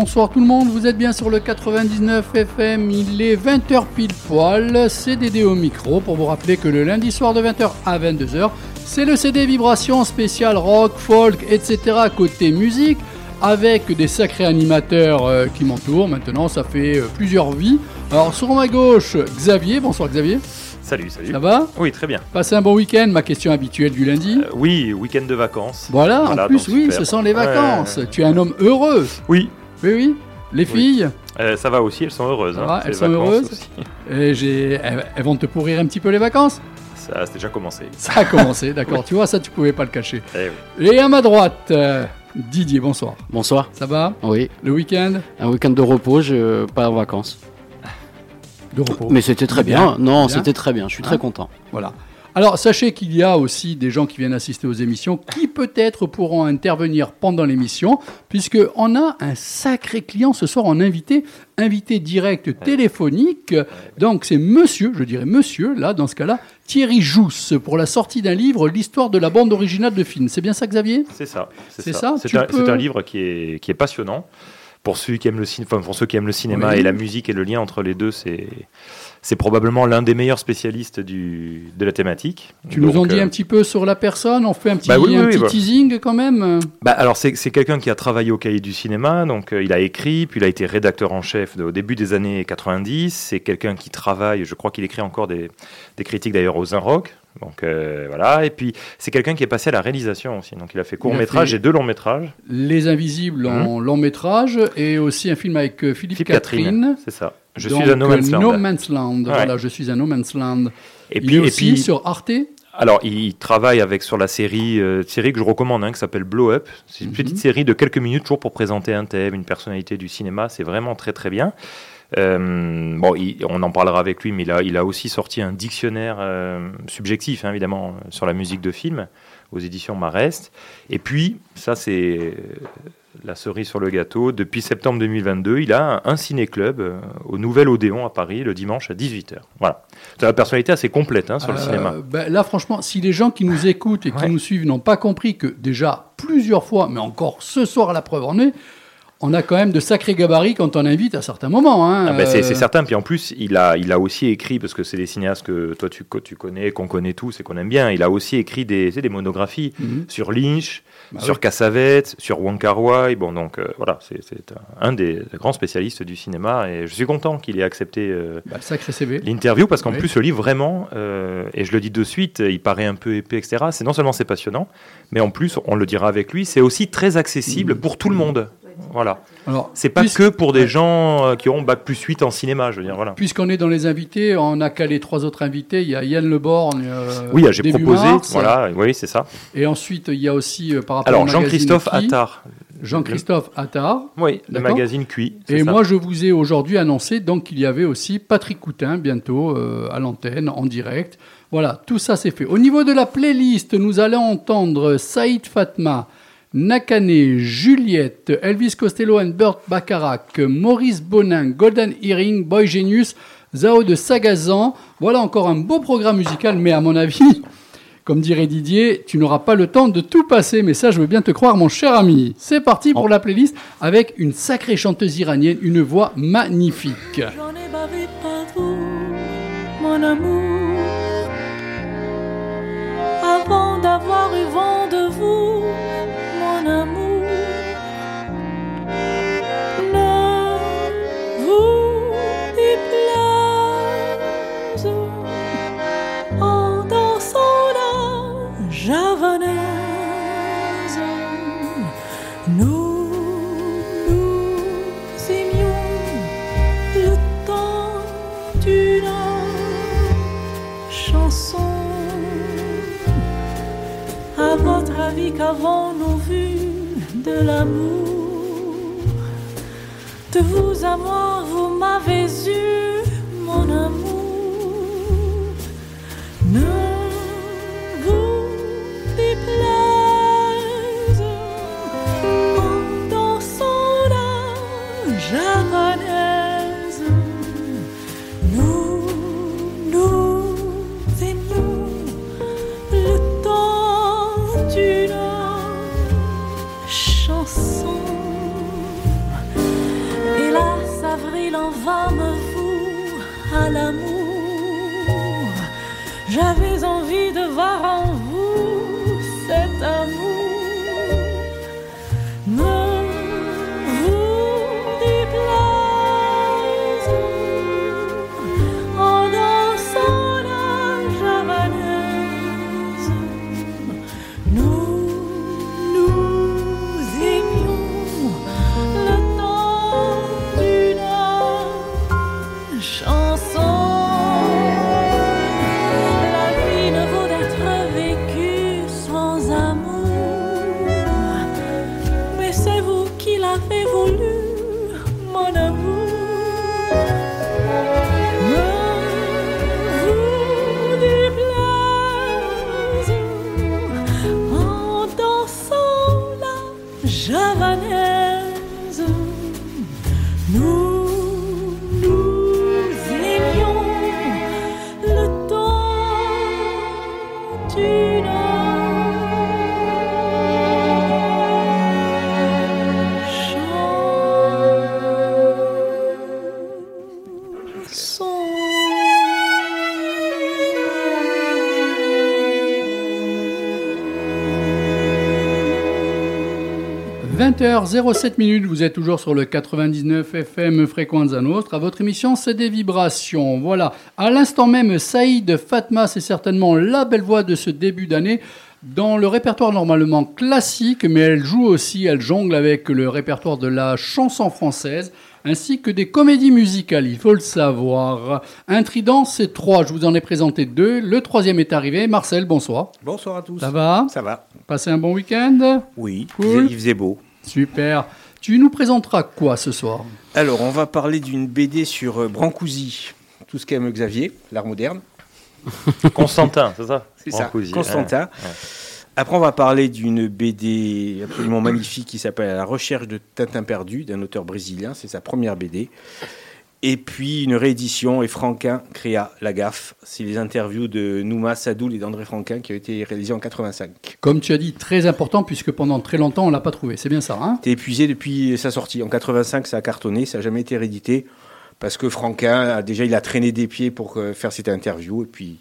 bonsoir tout le monde, vous êtes bien sur le 99 FM, il est 20h pile poil, CDD au micro pour vous rappeler que le lundi soir de 20h à 22h, c'est le CD Vibration spécial rock, folk, etc. côté musique, avec des sacrés animateurs euh, qui m'entourent maintenant, ça fait euh, plusieurs vies. Alors sur ma gauche, Xavier, bonsoir Xavier. Salut, salut. Ça va? Oui, très bien. Passez un bon week-end, ma question habituelle du lundi. Euh, oui, week-end de vacances. Voilà, Voilà, en plus, oui, super. ce sont les vacances. Ouais. Tu es un homme heureux. Oui, Oui, oui. Les filles, euh, ça va aussi, elles sont heureuses. Ça hein. va, elles les sont heureuses aussi. et j'ai- elles, elles vont te pourrir un petit peu les vacances. Ça, c'est déjà commencé. Ça a commencé, d'accord. Tu vois, ça, tu pouvais pas le cacher. Eh oui. Et à ma droite, euh, Didier, bonsoir. Bonsoir. Ça va? Oui, Le week-end? Un week-end de repos, je pas en vacances. De repos. Mais c'était très Bien. bien. Non, c'était très bien. Je suis Hein très content. Voilà. Alors, sachez qu'il y a aussi des gens qui viennent assister aux émissions qui peut-être pourront intervenir pendant l'émission, puisque on a un sacré client ce soir en invité, invité direct téléphonique. Donc, c'est monsieur, je dirais monsieur, là, dans ce cas-là, Thierry Jousse, pour la sortie d'un livre, l'histoire de la bande originale de film. C'est bien ça, Xavier? C'est ça. C'est ça, C'est un, peux- c'est un livre qui est, qui est passionnant. Pour ceux qui aiment le, cin- enfin, pour ceux qui aiment le cinéma Oui. et la musique et le lien entre les deux, c'est, c'est probablement l'un des meilleurs spécialistes du, de la thématique. Tu nous en dis euh, un petit peu sur la personne On fait un petit, Bah oui, un oui, petit bah. teasing quand même Bah, alors c'est quelqu'un qui a travaillé au cahier du cinéma, donc euh, il a écrit, puis il a été rédacteur en chef de- au début des années 90. C'est quelqu'un qui travaille, je crois qu'il écrit encore des, des critiques d'ailleurs aux Rock. Donc euh, voilà, et puis c'est quelqu'un qui est passé à la réalisation aussi. Donc il a fait court métrage et deux longs métrages. Les Invisibles en long métrage et aussi un film avec euh, Philippe, Philippe Catherine. Catherine, c'est ça. Je Donc, suis un no man's land. No Man's Land. Ouais. Voilà, je suis un No Man's Land. Et Il puis, est et aussi puis sur Arte. alors il travaille avec sur la série, euh, série que je recommande, hein, qui s'appelle Blow Up. C'est une Mhm. petite série de quelques minutes toujours pour présenter un thème, une personnalité du cinéma. C'est vraiment très très bien. Euh, bon, il- on en parlera avec lui, mais il a, il a aussi sorti un dictionnaire euh, subjectif, hein, évidemment, sur la musique de film aux éditions Marest. Et puis, ça c'est euh, la cerise sur le gâteau. Depuis septembre 2022, il a un, un ciné-club euh, au Nouvel Odéon à Paris le dimanche à 18h. Voilà. C'est une personnalité assez complète hein, sur le Euh, cinéma. ben, là, franchement, si les gens qui nous écoutent et qui Ouais. nous suivent n'ont pas compris que déjà plusieurs fois, mais encore ce soir à la preuve en est, on a quand même de sacrés gabarits quand on invite à certains moments. hein. Ah ben, c'est Euh, certain. Puis en plus, il a, il a aussi écrit, parce que c'est des cinéastes que toi tu, co- tu connais, qu'on connaît tous et qu'on aime bien, il a aussi écrit des, des monographies Mhm. sur Lynch, Bah sur oui. Cassavetes, sur Wong Kar Wai. Bon, donc euh, voilà, c'est un, un des grands spécialistes du cinéma et je suis content qu'il ait accepté euh, bah, l'interview parce qu'en Oui. plus, le livre, vraiment, euh, et je le dis de suite, il paraît un peu épais, etc. C'est non seulement c'est passionnant, mais en plus, on le dira avec lui, c'est aussi très accessible Mhm. pour tout le monde. Voilà. Alors, C'est pas que pour des gens euh, qui ont bac plus 8 en cinéma, je veux dire, voilà. Puisqu'on est dans les invités, on a calé trois autres invités. Il y a Yann Leborgne. euh, Oui, j'ai proposé, mars. voilà, oui, c'est ça. Et ensuite, il y a aussi, euh, par rapport Alors, Jean-Christophe Attard. Jean-Christophe Attard. Oui, le magazine Cui. c'est Et ça. moi, je vous ai aujourd'hui annoncé donc qu'il y avait aussi Patrick Coutin bientôt euh, à l'antenne en direct. Voilà, tout ça c'est fait. Au niveau de la playlist, nous allons entendre Saïd Fatma, Nakane, Juliette, Elvis Costello and Burt Bacharach, Maurice Bonin, Golden Earring, Boy Genius, Zao de Sagazan. Voilà encore un beau programme musical, mais à mon avis, comme dirait Didier, tu n'auras pas le temps de tout passer, mais ça, je veux bien te croire, mon cher ami. C'est parti pour la playlist avec une sacrée chanteuse iranienne, une voix magnifique. J'en ai bavé partout, mon amour. Avant d'avoir eu vent de vous, avis, qu'avons-nous vu de l'amour De vous à moi, vous m'avez eu, mon amour. L'amour. J'avais envie de voir en 20h07 minutes, vous êtes toujours sur le 99 FM Fréquenza Nostra. Votre émission, c'est des vibrations. Voilà. À l'instant même, Saïd Fatma, c'est certainement la belle voix de ce début d'année. Dans le répertoire normalement classique, mais elle joue aussi, elle jongle avec le répertoire de la chanson française, ainsi que des comédies musicales, il faut le savoir. Un trident, c'est trois, je vous en ai présenté deux. Le troisième est arrivé. Marcel, bonsoir. Bonsoir à tous. Ça va? Ça va. Passez un bon week-end? Oui, Cool. il faisait beau. Super. Tu nous présenteras quoi ce soir Alors, on va parler d'une BD sur euh, Brancusi, tout ce qu'aime Xavier, l'art moderne. Constantin, c'est ça C'est ça, Brancusi, Constantin. ouais. Après, on va parler d'une BD absolument magnifique qui s'appelle la recherche de Tintin perdu, d'un auteur brésilien. C'est sa première BD. Et puis une réédition, et Franquin créa La Gaffe. C'est les interviews de Nouma Sadoul et d'André Franquin qui ont été réalisées en 85. Comme tu as dit, très important puisque pendant très longtemps on l'a pas trouvé. C'est bien ça, hein? C'était épuisé depuis sa sortie. En 85, ça a cartonné, ça n'a jamais été réédité. Parce que Franquin, a, déjà, il a traîné des pieds pour euh, faire cette interview. Et puis,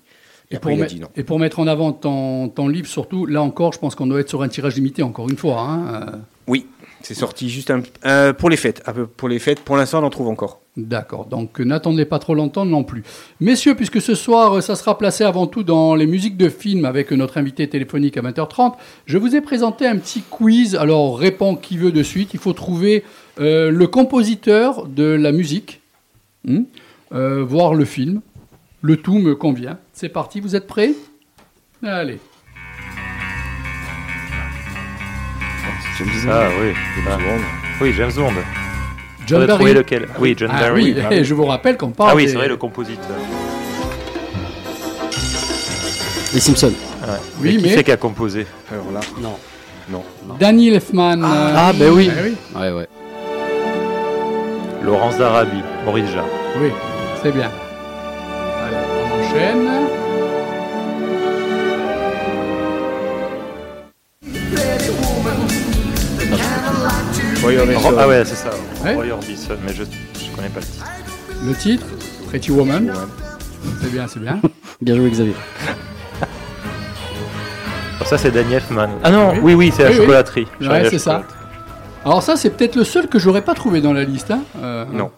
et et après, pour, dit non. et pour mettre en avant ton, ton livre, surtout, là encore, je pense qu'on doit être sur un tirage limité, encore une fois. Hein Euh, Oui, c'est sorti juste un, euh, pour les fêtes. Pour les fêtes. Pour l'instant, on en trouve encore. D'accord, donc euh, n'attendez pas trop longtemps non plus. Messieurs, puisque ce soir, euh, ça sera placé avant tout dans les musiques de films avec notre invité téléphonique à 20h30, je vous ai présenté un petit quiz. Alors, répond qui veut de suite. Il faut trouver euh, le compositeur de la musique, Hmm Euh, voir le film. Le tout me convient. C'est parti, vous êtes prêts? Allez. Ah oui. Ah. Oui, James Bond. John On Barry. lequel Oui, John Ah Barry. oui, Ah et oui. je vous rappelle qu'on parle Ah oui, des- c'est vrai, le compositeur. Les Simpsons. Ouais. Oui, mais qui mais- c'est qui a composé Alors là, Non. non. Danny Elfman. euh, Ah, ben oui. eh oui. Ouais, ouais. Laurence d'Arabie, Maurice Jarre. Oui, c'est bien. Allez, on enchaîne. Roy Orbison. Ah ouais, c'est ça. Ouais. Roy Orbison, mais je je connais pas le titre. Le titre, Pretty Woman. C'est bien, c'est bien. Bien joué, Xavier. Alors ça, c'est Danny Elfman. Ah non, Oui. oui, oui, c'est la Oui, oui. chocolaterie. Ouais, c'est ça. Alors ça, c'est peut-être le seul que j'aurais pas trouvé dans la liste. Hein. Euh, Non.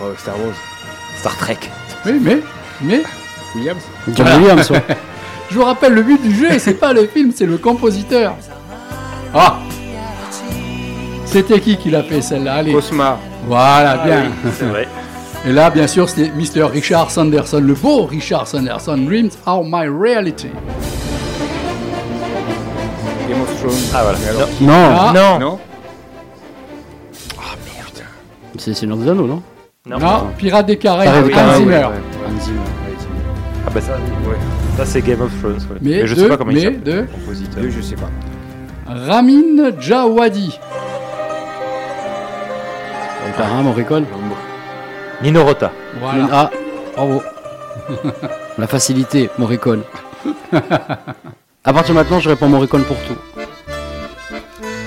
Oh, Star Wars. Star Trek. Oui, mais, mais, Williams. John Voilà. Williams, ouais. je vous rappelle, le but du jeu, c'est pas le film, c'est le compositeur. Ah C'était qui qui l'a fait celle-là Allez, Cosma. voilà, bien. Ah oui, c'est vrai. Et là, bien sûr, c'était Mr. Richard Sanderson, le beau Richard Sanderson. Dreams are my reality. Game of Thrones. Ah voilà. Mais alors, Non, Ah. Non, Non c'est c'est Seigneur des Anneaux, non? Non. Non, Pirates des Caraïbes, des Hans Zimmer. ouais. Hans Zimmer. Ah bah ça, Ouais. ça c'est Game of Thrones. ouais. Mais je de- sais pas comment il mais s'appelle. de- compositeur. Deux, je sais pas. Ramin Djawadi. Ah, Morricone. Nino Rota. Voilà. Ah, bravo. La facilité, Morricone. À partir de maintenant, je réponds Morricone pour tout.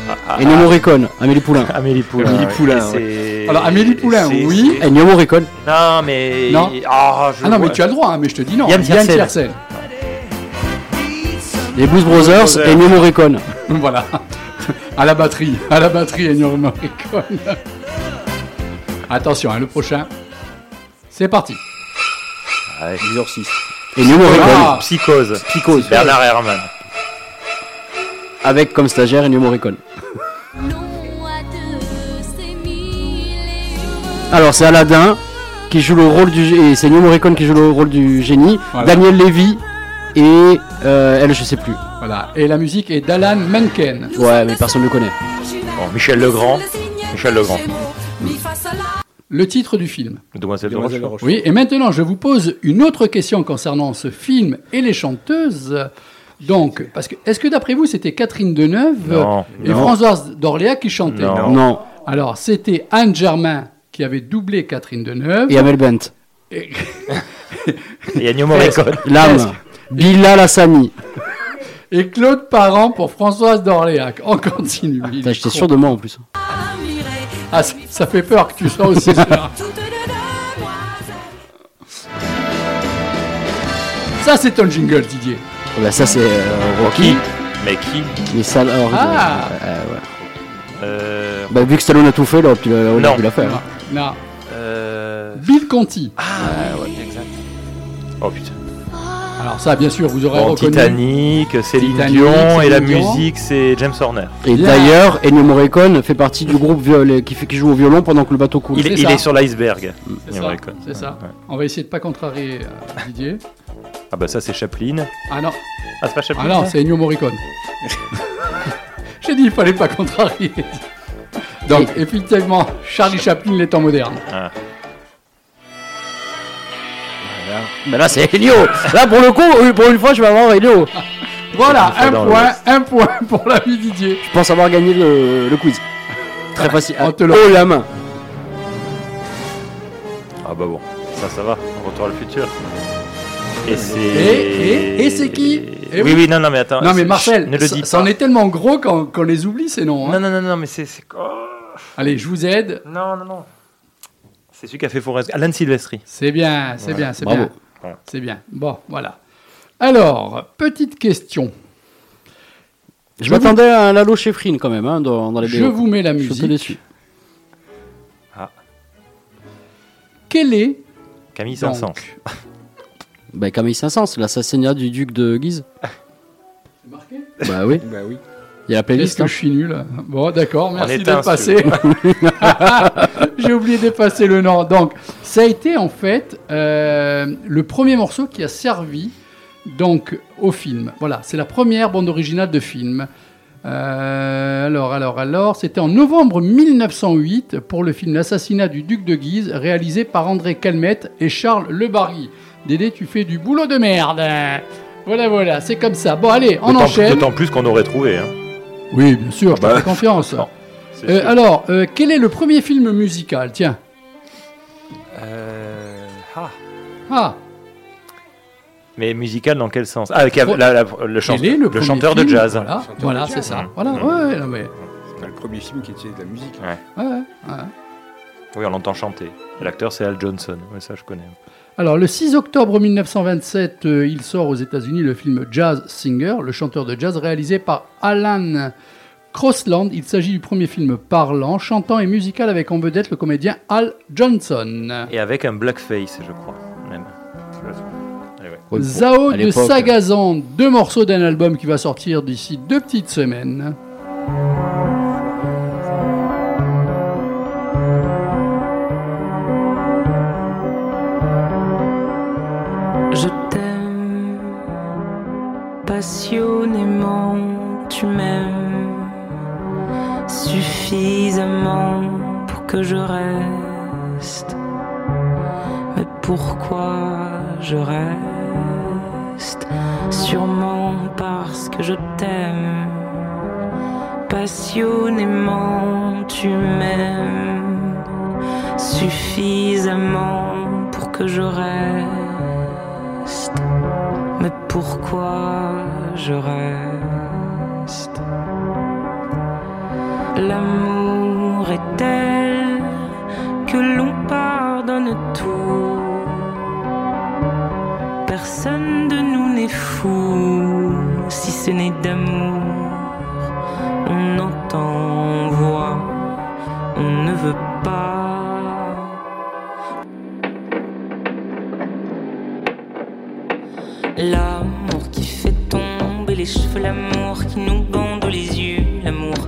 Ah, ah, Et non Morricone, Amélie Poulain. Amélie Poulain. Amélie ouais. Poulain, Et c'est c'est. Alors, Amélie Poulain, c'est- oui. Ennio Morricone. Non, mais. Non. Ah, je Ah non, mais vois. tu as le droit, hein, mais je te dis non. Yann Tiersen. Tiersen. Les Blues Brothers, Brothers. Ennio Morricone. voilà. À la batterie. À la batterie, Ennio Morricone. Attention, hein, le prochain. C'est parti. Ouais. Exorciste. Ennio Morricone. Ah. Psychose. Psychose. Bernard Herrmann. Avec comme stagiaire Ennio Morricone. Alors c'est Aladdin qui joue le rôle du et c'est Ennio Morricone qui joue le rôle du génie. Voilà. Daniel Levy et euh, elle je sais plus. Voilà. Et la musique est d'Alan Menken. Ouais mais personne ne le connaît. Bon, Michel Legrand. Michel Legrand. Le titre du film. Demoiselle de Rochefort. Oui, et maintenant je vous pose une autre question concernant ce film et les chanteuses. Donc, parce que est-ce que d'après vous c'était Catherine Deneuve Non. et Non. Françoise d'Orléans qui chantaient Non. Non. Alors c'était Anne Germain qui avait doublé Catherine Deneuve. Et Amel Bent. Et, Et Ennio Morricone. L'âme. Bilal Hassani. et Claude Parent pour Françoise d'Orléans. On continue. J'étais sûr de moi en plus. Ah, ça, ça fait peur que tu sois aussi sûr. Ça c'est ton jingle Didier. Bah ça c'est euh, Rocky. Mais qui? Mais ça alors. Ah. euh, ouais. euh, Bah vu que Stallone a tout fait, là, on Non. a pu la faire. Non, non. euh, Bill Conti. Ah, ouais, exact. Oh putain. Alors ça bien sûr vous aurez Bon, reconnu. Titanic, Céline Titanic, Dion, et la Dion. musique, c'est James Horner. Et d'ailleurs, Ennio Morricone fait partie du groupe viol- qui, fait, qui joue au violon pendant que le bateau coule. Il, est- il sur l'iceberg. C'est Ennio ça. Morricone. C'est ça. Ouais. On va essayer de pas contrarier euh, Didier. Ah bah ça c'est Chaplin. Ah non, Ah c'est pas Chaplin ah non, c'est Ennio Morricone. J'ai dit il fallait pas contrarier. Donc effectivement, Charlie Chaplin les temps modernes. Ah. Bah là, c'est Ennio Là, pour le coup, oui, pour une fois, je vais avoir Ennio. Voilà, un point, un point pour l'ami Didier. Je pense avoir gagné le, le quiz. Très facile. On te Oh le- la main Ah bah bon, ça ça va, Retour à le futur. Et c'est... Et- et- et c'est qui Et Oui, oui. oui, non, non, mais attends. Non mais Marcel, ne le ça, dis ça pas. en est tellement gros qu'on les oublie ces noms. hein. Non, non, non, non, mais c'est... c'est- oh. Allez, je vous aide. Non, non, non. C'est celui qui a fait Forrest Alan Silvestri. C'est bien, c'est bien, c'est bien. Ouais. C'est bien. Bon, voilà. Alors, petite question. Je m'attendais à un Lalo Schifrin quand même, hein, dans, dans les Je vous mets la Je suis musique. déçu. Quel est Camille donc, Saint-Saëns. Bah, Camille Saint-Saëns, l'assassinat du duc de Guise. Bah oui, Bah oui. il y a la Est-ce playlist. que hein. je suis nul? Bon, d'accord, merci d'être passé. J'ai oublié d'effacer le nom. Donc, ça a été en fait euh, le premier morceau qui a servi donc au film. Voilà, c'est la première bande originale de film. Euh, alors, alors, alors, c'était en novembre 1908 pour le film L'assassinat du duc de Guise, réalisé par André Calmette et Charles Le Barry. Dédé, tu fais du boulot de merde. Voilà, voilà, c'est comme ça. Bon, allez, on enchaîne. D'autant plus qu'on aurait trouvé. Hein. Oui, bien sûr, je te Bah, fais confiance. non, Euh, alors, euh, quel est le premier film musical Tiens. Euh, ah. Ah, Mais musical dans quel sens? Ah, avec la- la- la- le, chanteur de jazz. Voilà, c'est ça. Mmh. Voilà, Mmh. ouais, non, mais. C'est le premier film qui était de la musique. ouais, ouais, ouais. Oui, on l'entend chanter. L'acteur, c'est Al Johnson. Oui, ça, je connais. Alors, le 6 octobre 1927, euh, il sort aux États-Unis le film Jazz Singer, le chanteur de jazz réalisé par Alan Crossland. Il s'agit du premier film parlant, chantant et musical avec en vedette le comédien Al Johnson. Et avec un blackface, je crois. Même. Ouais. Zao de Sagazan, deux morceaux d'un album qui va sortir d'ici deux petites semaines. Je t'aime passionnément, tu m'aimes suffisamment pour que je reste. Mais pourquoi je reste? Sûrement parce que je t'aime passionnément, tu m'aimes suffisamment pour que je reste. Mais pourquoi je reste? L'amour tel que l'on pardonne tout. Personne de nous n'est fou si ce n'est d'amour. On entend, on voit, on ne veut pas. L'amour qui fait tomber les cheveux, l'amour qui nous bande les yeux, l'amour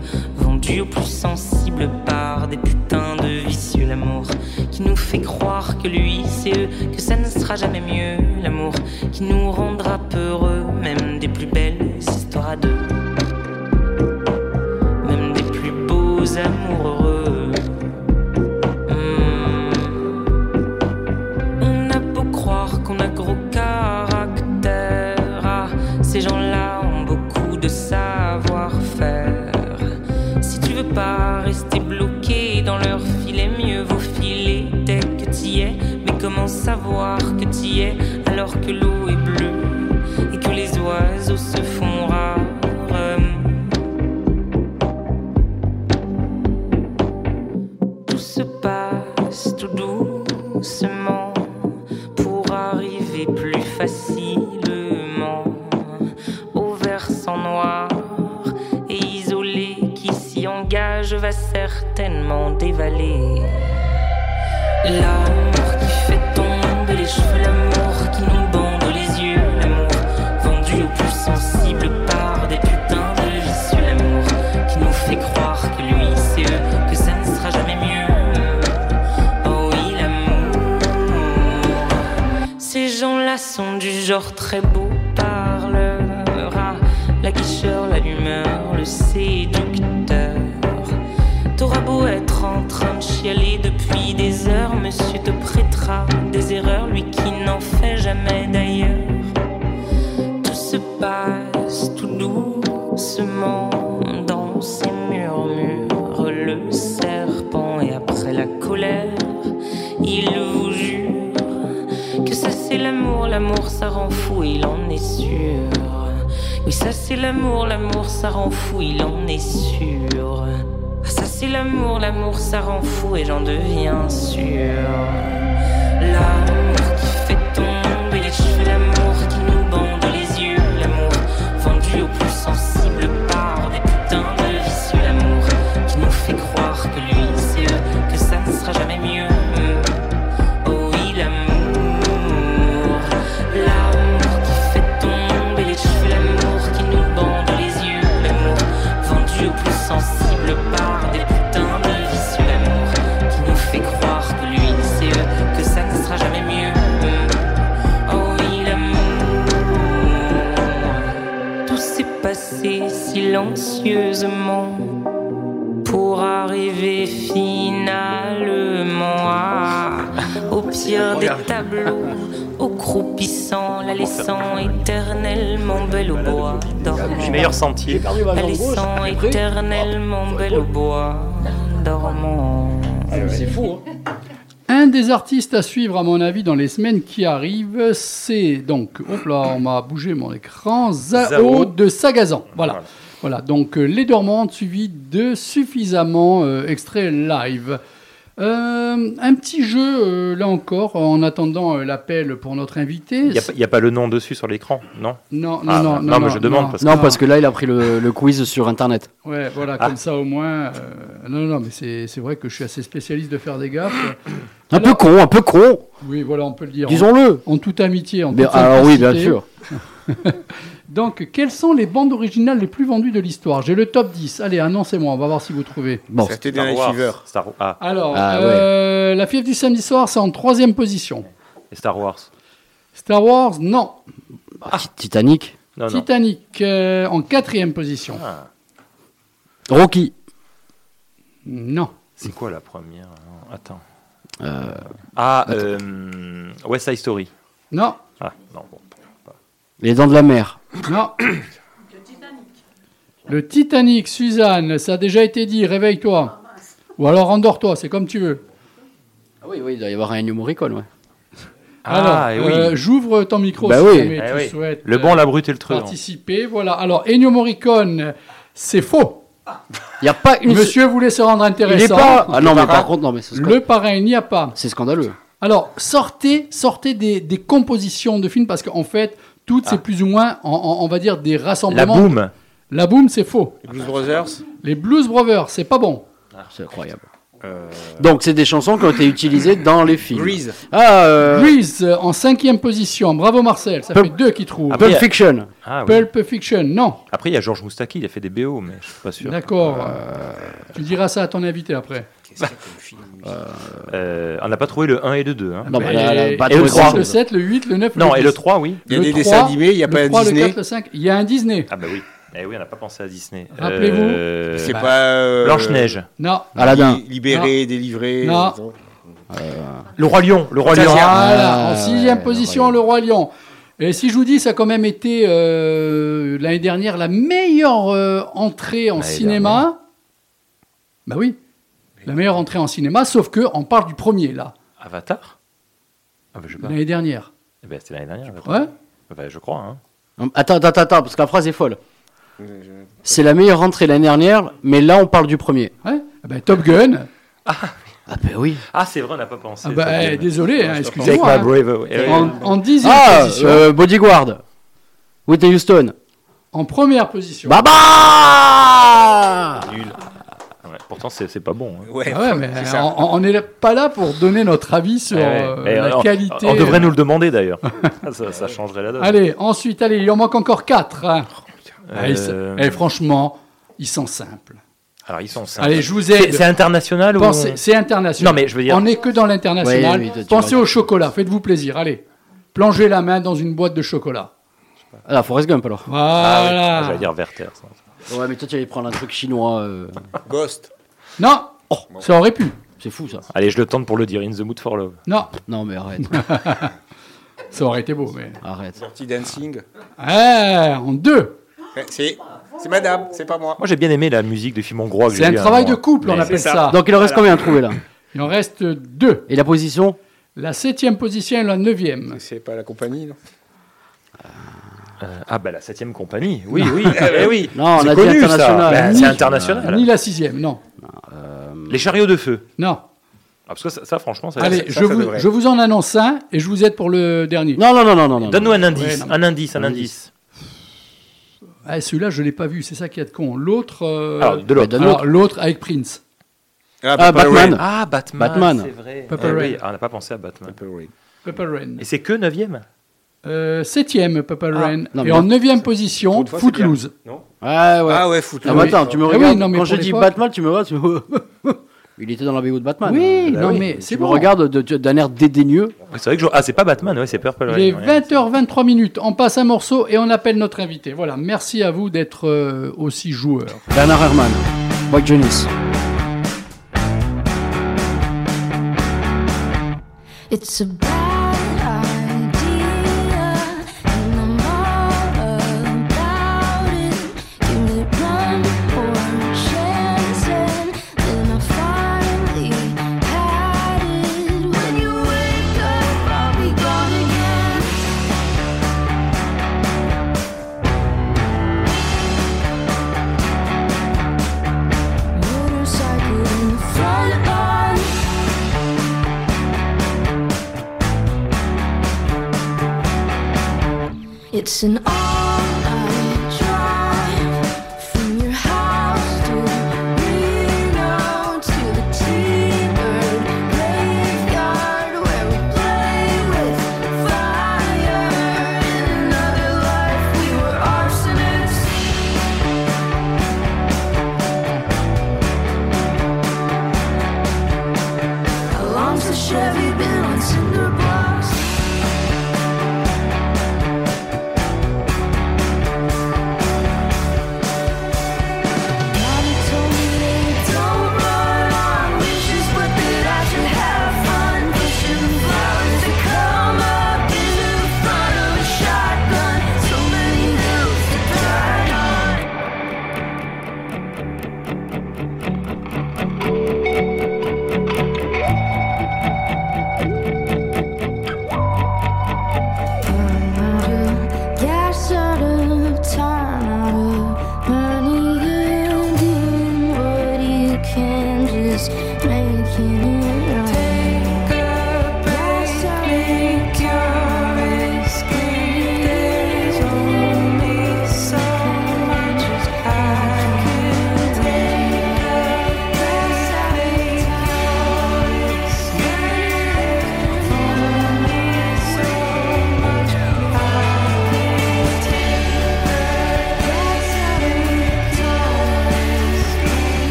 qui nous fait croire que lui c'est eux, que ça ne sera jamais mieux, l'amour qui nous rendra peureux, que l'eau sentier. La laissant éternellement belle au bois dormant. C'est fou, hein. Un des artistes à suivre, à mon avis, dans les semaines qui arrivent, c'est donc, hop là, on m'a bougé mon écran, Zao, Zao. de Sagazan. Voilà. Voilà. Voilà, donc euh, Les Dormantes suivi de suffisamment euh, extraits live. Euh, un petit jeu, euh, là encore, en attendant euh, l'appel pour notre invité. Il n'y a, pas le nom dessus sur l'écran, non Non, non, Ah, non, non, non, mais je demande parce que- Non, parce que là, il a pris le, le quiz sur Internet. Ouais, voilà, Ah. comme ça au moins. euh, non, non, mais c'est vrai que je suis assez spécialiste de faire des gaffes. Un Alors- peu con, un peu con, Oui, voilà, on peut le dire. disons-le. En, en toute amitié, en toute Alors oui, bien sûr. Donc, quelles sont les bandes originales les plus vendues de l'histoire? J'ai le top 10. Allez, annoncez-moi, on va voir si vous trouvez. Bon, C'était Star Night Wars. Fever. Star, ah, Alors, Ah, euh, La fièvre du samedi soir, c'est en troisième position. et Star Wars. Star Wars, non. Ti- Titanic, Non, non. Titanic, euh, en quatrième position. Ah, Rocky, Non. c'est quoi la première? Attends. euh, Ah, euh, West Side Story. Non. Ah, non, bon. Les Dents de la Mer. Non. Le Titanic, Suzanne, ça a déjà été dit, réveille-toi. Ou alors endors-toi, c'est comme tu veux. Ah oui, oui, il doit y avoir un Ennio Morricone, ouais. Ah, alors, et oui. euh, j'ouvre ton micro Bah si oui. jamais Eh tu oui. souhaites Le euh, bon, la brute et le truand. participer. Voilà. Alors, Ennio Morricone, c'est faux. Il n'y a pas une. Monsieur voulait se rendre il intéressant. est pas. Ah non, mais parrain. par contre, non, mais Le parrain, il n'y a pas. c'est scandaleux. Alors, sortez, sortez des, des compositions de films parce qu'en fait, toutes, c'est plus ou moins, en- en- on va dire, des La rassemblements. boom. La boom, c'est faux. Les Blues Brothers. Les Blues Brothers, c'est pas bon. C'est incroyable. Euh, Donc, c'est des chansons qui ont été utilisées dans les films. Grease. Ah, euh, Grease, euh, en cinquième position. Bravo Marcel, ça Pulp- fait deux qui trouvent. Ah, Pulp Fiction. Ah, oui. Pulp Fiction, non. Après, il y a Georges Moustaki, il a fait des BO, mais je suis pas sûr. D'accord. Tu diras ça à ton invité après. Film Euh, on n'a pas trouvé le 1 et le 2. Hein. Non, là, et- pas et le le 3, trois. le 7, le 8, le 9, Non, le et 10. le 3, oui. Il y a Le des 3, dessins animés, il n'y a le pas un 3, le Disney. 4, le 5. Il y a un Disney. Ah bah oui. Eh oui, on n'a pas pensé à Disney. Rappelez-vous. Euh, C'est Bah, pas. euh, Blanche-Neige. Non. Aladdin. li- Libéré, délivré. Non. euh, Le Roi Lion. Le Roi Lion. Fantasia. Voilà, en Ah, sixième ouais, position, le Roi Lion. Et si je vous dis, ça a quand même été euh, l'année dernière la meilleure euh, entrée en cinéma. Bah oui, la meilleure entrée en cinéma, sauf que on parle du premier là, Avatar? Ah bah je sais pas. l'année dernière. Eh ben, c'était l'année dernière. Avatar. Ouais. Bah, je crois. Hein. Attends, attends, attends, parce que la phrase est folle. C'est la meilleure rentrée l'année dernière, mais là on parle du premier. Ouais. Ah bah, Top Gun. Ah. Ah ben oui. Ah c'est vrai, on n'a pas pensé. Ah bah, eh, désolé, hein, excusez-moi. Hein. En, en dixième ah, position. Euh, bodyguard. Whitney Houston. En première position. Baba Nul. Ah ouais, pourtant c'est pas bon. Hein. Ouais, ouais, mais on n'est pas là pour donner notre avis sur eh euh, la qualité. On devrait euh. nous le demander d'ailleurs. ça, ça, changerait la donne. Allez, ensuite, allez, il en manque encore 4. Ah, ils Euh, eh, franchement, ils sont simples. Alors, ils sont simples. Allez, je vous C'est aide. c'est international ou Pensez- C'est international. Non, mais je veux dire- On n'est que dans l'international. Oui, oui, toi, tu Pensez au chocolat. Faites-vous plaisir. Allez. Plongez la main dans une boîte de chocolat. Ah, Forrest Gump alors. Ah, oui. Voilà. Ah, J'allais dire Werther. ça. Ouais, mais toi, tu allais prendre un truc chinois. euh, Ghost. Non. Ça aurait pu. C'est fou ça. Allez, je le tente pour le dire. In the mood for love. Non. Non, mais arrête. Ça aurait été beau. Mais... arrête. Dirty Dancing. Ah, en deux. C'est c'est madame, c'est pas moi. Moi, j'ai bien aimé la musique du film hongrois. C'est un travail de couple, on appelle ça. Donc, il en reste combien à trouver là Il en reste deux. Et la position La septième position et la neuvième. C'est pas la compagnie, non Euh, ah, bah la 7ème compagnie. Oui, oui. eh oui. Non, on C'est a dit connu, ça. international. Bah, c'est international. Ni la sixième, non. Les chariots de feu. Non. Ah, parce que ça, ça, franchement, ça. Allez, ça, je, ça vous, je vous en annonce un et je vous aide pour le dernier. Non, non, non, non, non. Donne-nous un indice. Ouais, un indice, un Un indice. Ah, celui-là, je ne l'ai pas vu, c'est ça qui est de con. L'autre. euh, Alors, de l'autre. alors, l'autre avec Prince. Ah, Purple Batman. Ah, Batman. Batman. C'est vrai. Purple Eh oui, Rain. ah, on n'a pas pensé à Batman. Purple Rain. Purple Rain. Et c'est que 9ème Euh, septième, Purple Ah, Rain. non, et en neuvième position, bien. Footloose. Non? Ouais, ouais. Ah ouais, foot. Ah, oui. attends, tu me Ah oui, regardes. non, mais Quand je dis Batman, tu me regardes. tu me- Il était dans la BO de Batman. Oui, Bah non, mais c'est bon. regardes de- de- d'un air dédaigneux. C'est vrai que je... Ah, c'est pas Batman, ouais, c'est Purple Rain. Il est ouais. 20h23 minutes. On passe un morceau et on appelle notre invité. Voilà, merci à vous d'être euh, aussi joueur. Bernard Herrmann. Boy Jonis. It's a It's an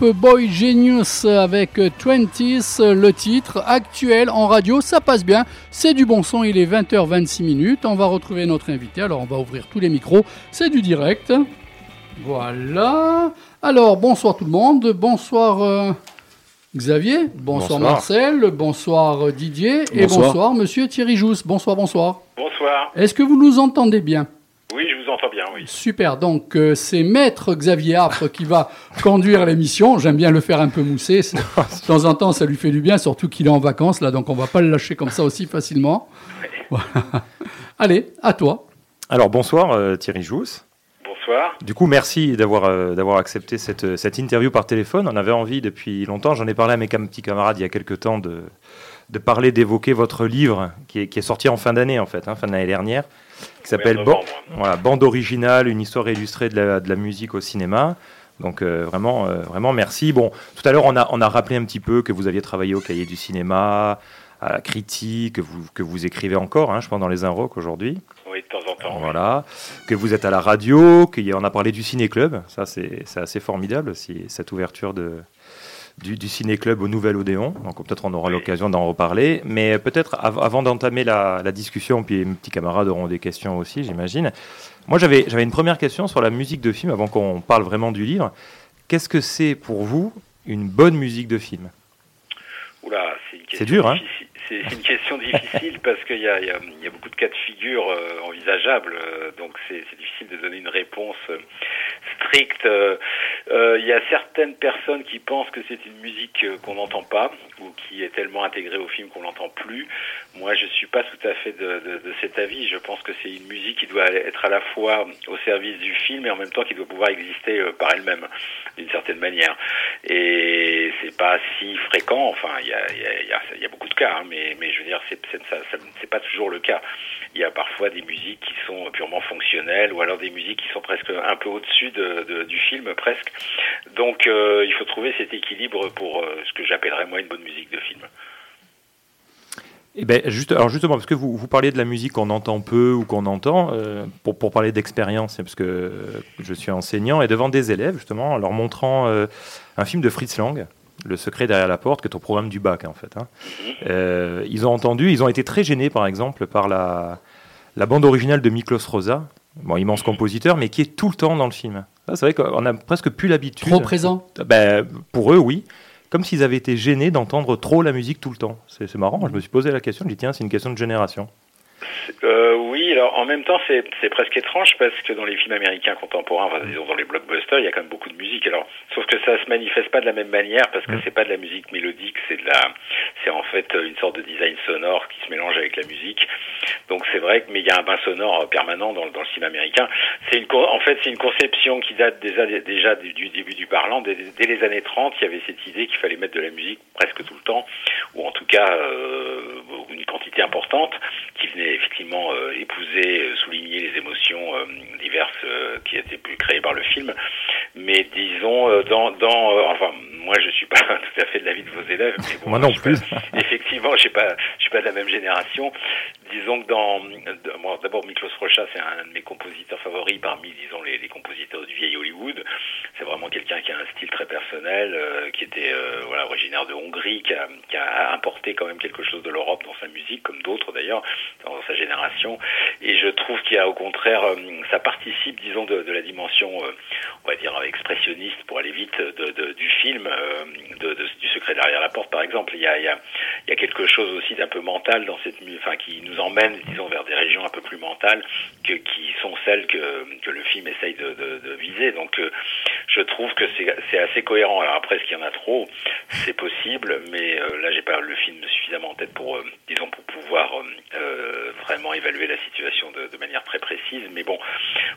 groupe Boy Genius avec 20s, le titre actuel en radio, ça passe bien, c'est du bon son, il est 20h26 minutes, on va retrouver notre invité, alors on va ouvrir tous les micros, c'est du direct. Voilà. Alors, bonsoir tout le monde, bonsoir euh, Xavier, bonsoir, Bonsoir. Marcel, bonsoir euh, Didier et Bonsoir. bonsoir Monsieur Thierry Jousse. Bonsoir, bonsoir. Bonsoir. Est-ce que vous nous entendez bien? Oui, je vous entends bien, oui. Super, donc euh, c'est Maître Xavier Apre qui va conduire l'émission. J'aime bien le faire un peu mousser. De temps en temps, ça lui fait du bien, surtout qu'il est en vacances, là, donc on va pas le lâcher comme ça aussi facilement. Voilà. Allez, à toi. Alors bonsoir euh, Thierry Jousse. Bonsoir. Du coup, merci d'avoir euh, d'avoir accepté cette, cette interview par téléphone. On avait envie depuis longtemps, j'en ai parlé à mes cam- petits camarades il y a quelques temps, de, de parler, d'évoquer votre livre qui est, qui est sorti en fin d'année, en fait, hein, fin d'année dernière, qui s'appelle Ban- voilà, Bande originale, une histoire illustrée de la, de la musique au cinéma. Donc euh, vraiment, euh, vraiment merci. Bon, tout à l'heure, on a, on a rappelé un petit peu que vous aviez travaillé au cahier du cinéma, à la critique, que vous, que vous écrivez encore, hein, je pense, dans les Inrocks aujourd'hui. Oui, de temps en temps. oui. Voilà, que vous êtes à la radio, qu'on a parlé du ciné-club, ça c'est c'est assez formidable, si, cette ouverture de, du, du ciné-club au Nouvel Odéon, donc peut-être on aura l'occasion d'en reparler, mais peut-être av- avant d'entamer la, la discussion, puis mes petits camarades auront des questions aussi, j'imagine. Moi j'avais une première question sur la musique de film, avant qu'on parle vraiment du livre. Qu'est-ce que c'est pour vous une bonne musique de film? Oula, c'est dur, hein? C'est une question difficile parce qu'il y y, y a beaucoup de cas de figure euh, envisageables, euh, donc c'est c'est difficile de donner une réponse euh, stricte. Euh, euh, Il y a certaines personnes qui pensent que c'est une musique euh, qu'on n'entend pas ou qui est tellement intégrée au film qu'on l'entend plus. Moi, je suis pas tout à fait de, cet avis. Je pense que c'est une musique qui doit être à la fois au service du film et en même temps qui doit pouvoir exister euh, par elle-même d'une certaine manière. Et c'est pas si fréquent. Enfin, il y a, beaucoup de cas, hein, mais, je veux dire, c'est ça, pas toujours le cas. Il y a parfois des musiques qui sont purement fonctionnelles, ou alors des musiques qui sont presque un peu au-dessus de, de- du film, presque. Donc, euh, il faut trouver cet équilibre pour euh, ce que j'appellerais moi une bonne musique de film. Eh ben, juste, alors justement, parce que vous, vous parliez de la musique qu'on entend peu ou qu'on entend, euh, pour, pour parler d'expérience, parce que euh, je suis enseignant et devant des élèves, justement, en leur montrant euh, un film de Fritz Lang, Le secret derrière la porte, qui est au programme du bac, en fait. hein. Euh, ils ont entendu, ils ont été très gênés, par exemple, par la, la bande originale de Miklos Rosa, bon, immense compositeur, mais qui est tout le temps dans le film. Ça, C'est vrai qu'on a presque plus l'habitude. Trop présent. Ben, pour eux, oui. Comme s'ils avaient été gênés d'entendre trop la musique tout le temps. C'est marrant, je me suis posé la question, je me dis tiens, c'est une question de génération. Euh, oui, alors en même temps, c'est presque étrange parce que dans les films américains contemporains, enfin, disons dans les blockbusters, il y a quand même beaucoup de musique. Alors, sauf que ça se manifeste pas de la même manière parce que c'est pas de la musique mélodique, c'est de la, c'est en fait une sorte de design sonore qui se mélange avec la musique. Donc c'est vrai que mais il y a un bain sonore permanent dans, le- dans le cinéma américain. C'est une, en fait, c'est une conception qui date déjà, déjà du, du début du parlant. Dès, dès les années 30, il y avait cette idée qu'il fallait mettre de la musique presque tout le temps, ou en tout cas euh, une quantité importante qui venait effectivement euh, épouser, euh, souligner les émotions euh, diverses euh, qui étaient créées par le film. Mais disons, euh, dans, dans euh, enfin, moi je suis pas tout à fait de l'avis de vos élèves. Mais bon, Moi non plus. pas- effectivement, je suis pas, je suis pas de la même génération. Disons que dans, moi, d'abord Miklos Rocha, c'est un de mes compositeurs favoris parmi, disons, les, les compositeurs du vieil Hollywood. C'est vraiment quelqu'un qui a un style très personnel, euh, qui était euh, voilà originaire de Hongrie, qui a, qui a importé quand même quelque chose de l'Europe dans sa musique, comme d'autres d'ailleurs sa génération. Et je trouve qu'il y a au contraire, euh, ça participe, disons, de, la dimension, euh, on va dire expressionniste pour aller vite du film, euh, du secret derrière la porte par exemple. Il y a, il y a, quelque chose aussi d'un peu mental dans cette, enfin qui nous emmène, disons, vers des régions un peu plus mentales que qui sont celles que, que le film essaye de, viser. Donc, je trouve que c'est assez cohérent. Alors après, est-ce qu'il y en a trop? C'est possible, mais là, j'ai pas le film suffisamment en tête pour, disons, pour pouvoir euh, vraiment évaluer la situation de, de manière très précise. Mais bon,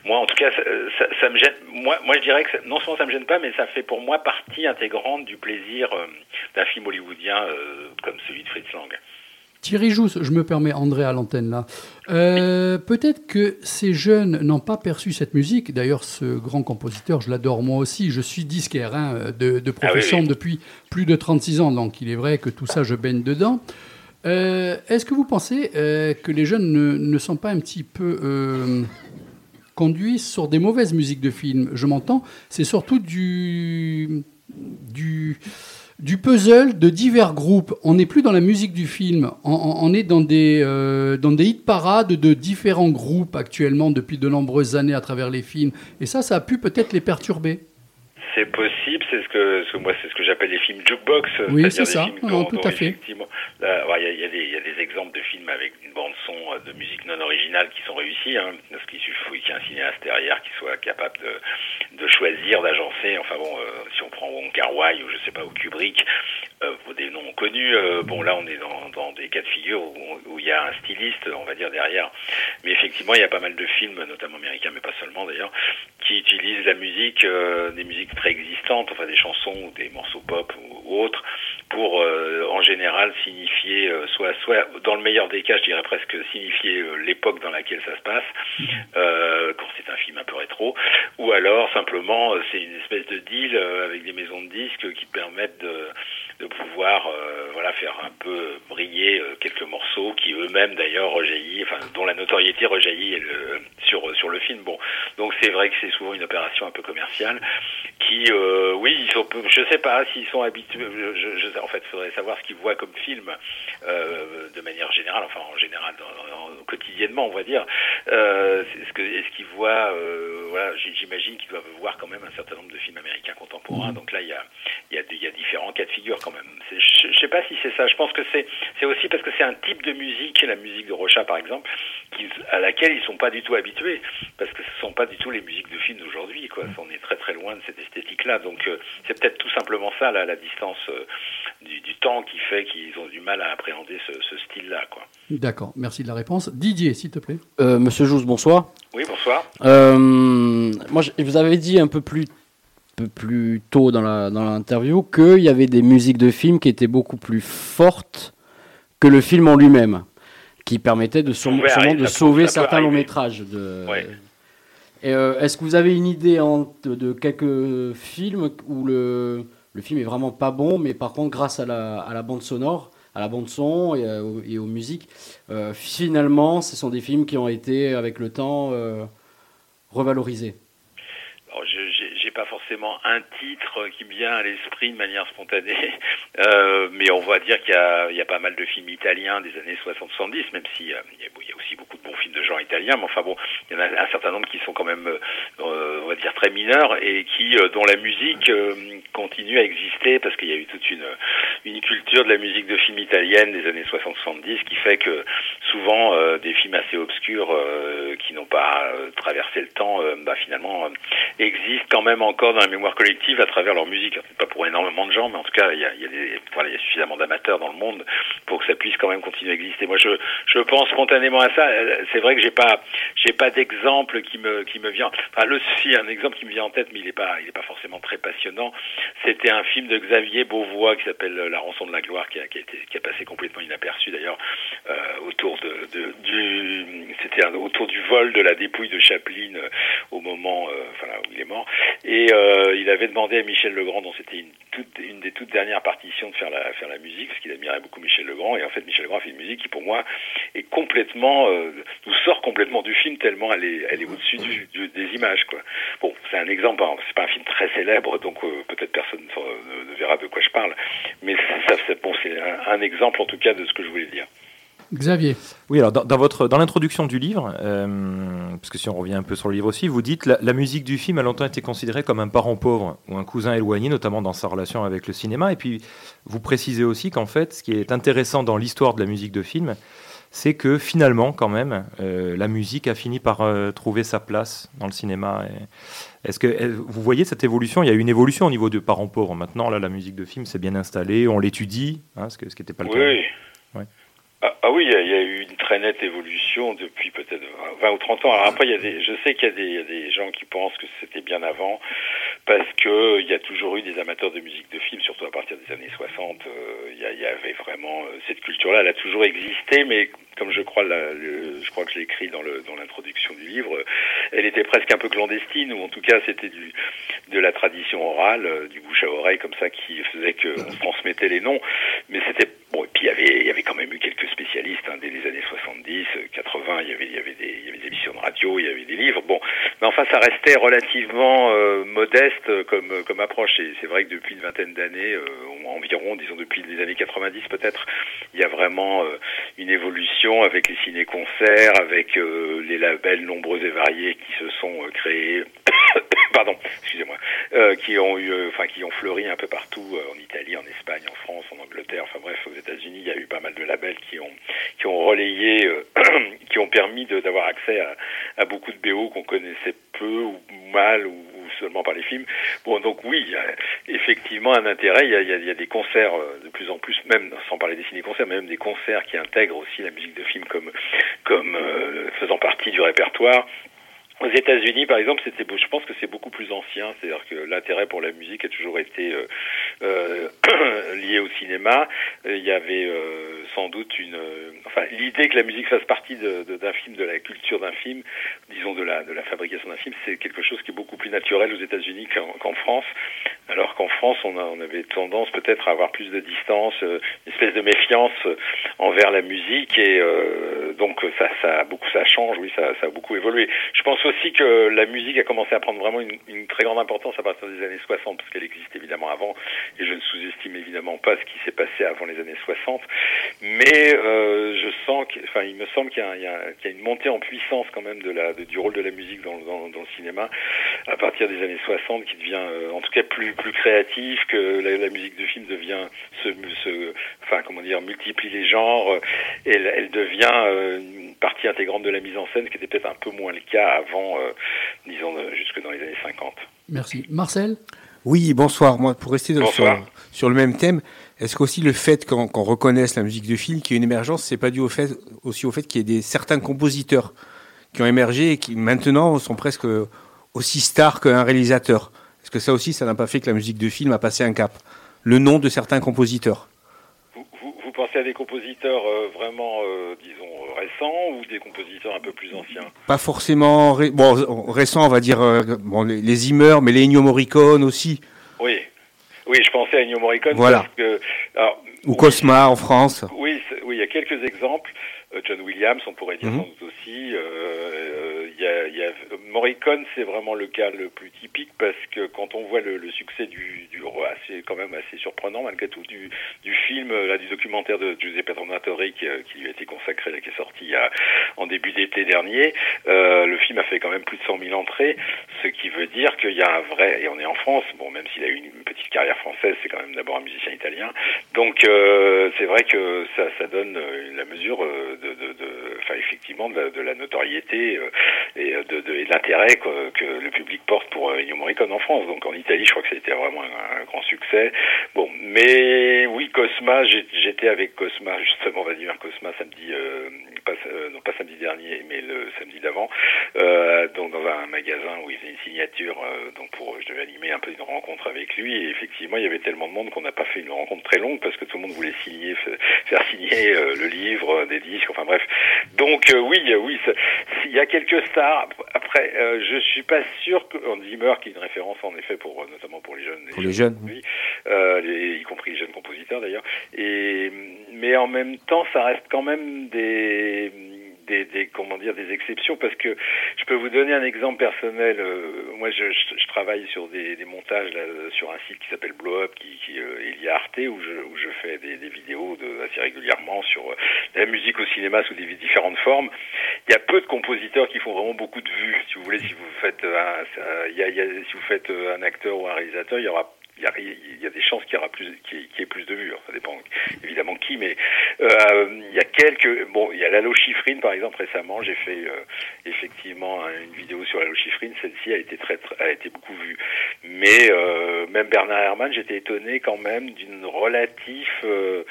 moi, en tout cas, ça, ça, ça me gêne. Moi, moi, je dirais que non seulement ça me gêne pas, mais ça fait pour moi partie intégrante du plaisir euh, d'un film hollywoodien euh, comme celui de Fritz Lang. Thierry Jousse, je me permets, André à l'antenne là. Euh, Peut-être que ces jeunes n'ont pas perçu cette musique. D'ailleurs, ce grand compositeur, je l'adore moi aussi. Je suis disquaire hein, de, de profession Ah oui, oui. depuis plus de 36 ans, donc il est vrai que tout ça, je baigne dedans. Euh, Est-ce que vous pensez euh, que les jeunes ne, ne sont pas un petit peu euh, conduits sur des mauvaises musiques de films? Je m'entends, c'est surtout du du, puzzle de divers groupes. On n'est plus dans la musique du film, on, est dans des, dans des hit parades de différents groupes actuellement depuis de nombreuses années à travers les films. Et ça, ça a pu peut-être les perturber. C'est possible, c'est ce que, ce moi c'est ce que j'appelle les films jukebox. Oui, c'est ça. films dont- tout dont à fait. Il y, a- y des- il y a des exemples de films avec une bande son euh, de musique non originale qui sont réussis, hein, parce qu'il suffit qu'il y ait un cinéaste derrière qui soit capable de, de choisir, d'agencer. Enfin bon, euh, si on prend Wong Kar Wai ou je sais pas ou Kubrick, euh, des noms connus. euh, bon là on est dans, dans des cas de figure où, il y a un styliste, on va dire derrière. Mais effectivement il y a pas mal de films, notamment américains, mais pas seulement d'ailleurs, qui utilisent la musique, des musiques préexistantes, enfin des chansons ou des morceaux pop ou, ou autres, pour euh, en général signifier, euh, soit, soit dans le meilleur des cas, je dirais presque signifier euh, l'époque dans laquelle ça se passe, euh, quand c'est un film un peu rétro, ou alors simplement euh, c'est une espèce de deal euh, avec des maisons de disques qui permettent de, de pouvoir euh, voilà faire un peu briller euh, quelques morceaux qui eux-mêmes d'ailleurs rejaillissent, enfin dont la notoriété rejaillit euh, sur sur le film. Bon, donc c'est vrai que c'est souvent une opération un peu commerciale qui, euh, oui, ils sont, peu- je sais pas s'ils sont habitués. Je, je- je- en fait, il faudrait savoir ce qu'ils voient comme film euh, de manière générale, enfin en général, dans- dans- dans- quotidiennement, on va dire. Euh, est-ce que est-ce qu'ils voient, voilà, j'imagine qu'ils doivent voir quand même un certain nombre de films américains contemporains. Donc là, il y a il y a, il y a différents cas de figure quand même. C'est- Je, je sais pas si c'est ça. Je pense que c'est c'est aussi parce que c'est un type de musique, la musique de Rocha par exemple, qui, à laquelle ils sont pas du tout habitués, parce que ce sont pas du tout les musiques de films d'aujourd'hui. Quoi, on est très très loin de cette Donc euh, c'est peut-être tout simplement ça, là, la distance euh, du, du temps qui fait qu'ils ont du mal à appréhender ce, ce style-là. Quoi. D'accord, merci de la réponse. Didier, s'il te plaît. Euh, Monsieur Jousse, bonsoir. Oui, bonsoir. Euh, moi, je vous avais dit un peu plus, peu plus tôt dans la dans l'interview qu'il y avait des musiques de films qui étaient beaucoup plus fortes que le film en lui-même, qui permettaient de, sûrement sauver certains longs métrages. De... Ouais. Euh, Est-ce que vous avez une idée de, quelques films où le, film est vraiment pas bon, mais par contre, grâce à la, bande sonore, à la bande son et, euh, aux musiques, euh, finalement, ce sont des films qui ont été, avec le temps, revalorisés Alors, je j'ai- j'ai pas un titre qui vient à l'esprit de manière spontanée, euh, mais on va dire qu'il y a, pas mal de films italiens des années 60-70, même y, a- il y a aussi beaucoup de bons films de genre italien, mais enfin bon, il y en a un certain nombre qui sont quand même, euh, on va dire, très mineurs et qui, euh, dont la musique euh, continue à exister parce qu'il y a eu toute une, une culture de la musique de film italienne des années 60-70 qui fait que souvent euh, des films assez obscurs euh, qui n'ont pas euh, traversé le temps, euh, bah, finalement, euh, existent quand même encore dans la mémoire collective à travers leur musique. Pas pour énormément de gens, mais en tout cas, il y a, y a voilà, il y a suffisamment d'amateurs dans le monde pour que ça puisse quand même continuer à exister. Moi, je, je pense spontanément à ça. Euh, C'est vrai que j'ai pas, j'ai pas d'exemple qui me, qui me vient. Enfin, le, si, un exemple qui me vient en tête, mais il est pas, il est pas forcément très passionnant. C'était un film de Xavier Beauvois qui s'appelle La rançon de la gloire, qui a, qui a été, qui a passé complètement inaperçu d'ailleurs, euh, autour de, du, c'était autour du vol de la dépouille de Chaplin euh, au moment, euh, où il est mort. Et euh, il avait demandé à Michel Legrand, dont c'était une, une des toutes dernières partitions, de faire la, faire la musique, parce qu'il admirait beaucoup Michel Legrand. Et en fait, Michel Legrand fait une musique qui, pour moi, est complètement, nous sort complètement du film tellement elle est, elle est au-dessus des images. Bon, c'est un exemple, hein, c'est pas un film très célèbre, donc peut-être personne ne, ne verra de quoi je parle, mais ça, c'est bon, c'est un, un exemple en tout cas de ce que je voulais dire. Xavier. Oui, alors dans, dans votre, dans l'introduction du livre, euh, parce que si on revient un peu sur le livre aussi, vous dites la, la musique du film a longtemps été considérée comme un parent pauvre ou un cousin éloigné, notamment dans sa relation avec le cinéma. Et puis vous précisez aussi qu'en fait, ce qui est intéressant dans l'histoire de la musique de film, c'est que finalement, quand même, euh, la musique a fini par euh, trouver sa place dans le cinéma. Est-ce que euh, vous voyez cette évolution? Il y a eu une évolution au niveau de parents pauvres. Maintenant, là, la musique de film, c'est bien installé, on l'étudie, hein, ce qui n'était pas le cas. Ouais. Ah, ah oui, il y, a, il y a eu une très nette évolution depuis peut-être 20, 20 ou 30 ans. Alors après, il y a des, je sais qu'il y a des, il y a des gens qui pensent que c'était bien avant, parce que il y a toujours eu des amateurs de musique de film, surtout à partir des années 60. euh, il, y avait vraiment cette culture-là, elle a toujours existé, mais comme je crois, je crois que je l'ai écrit dans l'introduction du livre, euh, elle était presque un peu clandestine, ou en tout cas c'était de la tradition orale, euh, du bouche à oreille comme ça, qui faisait qu'on se transmettait les noms. Mais c'était bon. Et puis il y avait quand même eu quelques spécialistes hein, dès les années 70, euh, 80. Il y avait il y avait des émissions de radio, il y avait des livres. Bon, Mais enfin, ça restait relativement euh, modeste euh, comme, euh, approche. Et c'est vrai que depuis une vingtaine d'années, euh, environ, disons depuis les années 90 peut-être, il y a vraiment euh, une évolution avec les ciné-concerts, avec euh, les labels nombreux et variés qui se sont euh, créés. Pardon, excusez-moi, euh, qui ont eu, enfin qui ont fleuri un peu partout en Italie, en Espagne, en France, en Angleterre, enfin bref, aux États-Unis, il y a eu pas mal de labels qui ont qui ont relayé, qui ont permis d'avoir accès à, à beaucoup de BO qu'on connaissait peu ou mal ou seulement par les films. Bon, donc oui, il y a effectivement un intérêt. Il y a, des concerts euh, de plus en plus, même sans parler des ciné-concerts, mais même des concerts qui intègrent aussi la musique de film comme comme euh, faisant partie du répertoire. Aux États-Unis, par exemple, c'était, je pense que c'est beaucoup plus ancien. C'est-à-dire que l'intérêt pour la musique a toujours été euh, euh, lié au cinéma. Euh, Il y avait euh, sans doute une, euh, enfin, l'idée que la musique fasse partie de- d'un film, de la culture d'un film, disons de la de la fabrication d'un film, c'est quelque chose qui est beaucoup plus naturel aux États-Unis qu'en, France. Alors qu'en France, on, avait tendance peut-être à avoir plus de distance, une espèce de méfiance envers la musique, et donc ça, ça beaucoup, ça change, oui, ça, ça a beaucoup évolué. Je pense aussi que la musique a commencé à prendre vraiment une, très grande importance à partir des années 60, parce qu'elle existe évidemment avant, et je ne sous-estime évidemment pas ce qui s'est passé avant les années 60, mais euh, je sens, que, enfin, il me semble qu'il y, a, une montée en puissance quand même du rôle de la musique dans, le cinéma à partir des années 60, qui devient, euh, en tout cas, plus créatif, que la, musique de film devient, se, enfin, comment dire, multiplie les genres, euh, elle, elle devient euh, partie intégrante de la mise en scène, ce qui était peut-être un peu moins le cas avant, euh, disons, euh, jusque dans les années 50. Merci. Marcel? Oui, bonsoir. Moi, pour rester dans- sur, le même thème, est-ce qu'aussi le fait qu'on reconnaisse la musique de film, qu'il y ait une émergence, c'est pas dû au fait, aussi au fait qu'il y ait des, certains compositeurs qui ont émergé et qui maintenant sont presque aussi stars qu'un réalisateur? Est-ce que ça aussi, ça n'a pas fait que la musique de film a passé un cap? Le nom de certains compositeurs Vous, vous, vous pensez à des compositeurs euh, vraiment, euh, disons, récents ou des compositeurs un peu plus anciens Pas forcément ré- bon, récent, on va dire euh, bon, les, les Zimmer, mais les Ennio Morricone aussi, Oui. Oui, je pensais à Ennio Morricone Voilà. parce que... Alors, ou oui, Cosma en France. Oui, oui, il y a quelques exemples. Euh, John Williams, on pourrait dire Mhm. sans doute aussi. Euh, y a, y a- Morricone, c'est vraiment le cas le plus typique parce que quand on voit le, le succès du, du assez quand même assez surprenant malgré tout du, du film, euh, là, du documentaire de Giuseppe Tornatore qui, euh, qui lui a été consacré, là, qui est sorti il y a, en début d'été dernier. Euh, le film a fait quand même plus de 100 000 entrées, ce qui veut dire qu'il y a un vrai, et on est en France, bon, même s'il a eu une petite carrière française, c'est quand même d'abord un musicien italien. Donc euh, c'est vrai que ça, ça donne euh, la mesure de, de, de enfin effectivement de la, de la notoriété et euh, de, de, et l'intérêt quoi, que le public porte pour euh, Ennio Morricone en France. Donc en Italie, je crois que été vraiment un, grand succès. Bon, mais oui, Cosma, j'étais avec Cosma justement, Vladimir Cosma samedi, euh, pas, euh, non pas samedi dernier, mais le samedi d'avant, euh, donc dans un magasin où il faisait une signature, euh, donc pour je devais animer un peu une rencontre avec lui. Et effectivement, il y avait tellement de monde qu'on n'a pas fait une rencontre très longue parce que tout le monde voulait signer, faire signer le livre, des disques, enfin bref. Donc oui, oui, il y a quelques stars. Après, euh, je suis pas sûr que Hans Zimmer, qui est une référence en effet pour euh, notamment pour les jeunes, Pour les jeunes. oui, euh, les- y compris les jeunes compositeurs d'ailleurs. Et mais en même temps, ça reste quand même des des, des comment dire des exceptions parce que je peux vous donner un exemple personnel. Euh, moi, je, je, je travaille sur des, des montages là, sur un site qui s'appelle Blow Up, qui, qui euh, est lié à Arte, où je, où je fais des, des vidéos de, assez régulièrement sur euh, la musique au cinéma sous des différentes formes. Il y a peu de compositeurs qui font vraiment beaucoup de vues. Si vous voulez, si vous faites un, un- il y a, il y a- si vous faites un acteur ou un réalisateur, il y aura il y, a, des chances qu'il y aura plus qu'il y ait- plus de vues. Alors, ça dépend évidemment qui, mais euh, il y a quelques bon, il y a Lalo Schifrin par exemple récemment, j'ai fait euh, effectivement un- une vidéo sur Lalo Schifrin, celle-ci a été très, très- a été beaucoup vue. Mais euh, même Bernard Herrmann, j'étais étonné quand même d'une relative euh,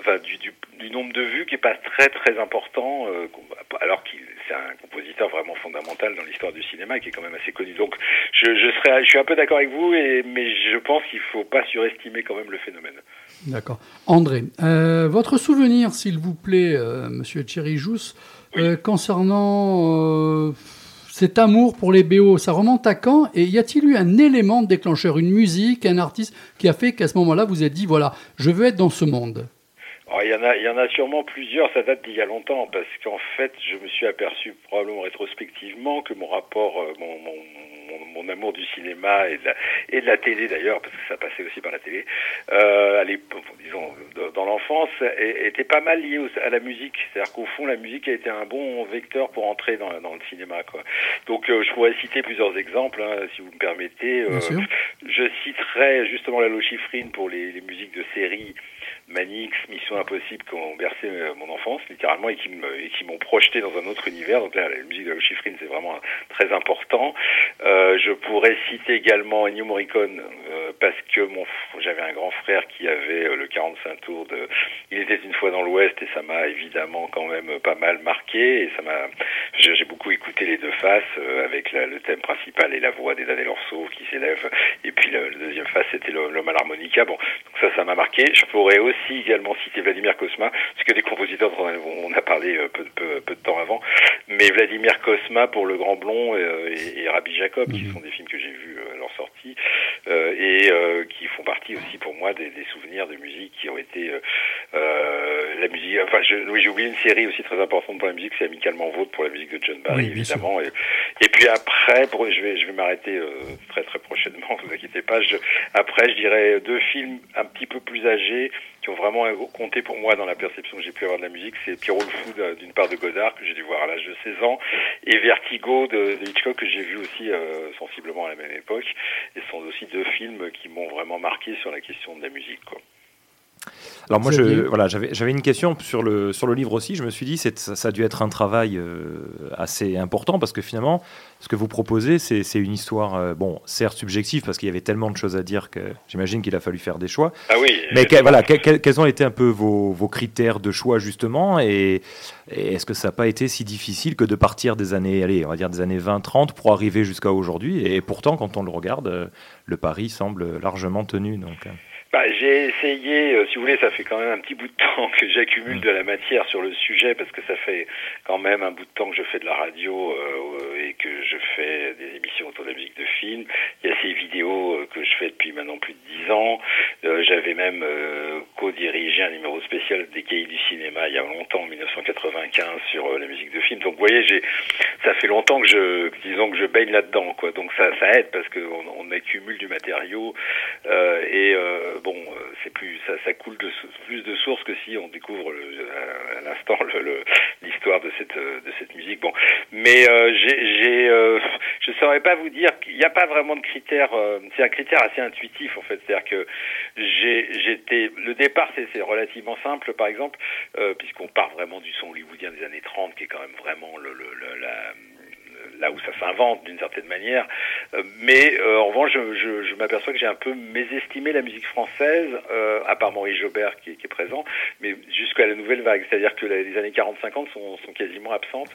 enfin du, du, du nombre de vues qui est pas très très important euh, alors qu'il c'est un compositeur vraiment fondamental dans l'histoire du cinéma qui est quand même assez connu. Donc je, je serais je suis un peu d'accord avec vous et mais je pense qu'il faut pas surestimer quand même le phénomène. D'accord. André, euh, votre souvenir, s'il vous plaît, euh, Monsieur Chirijous, euh, concernant cet amour pour les BO, ça remonte à quand Et y a-t-il eu un élément déclencheur, une musique, un artiste qui a fait qu'à ce moment-là, vous êtes dit, voilà, je veux être dans ce monde? Oh, il y en a, il y en a sûrement plusieurs. Ça date d'il y a longtemps, parce qu'en fait, je me suis aperçu probablement rétrospectivement que mon rapport, euh, mon, mon, mon, mon amour du cinéma et de la, et de la télé d'ailleurs, parce que ça passait aussi par la télé, euh, à l'époque, disons dans- l'enfance, était pas mal lié à la musique. C'est-à-dire qu'au fond, la musique a été un bon vecteur pour entrer dans, dans le cinéma. Quoi. Donc, euh, je pourrais citer plusieurs exemples, hein, si vous me permettez. Bien Euh, sûr. je citerai justement la Lochifrine pour les, les musiques de série Manix, Mission Impossible qui ont bercé euh, mon enfance littéralement et qui m'ont projeté dans un autre univers. Donc là, la musique de la Lochifrine, c'est vraiment très important. Euh, je pourrais citer également Ennio Morricone euh, parce que j'avais un grand frère qui avait euh, le 45 tours de Il était une fois dans l'Ouest et ça m'a évidemment quand même pas mal marqué et ça m'a j'ai beaucoup écouté les deux faces euh, avec la- le thème principal et la voix des et Lorceau qui s'élève et puis le deuxième face c'était l'homme à l'harmonica bon ça ça m'a marqué je pourrais aussi également citer Vladimir Kosma parce que des compositeurs dont on a, parlé euh, peu, peu, peu de temps avant. Mais Vladimir Kosma pour Le Grand Blond euh, et, et Rabbi Jacob qui sont des films que j'ai vus euh, à leur sortie et qui font partie aussi pour moi des, des souvenirs de musique qui ont été la musique enfin je, oui j'ai oublié une série aussi très importante pour la musique c'est Amicalement Vôtre pour la musique de John Barry Oui, évidemment et, et puis après pour, je vais je vais m'arrêter euh, très très prochainement vous inquiétez pas je, après je dirais deux films un petit peu plus âgés qui ont vraiment compté pour moi dans la perception que j'ai pu avoir de la musique c'est Pierrot le fou de- d'une part de Godard que j'ai dû voir à l'âge de 16 ans et Vertigo de, de Hitchcock que j'ai vu aussi euh, sensiblement à la même époque et ce sont aussi deux films qui m'ont vraiment marqué sur la question de la musique quoi. Alors moi, je, voilà, j'avais une question sur le, sur le livre aussi. Je me suis dit, c'est, ça, ça a dû être un travail euh, assez important parce que finalement, ce que vous proposez, c'est, une histoire, euh, bon, certes subjective parce qu'il y avait tellement de choses à dire que j'imagine qu'il a fallu faire des choix. Ah oui Mais que- voilà, que- que- quels ont été un peu vos, vos critères de choix justement? Et, et est-ce que ça n'a pas été si difficile que de partir des années, allez, on va dire des années 20-30 pour arriver jusqu'à aujourd'hui? Et pourtant, quand on le regarde, euh, le pari semble largement tenu. Donc, euh. Bah, j'ai essayé, euh, si vous voulez, ça fait quand même un petit bout de temps que j'accumule de la matière sur le sujet parce que ça fait quand même un bout de temps que je fais de la radio euh, et que je fais des émissions autour de la musique de film. Il y a ces vidéos euh, que je fais depuis maintenant plus de dix ans. Euh, J'avais même euh, co-dirigé un numéro spécial des cahiers du cinéma il y a longtemps, en 1995, sur la musique de film. Donc, vous voyez, j'ai, ça fait longtemps que je, disons que je baigne là-dedans, quoi. Donc, ça, ça aide parce qu'on on accumule du matériau euh, et euh, bon, euh, c'est plus, ça, ça coule de plus de sources que si on découvre le, à, l'instant l'histoire de cette euh, de cette musique. Bon, mais euh, j'ai, euh, je saurais pas vous dire qu'il n'y a pas vraiment de critères. euh, c'est un critère assez intuitif en fait, c'est-à-dire que j'ai, j'étais, le départ c'est, c'est relativement simple, par exemple, euh, puisqu'on part vraiment du son hollywoodien des années 30, qui est quand même vraiment le, le- le- la là où ça s'invente d'une certaine manière. Euh, mais euh, en revanche, je, je, je m'aperçois que j'ai un peu mésestimé la musique française, euh, à part Maurice Jobert qui, qui est présent, mais jusqu'à la nouvelle vague. C'est-à-dire que les années 40-50 sont, sont quasiment absentes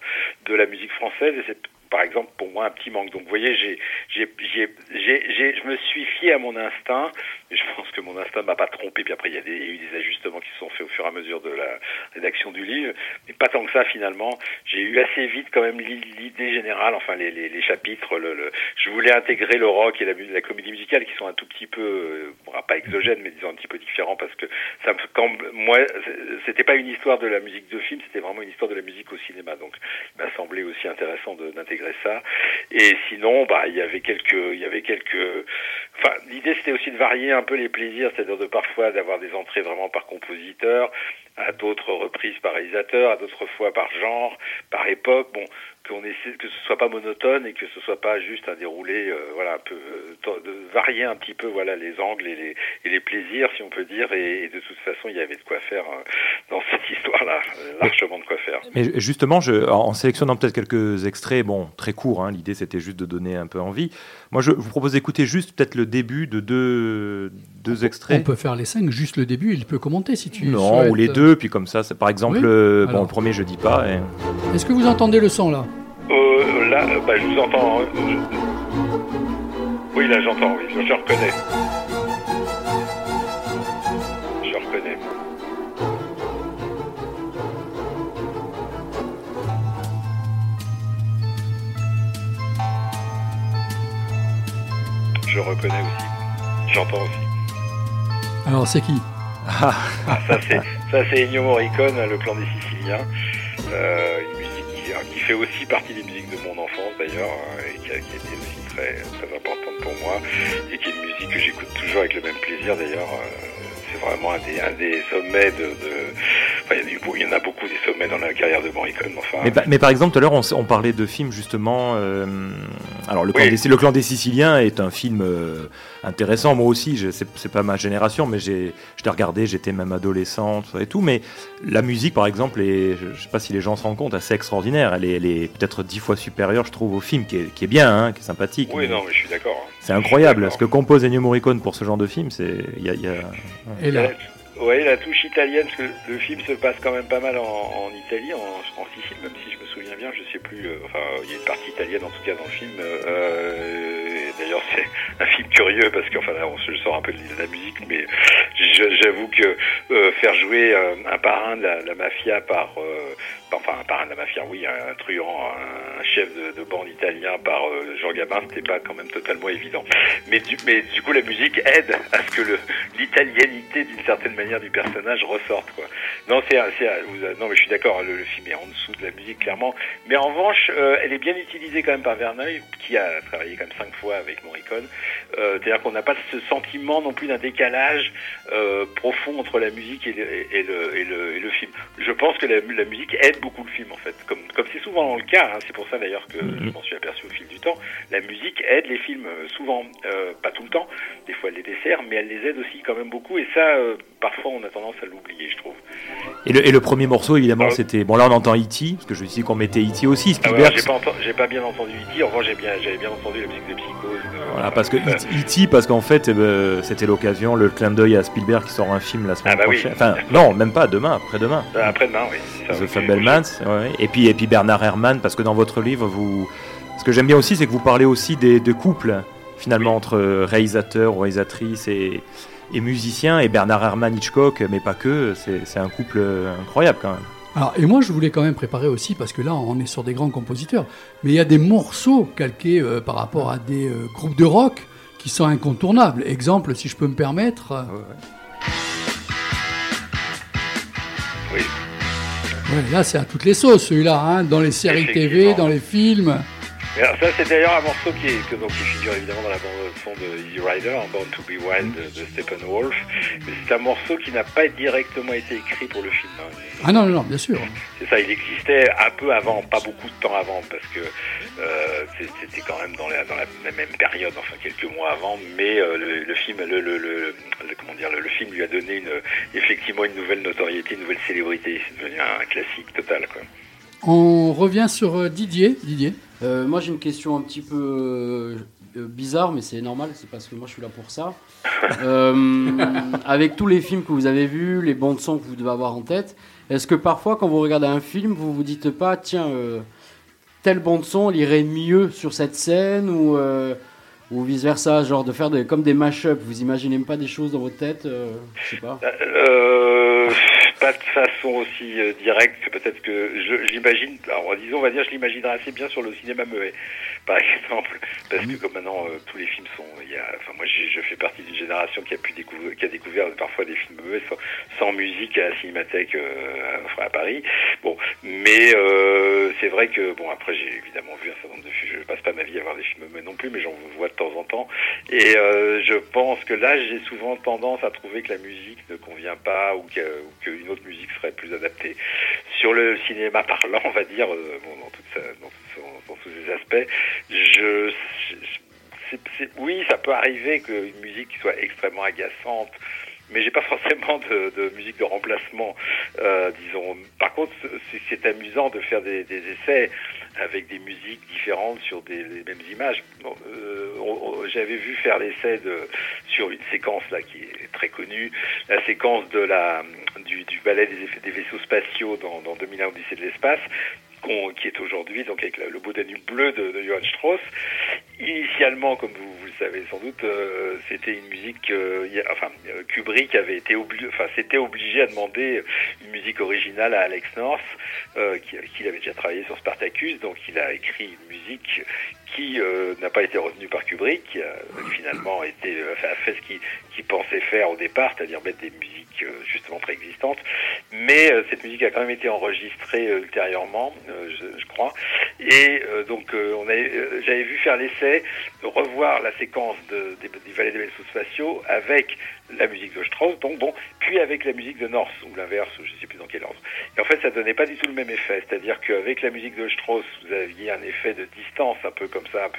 de la musique française et c'est par exemple pour moi un petit manque. Donc vous voyez, j'ai, j'ai, j'ai, j'ai, je me suis fié à mon instinct. Je pense que mon instinct m'a pas trompé. Puis après, il y, a eu des ajustements qui se sont faits au fur et à mesure de la rédaction du livre, mais pas tant que ça finalement. J'ai eu assez vite quand même l'i- l'idée générale, enfin les, chapitres. Le, le- je voulais intégrer le rock et la, la comédie musicale qui sont un tout petit peu, euh, pas exogènes, mais disons un petit peu différents parce que ça quand moi, c'était pas une histoire de la musique de film, c'était vraiment une histoire de la musique au cinéma. Donc, il m'a semblé aussi intéressant d'intégrer Et sinon, bah, il y avait quelques, il y avait quelques, enfin, l'idée c'était aussi de varier un peu les plaisirs, c'est-à-dire de parfois d'avoir des entrées vraiment par compositeur, à d'autres reprises par réalisateur, à d'autres fois par genre, par époque. Bon, qu'on essaie que ce soit pas monotone et que ce soit pas juste un déroulé, euh, voilà, un peu euh, de varier un petit peu, voilà, les angles et les, et les plaisirs, si on peut dire. Et, et de toute façon, il y avait de quoi faire euh, dans cette histoire-là, largement de quoi faire. Mais justement, je, en sélectionnant peut-être quelques extraits, bon, très courts, hein, l'idée c'était juste de donner un peu envie. Moi, je vous propose d'écouter juste peut-être le début de deux, deux On extraits. peut faire les cinq, juste le début, il peut commenter si tu Non, souhaites. ou les deux, puis comme ça, c'est- par exemple, Oui. euh, bon, le premier je dis pas. et- Est-ce que vous entendez le son là Euh, là, euh, bah, je vous entends. je- Oui, là, j'entends, oui, je, je reconnais. Je reconnais. Je reconnais aussi. J'entends aussi. Alors c'est qui? Ah, ça, c'est, Ennio Morricone, le clan des Siciliens. Euh, une musique qui, qui fait aussi partie des musiques de mon enfance d'ailleurs, hein, et qui a, qui a été aussi très, très importante pour moi, et qui est une musique que j'écoute toujours avec le même plaisir d'ailleurs. Euh, c'est vraiment un des, un des sommets de. de- Enfin, il y, a du- il y en a beaucoup des sommets dans la carrière de Morricone. Enfin, Mais, pa- mais par exemple, tout à l'heure, on, parlait de films justement. euh, alors, le, clan Oui. des, le clan des Siciliens est un film euh, intéressant. Moi aussi, c'est pas ma génération, mais j'ai, je l'ai regardé. J'étais même adolescent tout ça et tout. Mais la musique, par exemple, est, je, je sais pas si les gens se rendent compte, assez extraordinaire. Elle est, elle est peut-être dix fois supérieure, je trouve, au film, qui est, qui est bien, hein, qui est sympathique. oui, mais non, mais je suis d'accord. hein. C'est incroyable. Ce que compose Ennio Morricone pour ce genre de film, c'est, a, y a- Oui, la touche italienne, parce que le film se passe quand même pas mal en, Italie, en, Sicile, même si je me souviens bien, je sais plus. euh, enfin, il y a une partie italienne en tout cas dans le film. euh, et D'ailleurs, c'est un film curieux parce qu'enfin là, on se sort un peu de la musique, mais j'avoue que euh, faire jouer euh, un parrain de la, la mafia par, euh, enfin de la mafia, oui, un truand, un chef de, de bande italien par euh, Jean Gabin, c'était pas quand même totalement évident. Mais du, mais du coup, la musique aide à ce que l'italianité d'une certaine manière du personnage ressorte, quoi. Non, c'est, non, mais je suis d'accord. Le, le film est en dessous de la musique, clairement. Mais en revanche, euh, elle est bien utilisée quand même par Verneuil, qui a travaillé quand même cinq fois avec Morricone. Euh, c'est-à-dire qu'on n'a pas ce sentiment non plus d'un décalage euh, profond entre la musique et le, et le, et le, film. Je pense que la musique aide beaucoup le film, en fait. Comme, comme c'est souvent le cas, hein, c'est pour ça d'ailleurs que je m'en suis aperçu au fil du temps. La musique aide les films euh, souvent, euh, pas tout le temps. Des fois, elle les dessert, mais elle les aide aussi quand même beaucoup. Et ça, euh, parfois, on a tendance à l'oublier, je trouve. Et le, et le premier morceau, évidemment, Ah. c'était. Bon, là, on entend E.T., parce que je dis qu'on mettait E.T. aussi. Ah ouais, Spielberg, j'ai pas, enten- j'ai pas bien entendu E.T. En revanche, j'ai bien, j'avais bien entendu la musique de Psychose. Voilà, parce que euh, E.T., parce qu'en fait, eh ben, c'était l'occasion, le clin d'œil à Spielberg qui sort un film la semaine Ah bah oui. prochaine. Enfin, non, même pas demain, après-demain. euh, Après-demain, oui. ça, The. Fabelmans, ouais. et puis et puis Bernard Herrmann, parce que dans votre livre, vous, ce que j'aime bien aussi, c'est que vous parlez aussi des de couples finalement entre réalisateurs ou réalisatrices et et musiciens et Bernard Herrmann Hitchcock, mais pas que. C'est c'est un couple incroyable quand même. Alors, et moi, je voulais quand même préparer aussi, parce que là, on est sur des grands compositeurs, mais il y a des morceaux calqués euh, par rapport à des euh, groupes de rock qui sont incontournables. Exemple, si je peux me permettre. euh, Oui. ouais, là, c'est à toutes les sauces, celui-là, hein, dans les séries TV, dans les films. Ça, c'est d'ailleurs un morceau qui, est, que, donc, qui figure évidemment dans la bande son de Easy Rider, hein, Born to Be Wild de, de Steppenwolf. Mais c'est un morceau qui n'a pas directement été écrit pour le film. hein. Ah non, non, non, bien sûr. C'est ça, il existait un peu avant, pas beaucoup de temps avant, parce que euh, c'était quand même dans la, dans la même période, enfin quelques mois avant, mais euh, le, le film, le, le, le- le- comment dire, le, le film lui a donné une, effectivement une nouvelle notoriété, une nouvelle célébrité. C'est devenu un classique total, quoi. On revient sur euh, Didier. Didier. Euh, moi j'ai une question un petit peu euh, bizarre, mais c'est normal, c'est parce que moi je suis là pour ça. Euh, avec tous les films que vous avez vus, les bandes son que vous devez avoir en tête, est-ce que parfois quand vous regardez un film, vous vous dites pas, tiens, telle bande son, elle irait mieux sur cette scène ou, ou vice versa, genre de faire des, comme des mash-up, vous imaginez même pas des choses dans votre tête, je sais pas. Pas de façon aussi euh, directe, peut-être que je, alors disons, on va dire, je l'imaginerais assez bien sur le cinéma muet, par exemple, parce que comme maintenant euh, tous les films sont, il y a, enfin moi je fais partie d'une génération qui a pu découvrir, qui a découvert parfois des films muets sans, sans musique à la cinémathèque euh, enfin, à Paris. Bon, mais euh, c'est vrai que bon après j'ai évidemment vu un certain nombre de films, je passe pas ma vie à voir des films muets non plus, mais j'en vois de temps en temps, et euh, je pense que là j'ai souvent tendance à trouver que la musique ne convient pas ou que- ou qu'une autre musique serait plus adaptée. Sur le cinéma parlant, on va dire, euh, bon, dans, toute sa- dans, tout son- dans tous ses aspects, je, oui, ça peut arriver qu'une musique soit extrêmement agaçante, mais j'ai pas forcément de, musique de remplacement, euh, disons. Par contre, c'est- amusant de faire des, essais avec des musiques différentes sur des, les mêmes images. Euh, J'avais vu faire l'essai sur une séquence là qui est très connue, la séquence de la du, du ballet des effets des vaisseaux spatiaux dans, dans 2001 Odyssée de l'espace, qui est aujourd'hui donc avec le, le beau Danube bleu de, de Johann Strauss. Initialement, comme vous, vous le savez sans doute, euh, c'était une musique. euh, a- enfin, euh, Kubrick avait été obligé, enfin, s'était obligé à demander une musique originale à Alex North, euh, qui, avec qui il avait déjà travaillé sur Spartacus, donc il a écrit une musique qui euh, n'a pas été retenue par Kubrick, qui a finalement été, euh, enfin, a fait ce qu'il qu'il pensait faire au départ, c'est-à-dire mettre des musiques euh, justement préexistantes. Mais euh, cette musique a quand même été enregistrée euh, ultérieurement, euh, je, je crois. Et euh, donc, euh, on euh, j'avais vu faire l'essai de revoir la séquence de, des, des Vallées des vaisseaux spatiaux avec la musique de Strauss, donc bon, puis avec la musique de North, ou l'inverse, je ne sais plus dans quel ordre. Et en fait, ça donnait pas du tout le même effet, c'est-à-dire qu'avec la musique de Strauss, vous aviez un effet de distance, un peu comme ça,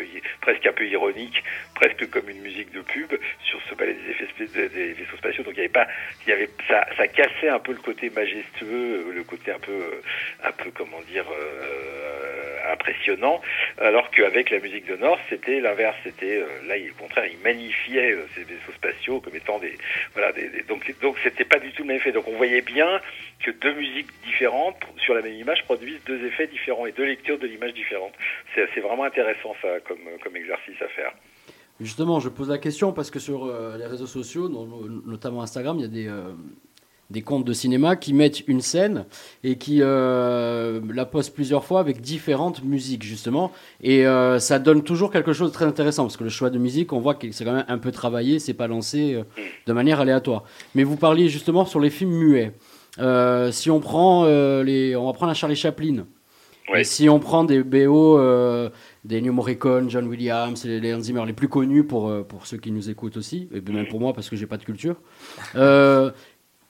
presque un peu ironique, presque comme une musique de pub sur ce ballet des effets des, vaisseaux spatiaux. Donc il y avait pas, il y avait, ça, ça cassait un peu le côté majestueux, euh, le côté un peu, euh, un peu comment dire, euh, impressionnant, alors qu'avec la musique de North, c'était l'inverse, c'était euh, là, au contraire, il magnifiait ces vaisseaux spatiaux comme étant des, voilà, donc donc c'était pas du tout le même effet. Donc on voyait bien que deux musiques différentes sur la même image produisent deux effets différents et deux lectures de l'image différentes. C'est vraiment intéressant ça comme comme exercice à faire. Justement, je pose la question parce que sur euh, les réseaux sociaux, notamment Instagram, il y a des, euh, des comptes de cinéma qui mettent une scène et qui euh, la postent plusieurs fois avec différentes musiques, justement. Et euh, ça donne toujours quelque chose de très intéressant parce que le choix de musique, on voit que c'est quand même un peu travaillé, c'est pas lancé euh, de manière aléatoire. Mais vous parliez justement sur les films muets. Si on prend les, on va prendre un Charlie Chaplin. Et si on prend des BO, des New Morricone, John Williams, les, les Hans Zimmer les plus connus pour, pour ceux qui nous écoutent aussi, et même pour moi parce que j'ai pas de culture, euh,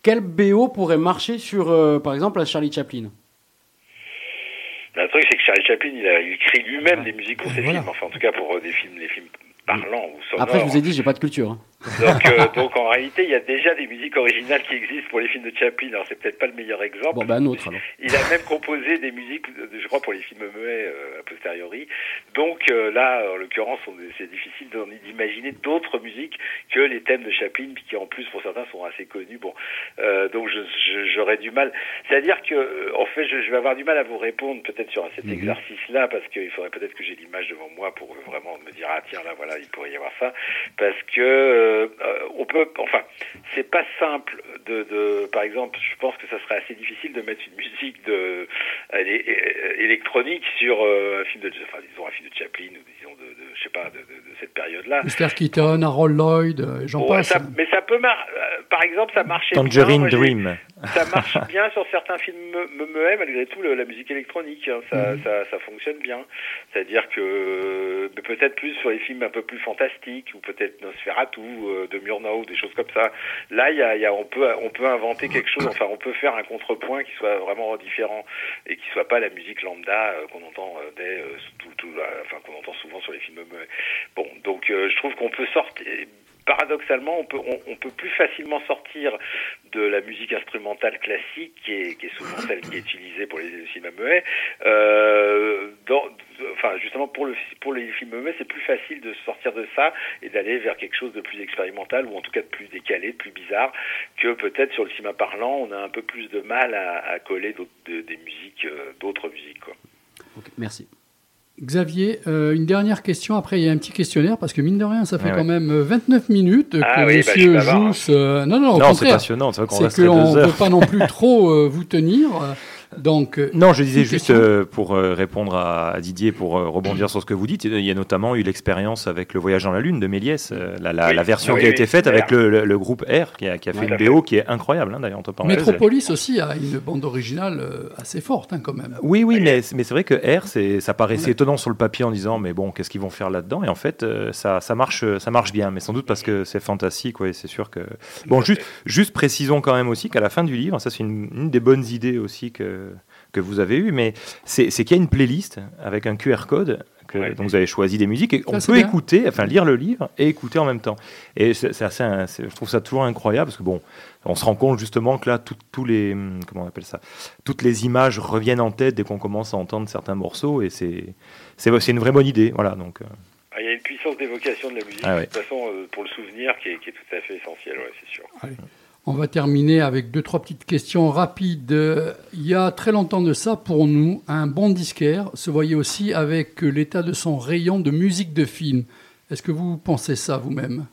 quel BO pourrait marcher sur, euh, par exemple, un Charlie Chaplin? Le truc c'est que Charlie Chaplin il a il écrit lui-même des musiques pour ses Voilà. films, enfin en tout cas pour euh, des films, les films parlants ou sonores. Après, je vous ai dit, j'ai pas de culture. hein. Donc, euh, donc en réalité, il y a déjà des musiques originales qui existent pour les films de Chaplin. Alors c'est peut-être pas le meilleur exemple. Bon, ben un autre alors. Il a même composé des musiques, euh, je crois, pour les films muets euh, a posteriori. Donc euh, là, en l'occurrence, c'est difficile d'imaginer d'autres musiques que les thèmes de Chaplin, qui en plus pour certains sont assez connus. Bon, euh, donc j'aurais du mal. C'est-à-dire que, euh, en fait, je, je vais avoir du mal à vous répondre peut-être sur cet exercice-là, parce qu'il faudrait peut-être que j'ai l'image devant moi pour vraiment me dire ah tiens là voilà il pourrait y avoir ça, parce que euh, euh, on peut, enfin, c'est pas simple de, de, par exemple, je pense que ça serait assez difficile de mettre une musique de elle est- é- électronique sur euh, un film de, enfin disons un film de Chaplin ou disons de, de je sais pas de, de- de cette période-là. Buster Keaton, Harold Lloyd, euh, j'en Ouais, passe. ça- mais ça peut mar euh, par exemple ça marchait bien. Tangerine j'ai- Dream. ça marche bien sur certains films me- me- muets malgré tout le- la musique électronique hein, ça, Mhm. ça, ça fonctionne bien c'est à dire que euh, peut-être plus sur les films un peu plus fantastiques ou peut-être Nosferatu euh, de Murnau des choses comme ça là il y a, y a- on peut on peut inventer quelque chose enfin on peut faire un contrepoint qui soit vraiment différent et qui soit pas la musique lambda euh, qu'on entend euh, dès, euh, tout, tout, euh, enfin qu'on entend souvent sur les films muets bon donc euh, je trouve qu'on peut sortir paradoxalement, on peut, plus facilement sortir de la musique instrumentale classique, qui est, souvent celle qui est utilisée pour les cinémas muets. Euh, enfin, justement, pour, le, pour les films muets, c'est plus facile de sortir de ça et d'aller vers quelque chose de plus expérimental, ou en tout cas de plus décalé, de plus bizarre, que peut-être sur le cinéma parlant, on a un peu plus de mal à, coller des musiques, euh, d'autres musiques. Quoi. Merci. Xavier, euh, une dernière question. Après, il y a un petit questionnaire parce que mine de rien, ça fait quand même euh, 29 minutes Ah que oui, bah, suis Monsieur. Jousse. euh, non, non, au Non, c'est passionnant. C'est qu'on ne peut pas non plus trop euh, vous tenir. Euh, Donc, Non, je disais juste question euh, pour euh, répondre à, Didier, pour euh, rebondir sur ce que vous dites. Il y a notamment eu l'expérience avec le voyage dans la Lune de Méliès, euh, la, la- Oui. la version Oui, qui a oui, été faite avec le, le- le groupe R, qui a, qui a fait une. BO qui est incroyable, hein, d'ailleurs, entre parenthèses. Métropolis aussi a une bande originale assez forte hein, quand même. Oui, oui, mais, mais c'est vrai que R, ça paraissait étonnant sur le papier en disant, mais bon, qu'est-ce qu'ils vont faire là-dedans? Et en fait, euh, ça, ça, marche, ça marche bien, mais sans doute parce que c'est fantastique, ouais, c'est sûr que. Bon, juste, juste précisons quand même aussi qu'à la fin du livre, ça c'est une, une des bonnes idées aussi que, que vous avez eues, mais c'est, qu'il y a une playlist avec un QR code. Que, Ouais. Donc vous avez choisi des musiques et on peut bien. écouter, enfin lire le livre et écouter en même temps. Et c'est, assez, je trouve ça toujours incroyable parce que bon, on se rend compte justement que là, tous les, hum, comment on appelle ça, toutes les images reviennent en tête dès qu'on commence à entendre certains morceaux et c'est, c'est, une vraie bonne idée. Voilà, donc, euh, Ah, Il y a une puissance d'évocation de la musique, Ah ouais. de toute façon, euh, pour le souvenir, qui est, qui est tout à fait essentielle, ouais, c'est sûr. Allez. On va terminer avec deux, trois petites questions rapides. Il y a très longtemps de ça, pour nous, un bon disquaire se voyait aussi avec l'état de son rayon de musique de film. Est-ce que vous pensez ça vous-même?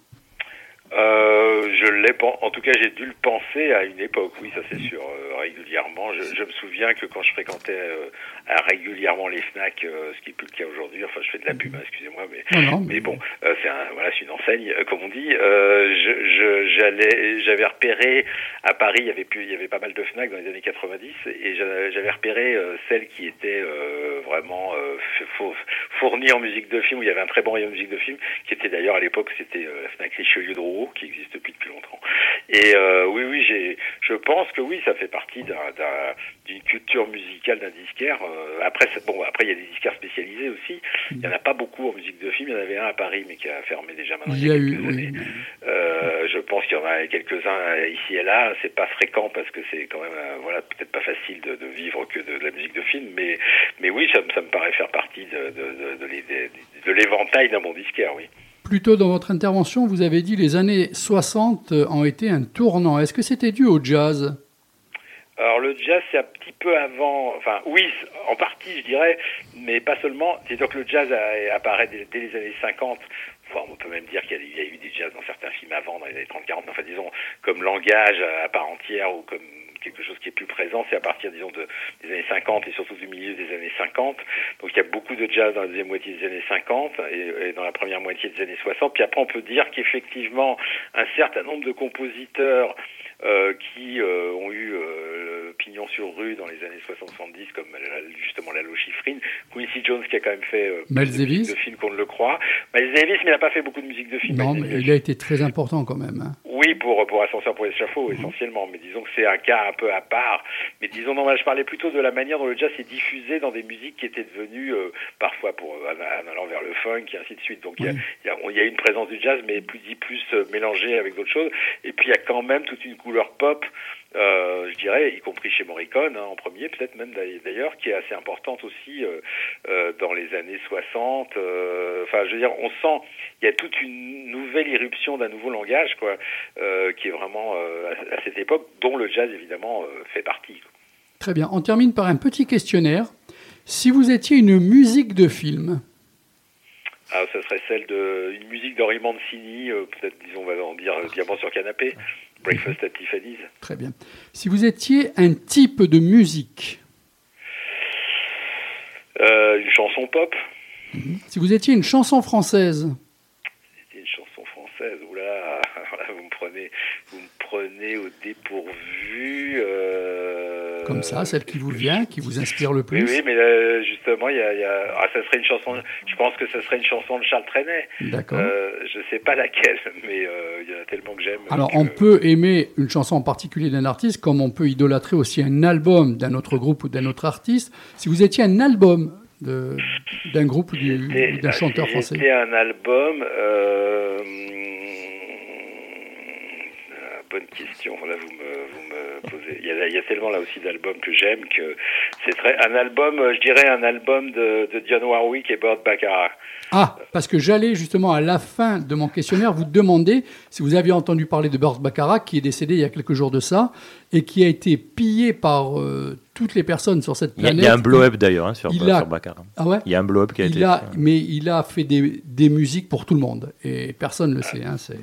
Euh, je l'ai, en tout cas, j'ai dû le penser à une époque, oui, ça c'est sûr, euh, régulièrement. Je, me souviens que quand je fréquentais euh, régulièrement les Fnac, euh, ce qui est plus le cas aujourd'hui, enfin, je fais de la pub, hein, excusez-moi, mais Non, non, mais bon, euh, c'est un, voilà, c'est une enseigne, euh, comme on dit. Euh, je, je- j'allais, j'avais repéré à Paris, il y avait plus, il y avait pas mal de Fnac dans les années 90, et j'a- j'avais repéré euh, celle qui était euh, vraiment euh, fournie en musique de film, où il y avait un très bon rayon de musique de film, qui était d'ailleurs à l'époque, c'était euh, la Fnac Richelieu de Rouault, qui existe depuis depuis longtemps. Et euh, oui, oui, j'ai, je pense que oui, ça fait partie d'un, d'un- d'une culture musicale d'un disquaire. Euh, après, bon, après il y a des disquaires spécialisés aussi. Il y en a pas beaucoup en musique de film. Il y en avait un à Paris, mais qui a fermé déjà maintenant. Il y a eu, oui. Euh, je pense qu'il y en a quelques-uns ici et là. C'est pas fréquent parce que c'est quand même, euh, voilà, peut-être pas facile de, de vivre que de, de la musique de film, mais, mais oui, ça, me- ça me paraît faire partie de, de, de, de l'é- de- de l'éventail d'un bon disquaire, oui. Plus tôt dans votre intervention, vous avez dit les années 60 ont été un tournant. Est-ce que c'était dû au jazz? Alors le jazz, c'est un petit peu avant, enfin oui, en partie je dirais, mais pas seulement. C'est-à-dire que le jazz apparaît dès, les années 50. Enfin, on peut même dire qu'il y, a eu des jazz dans certains films avant, dans les années 30-40. Enfin, disons, comme langage à part entière ou comme quelque chose qui est plus présent, c'est à partir, disons, de, des années 50 et surtout du milieu des années 50. Donc il y a beaucoup de jazz dans la deuxième moitié des années 50 et, dans la première moitié des années 60. Puis après, on peut dire qu'effectivement, un certain nombre de compositeurs qui euh, ont eu euh, pignon sur rue dans les années 60-70, comme la- justement Lalo Schifrin, Quincy Jones qui a quand même fait euh, Miles de musique Davis. de film qu'on ne le croit, Miles Davis, mais il n'a pas fait beaucoup de musique de film. Non, mais il a été très important quand même. hein. Oui, pour, pour Ascenseur pour l'échafaud, essentiellement. Mais disons que c'est un cas un peu à part. Mais disons, non, je parlais plutôt de la manière dont le jazz s'est diffusé dans des musiques qui étaient devenues, euh, parfois, pour, euh, en allant vers le funk et ainsi de suite. Donc, il y a- y, a, y a une présence du jazz, mais plus dit plus euh, mélangée avec d'autres choses. Et puis, il y a quand même toute une couleur pop, euh, je dirais, y compris chez Morricone, hein, en premier, peut-être même d'ailleurs- qui est assez importante aussi euh, euh, dans les années 60. euh, Enfin, je veux dire, on sent, il y a toute une nouvelle irruption d'un nouveau langage, quoi, qui est vraiment à, à cette époque, dont le jazz, évidemment, fait partie. Très bien. On termine par un petit questionnaire. Si vous étiez une musique de film, Ah, ça serait celle de une musique d'Henri Mancini, euh, peut-être, disons, on va en dire euh, Diamant sur canapé, Breakfast at Tiffany's. très bien. Si vous étiez un type de musique, Euh, une chanson pop, si vous étiez une chanson française, c'était une chanson française. Oula, vous me prenez, vous me prenez au dépourvu. euh, comme ça, celle qui vous vient, qui vous inspire le plus, oui, mais euh, justement, il y a, il y a- ah, ça serait une chanson. Je pense que ça serait une chanson de Charles Trenet. d'accord. Euh, je sais pas laquelle, mais euh, il y en a tellement que j'aime. Alors, que- on peut aimer une chanson en particulier d'un artiste, comme on peut idolâtrer aussi un album d'un autre groupe ou d'un autre artiste. Si vous étiez un album d'un groupe ou d'un chanteur si français, C'était un album. euh, ah, bonne question. Là, vous me, vous Il y, a, il y a tellement là aussi d'albums que j'aime que c'est très un album. euh, Je dirais un album de, de Dionne Warwick et Burt Baccarat. Ah, parce que j'allais justement à la fin de mon questionnaire vous demander si vous aviez entendu parler de Burt Baccarat, qui est décédé il y a quelques jours de ça, et qui a été pillé par euh, toutes les personnes sur cette Il y a, planète. il y a un blow-up d'ailleurs hein, sur, Il a- sur Baccarat. Ah ouais Il y a un blow-up qui a il été. a, fait. mais il a fait des, des musiques pour tout le monde, et personne ne le sait. Hein, c'est...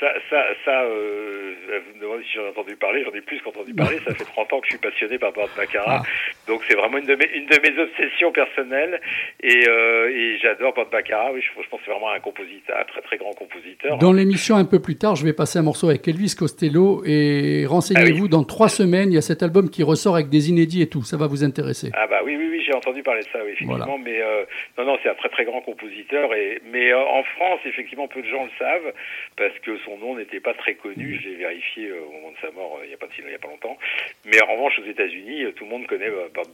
Ça, ça, ça euh, vous me demandez si j'en ai entendu parler, j'en ai plus qu'entendu parler. Ça fait 30 ans que je suis passionné par Burt Baccarat. Donc c'est vraiment une de, mes, une de mes obsessions personnelles. Et, euh, et j'adore Burt Baccarat. Oui, je, je pense que c'est vraiment un compositeur, un très très grand compositeur. Dans l'émission un peu plus tard, je vais passer un morceau avec Elvis Costello, et renseignez-vous, dans trois semaines, il y a cet album qui ressort avec des inédits et tout, ça va vous intéresser. Ah bah oui, oui, oui, j'ai entendu parler de ça, oui, effectivement. Voilà. Mais euh, non, non, c'est un très très grand compositeur. Et mais euh, en France, effectivement, peu de gens le savent parce que son nom n'était pas très connu. Je l'ai vérifié euh, au moment de sa mort, euh, il y a pas de- il y a pas longtemps. Mais en revanche, aux États-Unis, euh, tout le monde connaît euh, Burt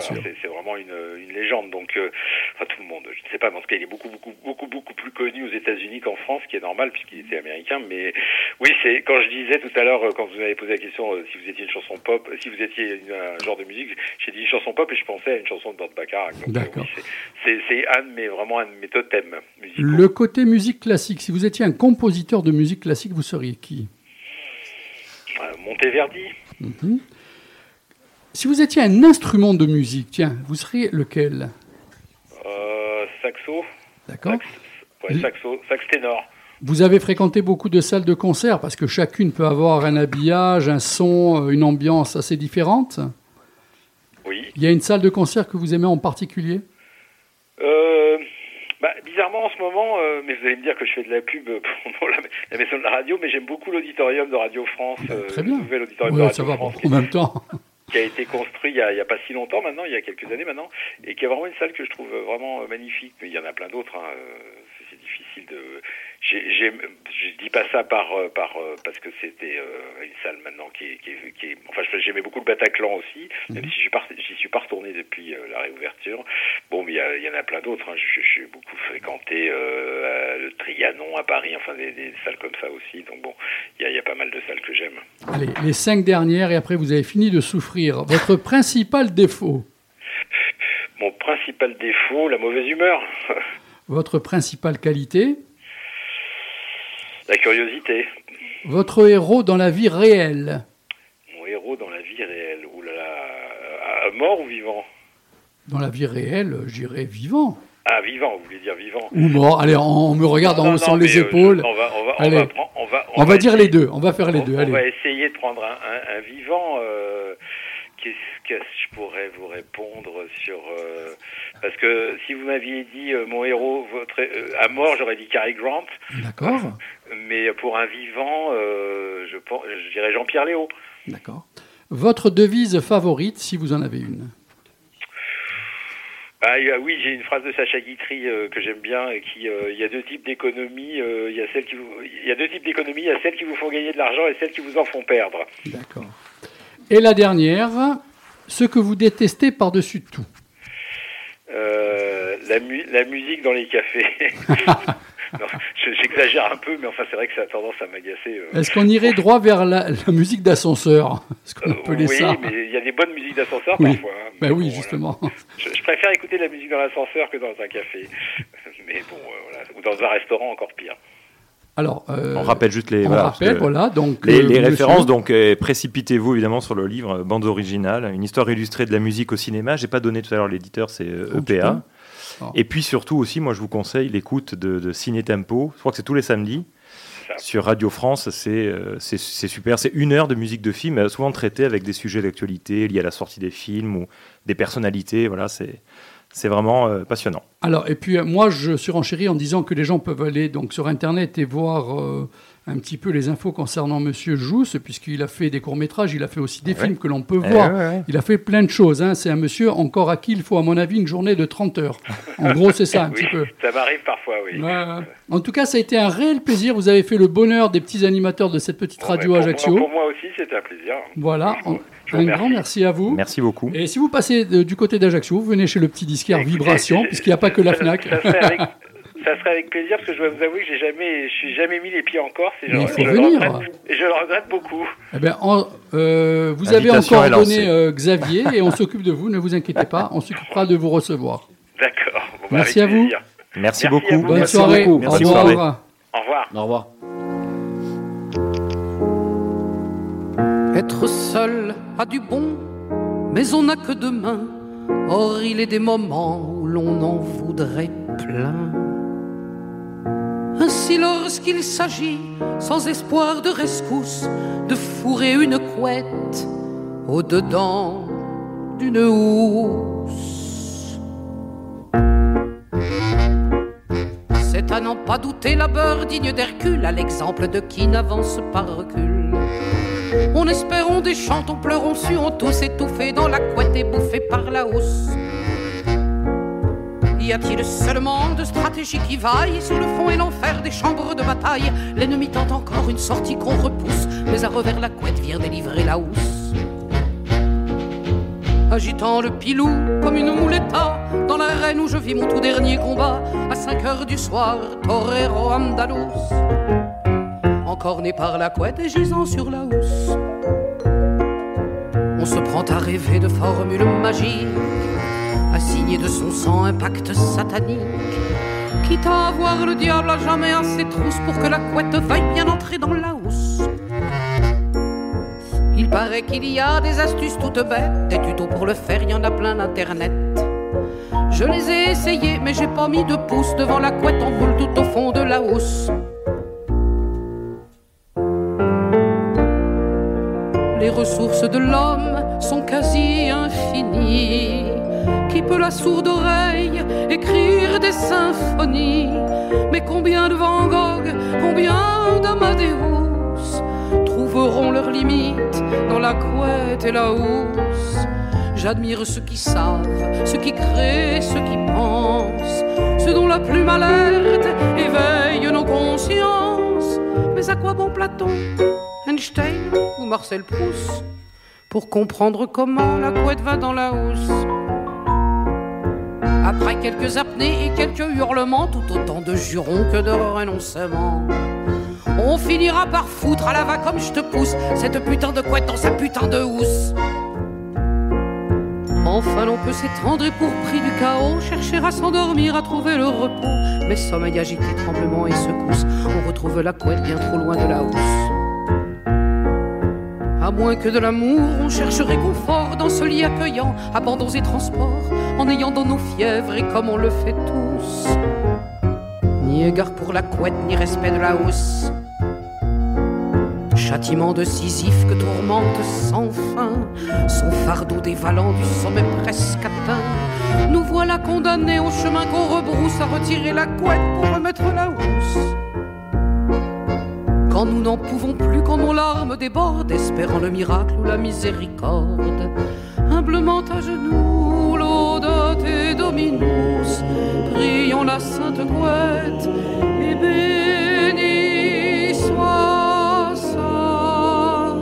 sûr. c'est vraiment une, une légende. Donc, euh, enfin tout le monde. Je ne sais pas, mais en tout cas, il est beaucoup beaucoup beaucoup beaucoup plus connu aux États-Unis qu'en France, ce qui est normal puisqu'il était américain. Mais oui, c'est quand je disais tout à l'heure, quand vous avez posé la question euh, si vous étiez une chanson pop, si vous étiez une- un genre de musique, j'ai dit une chanson pop et je pensais à une chanson de Burt euh, D'accord. oui, c'est- un de mes vraiment un de mes totems musicaux. Le côté musique classique, si vous étiez un compositeur de musique classique, vous seriez qui? Monteverdi. Mhm. Si vous étiez un instrument de musique, tiens, vous seriez lequel? Euh, saxo. D'accord Sax, ouais, saxo. Sax ténor. Vous avez fréquenté beaucoup de salles de concert parce que chacune peut avoir un habillage, un son, euh, une ambiance assez différente? Oui. Il y a une salle de concert que vous aimez en particulier? Euh, bah, bizarrement en ce moment, euh, mais vous allez me dire que je fais de la pub pour la, la maison de la radio, mais j'aime beaucoup l'auditorium de Radio France, Ben, euh, très le bien. nouvel auditorium de Radio France, en même temps. qui a été construit il y, a, il y a pas si longtemps maintenant, il y a quelques années maintenant, et qui est vraiment une salle que je trouve vraiment euh, magnifique. Mais il y en a plein d'autres. Hein, euh, difficile de. j'ai- j'ai- je dis pas ça par euh, par euh, parce que c'était euh, une salle maintenant qui est, qui est, qui est- enfin je- j'aimais beaucoup le Bataclan aussi, même si j'y par- j'y suis pas retourné depuis euh, la réouverture. Bon, mais il y, en a plein d'autres. Hein. Je- je- J'ai beaucoup fréquenté euh, le Trianon à Paris, enfin des, des salles comme ça aussi. Donc bon, il y a, il y a pas mal de salles que j'aime. Allez, les cinq dernières et après vous avez fini de souffrir. Votre principal défaut? Mon principal défaut, la mauvaise humeur, Votre principale qualité la curiosité. Votre héros dans la vie réelle Mon héros dans la vie réelle. Là là, euh, mort ou vivant? Dans la vie réelle, j'irais vivant. Ah, vivant, vous voulez dire vivant? Ou mort. Allez, on, on me regarde en haussant les euh, épaules. on va, dire les deux. On va faire les on, deux. on Allez. va essayer de prendre un, un- un vivant. euh, Qu'est-ce que je pourrais vous répondre sur euh, parce que si vous m'aviez dit euh, mon héros votre euh, à mort j'aurais dit Cary Grant D'accord. mais pour un vivant euh, je pense je dirais Jean-Pierre Léo D'accord. Votre devise favorite, si vous en avez une? Ah, oui, j'ai une phrase de Sacha Guitry euh, que j'aime bien et qui euh, il y a deux types d'économies, euh, il y a celles qui vous il y a deux types d'économies, il y a celles qui vous font gagner de l'argent et celles qui vous en font perdre. D'accord. Et la dernière, ce que vous détestez par-dessus tout. Euh, la, mu- la musique dans les cafés. j'exagère un peu, mais enfin c'est vrai que ça a tendance à m'agacer. euh. Est-ce qu'on irait droit vers la, la musique d'ascenseur? Est-ce qu'on Euh, appelait oui, ça? mais il y a des bonnes musiques d'ascenseur Oui. parfois. hein. Ben Mais oui, bon, justement. voilà. Je, je préfère écouter la musique dans l'ascenseur que dans un café. mais bon, voilà. Ou dans un restaurant encore pire. Alors, euh, On rappelle juste les, on voilà, rappelle, donc les, euh, les références. Donc, euh, précipitez-vous évidemment sur le livre Bandes originales, une histoire illustrée de la musique au cinéma. J'ai pas donné tout à l'heure l'éditeur, c'est Oh, EPA. Ah. Et puis surtout aussi, moi je vous conseille l'écoute de, de Ciné Tempo. Je crois que c'est tous les samedis sur Radio France. C'est super. C'est une heure de musique de film, souvent traitée avec des sujets d'actualité liés à la sortie des films ou des personnalités. Voilà, c'est c'est vraiment euh, passionnant. Alors, et puis euh, moi, je surenchéris en disant que les gens peuvent aller donc sur Internet et voir euh, un petit peu les infos concernant Monsieur Jousse, puisqu'il a fait des courts-métrages, il a fait aussi des Ouais. films que l'on peut Eh voir. ouais, ouais. Il a fait plein de choses. hein. C'est un monsieur encore à qui il faut, à mon avis, une journée de 30 heures. En gros, c'est ça un oui, petit peu. ça m'arrive parfois, oui. En tout cas, ça a été un réel plaisir. Vous avez fait le bonheur des petits animateurs de cette petite Bon, radio pour Ajaccio. Pour moi aussi, c'était un plaisir. Voilà. Un grand merci à vous. Merci beaucoup. Et si vous passez de- du côté d'Ajaccio, vous venez chez le petit disquaire Écoutez, Vibration, puisqu'il n'y a pas que la ça- FNAC. Ça, serait avec, ça serait avec plaisir parce que je dois vous avouer que j'ai jamais, je suis jamais mis les pieds en Corse et je, il faut je le venir. regrette, et je le regrette beaucoup. Eh ben, en- euh, vous avez encore donné euh, Xavier et on s'occupe de vous, ne vous inquiétez pas, on s'occupera de vous recevoir. D'accord. Bon, bah, Merci à vous. Merci, beaucoup. Bonne soirée. Au revoir. soirée. Au revoir. Au revoir. Être seul a du bon, mais on n'a que deux mains. Or, il est des moments où l'on en voudrait plein. Ainsi, lorsqu'il s'agit, sans espoir de rescousse, de fourrer une couette au-dedans d'une housse. C'est à n'en pas douter la beurre digne d'Hercule, à l'exemple de qui n'avance pas recul. On espérons des chants, on pleurons su, on tous étouffés dans la couette et bouffés par la hausse. Y a-t-il seulement de stratégie qui vaille sur le fond et l'enfer des chambres de bataille? L'ennemi tente encore une sortie qu'on repousse, mais à revers la couette vient délivrer la housse. Agitant le pilou comme une mouletta dans l'arène où je vis mon tout dernier combat à 5 heures du soir, torero andalous encore né par la couette et gisant sur la housse. On se prend à rêver de formules magiques, à signer de son sang un pacte satanique, quitte à avoir le diable à jamais à ses trousses pour que la couette veuille bien entrer dans la housse. Il paraît qu'il y a des astuces toutes bêtes, des tutos pour le faire, il y en a plein d'internet. Je les ai essayés, mais j'ai pas mis de pouce devant la couette en boule tout au fond de la housse. Les ressources de l'homme sont quasi infinies. Qui peut la sourde oreille écrire des symphonies? Mais combien de Van Gogh, combien d'Amadeus trouveront leurs limites dans la couette et la housse? J'admire ceux qui savent, ceux qui créent, ceux qui pensent, ceux dont la plume alerte éveille nos consciences. Mais à quoi bon Platon, Ou Marcel Proust pour comprendre comment la couette va dans la housse Après quelques apnées et quelques hurlements, tout autant de jurons que de renoncements. On finira par foutre à la va comme je te pousse cette putain de couette dans sa putain de housse. Enfin, l'on peut s'étendre et pour prix du chaos, chercher à s'endormir, à trouver le repos. Mais sommeil agité, tremblement et secousse, on retrouve la couette bien trop loin de la housse. À moins que de l'amour, on cherche réconfort dans ce lit accueillant, abandons et transports, en ayant dans nos fièvres et comme on le fait tous. Ni égard pour la couette, ni respect de la housse. Châtiment de Sisyphe que tourmente sans fin son fardeau dévalant du sommet presque atteint. Nous voilà condamnés au chemin qu'on rebrousse à retirer la couette pour remettre la housse. Quand nous n'en pouvons plus, quand nos larmes débordent, espérant le miracle ou la miséricorde, humblement à genoux, l'audate et dominus, prions la sainte couette et béni soit sa.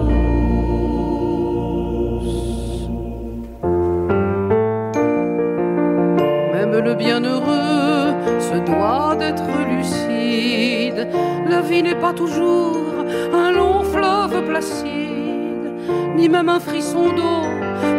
Même le bienheureux se doit d'être lucide. La vie n'est pas toujours un long fleuve placide, ni même un frisson d'eau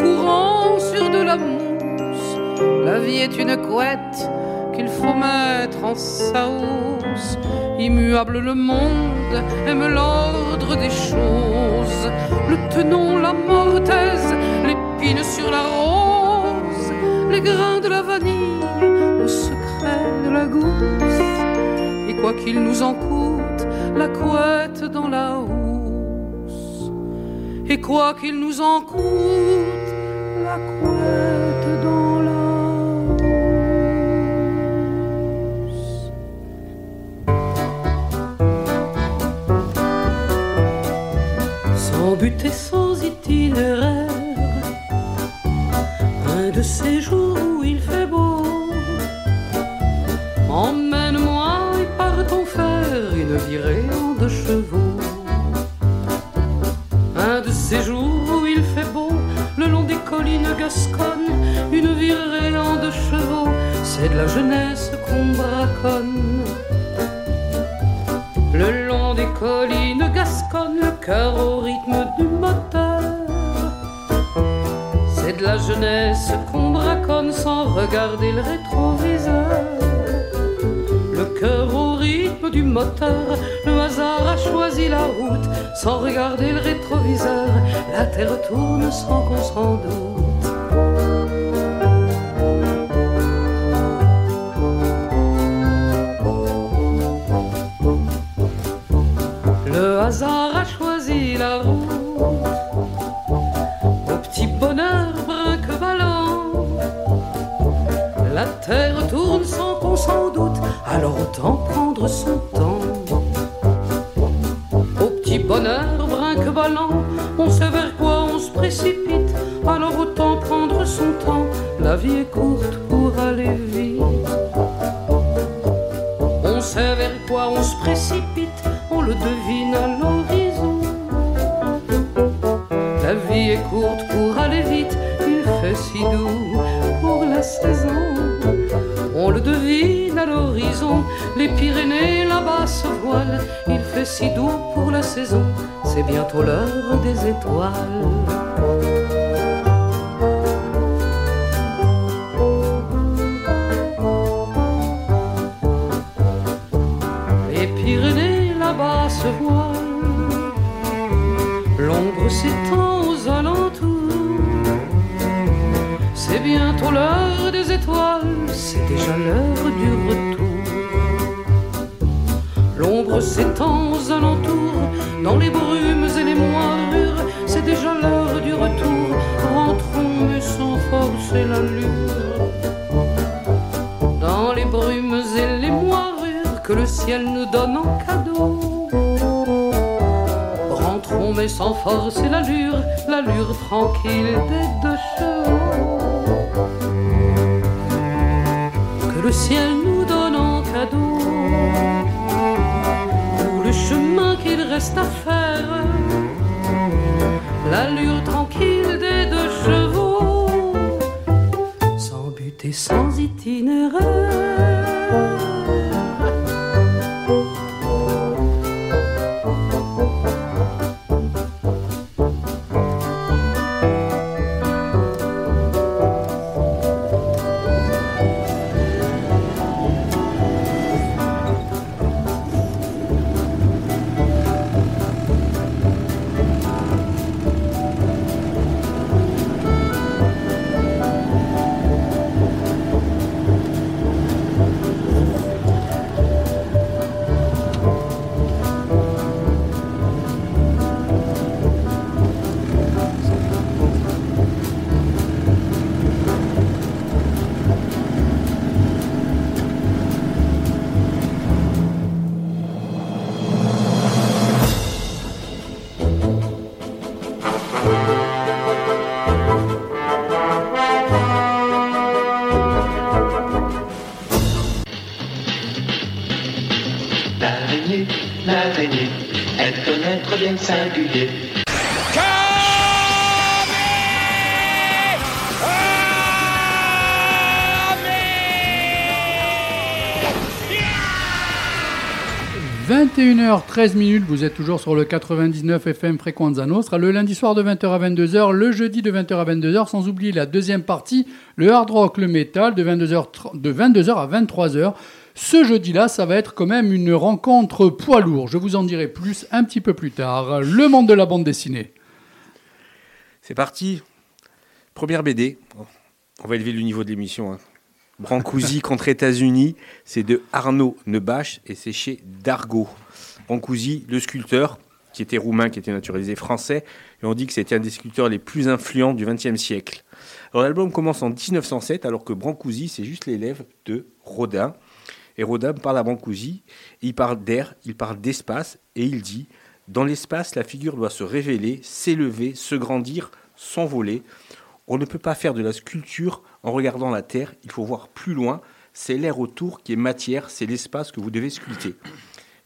courant sur de la mousse. La vie est une couette qu'il faut mettre en sa housse. Immuable le monde aime l'ordre des choses. Le tenon, la mortaise, l'épine sur la rose, les grains de la vanille, le secret de la gousse. Quoi qu'il nous en coûte, la couette dans la housse. Et quoi qu'il nous en coûte, la couette dans la housse. Sans but et sans itinéraire, un de ces jours où il fait beau. Faire une virée en deux chevaux. Un de ces jours où il fait beau, le long des collines gasconnes, une virée en deux chevaux, c'est de la jeunesse qu'on braconne. Le long des collines gasconnes, le cœur au rythme du moteur. C'est de la jeunesse qu'on braconne sans regarder le rétroviseur. Du moteur, le hasard a choisi la route sans regarder le rétroviseur. La terre tourne sans qu'on s'en doute. Le hasard a choisi la route au petit bonheur brinque-ballant. La terre tourne sans qu'on s'en doute, alors autant prendre son temps. Au petit bonheur brinque-ballant, on sait vers quoi on se précipite, alors autant prendre son temps. La vie est courte pour aller vite. On sait vers quoi on se précipite, les Pyrénées là-bas se voilent, il fait si doux pour la saison, c'est bientôt l'heure des étoiles. Sans force et l'allure, l'allure tranquille des deux chevaux. Que le ciel nous donne en cadeau. Pour le chemin qu'il reste à faire, l'allure tranquille des deux chevaux. Sans but et sans singulier. – 21h13 minutes, vous êtes toujours sur le 99 FM Frequenza Nostra, le lundi soir de 20h à 22h, le jeudi de 20h à 22h, sans oublier la deuxième partie, le hard rock, le métal, de 22h, de 22h à 23h. Ce jeudi-là, ça va être quand même une rencontre poids lourd. Je vous en dirai plus un petit peu plus tard. Le monde de la bande dessinée. C'est parti. Première BD. On va élever le niveau de l'émission. Hein. Brancusi contre États-Unis. C'est de Arnaud Nebache et c'est chez Dargaud. Brancusi, le sculpteur, qui était roumain, qui était naturalisé français. Et on dit que c'était un des sculpteurs les plus influents du XXe siècle. Alors l'album commence en 1907, alors que Brancusi, c'est juste l'élève de Rodin. Et Rodin parle à Brancusi, il parle d'air, il parle d'espace, et il dit Dans l'espace, la figure doit se révéler, s'élever, se grandir, s'envoler. On ne peut pas faire de la sculpture en regardant la terre, il faut voir plus loin. C'est l'air autour qui est matière, c'est l'espace que vous devez sculpter.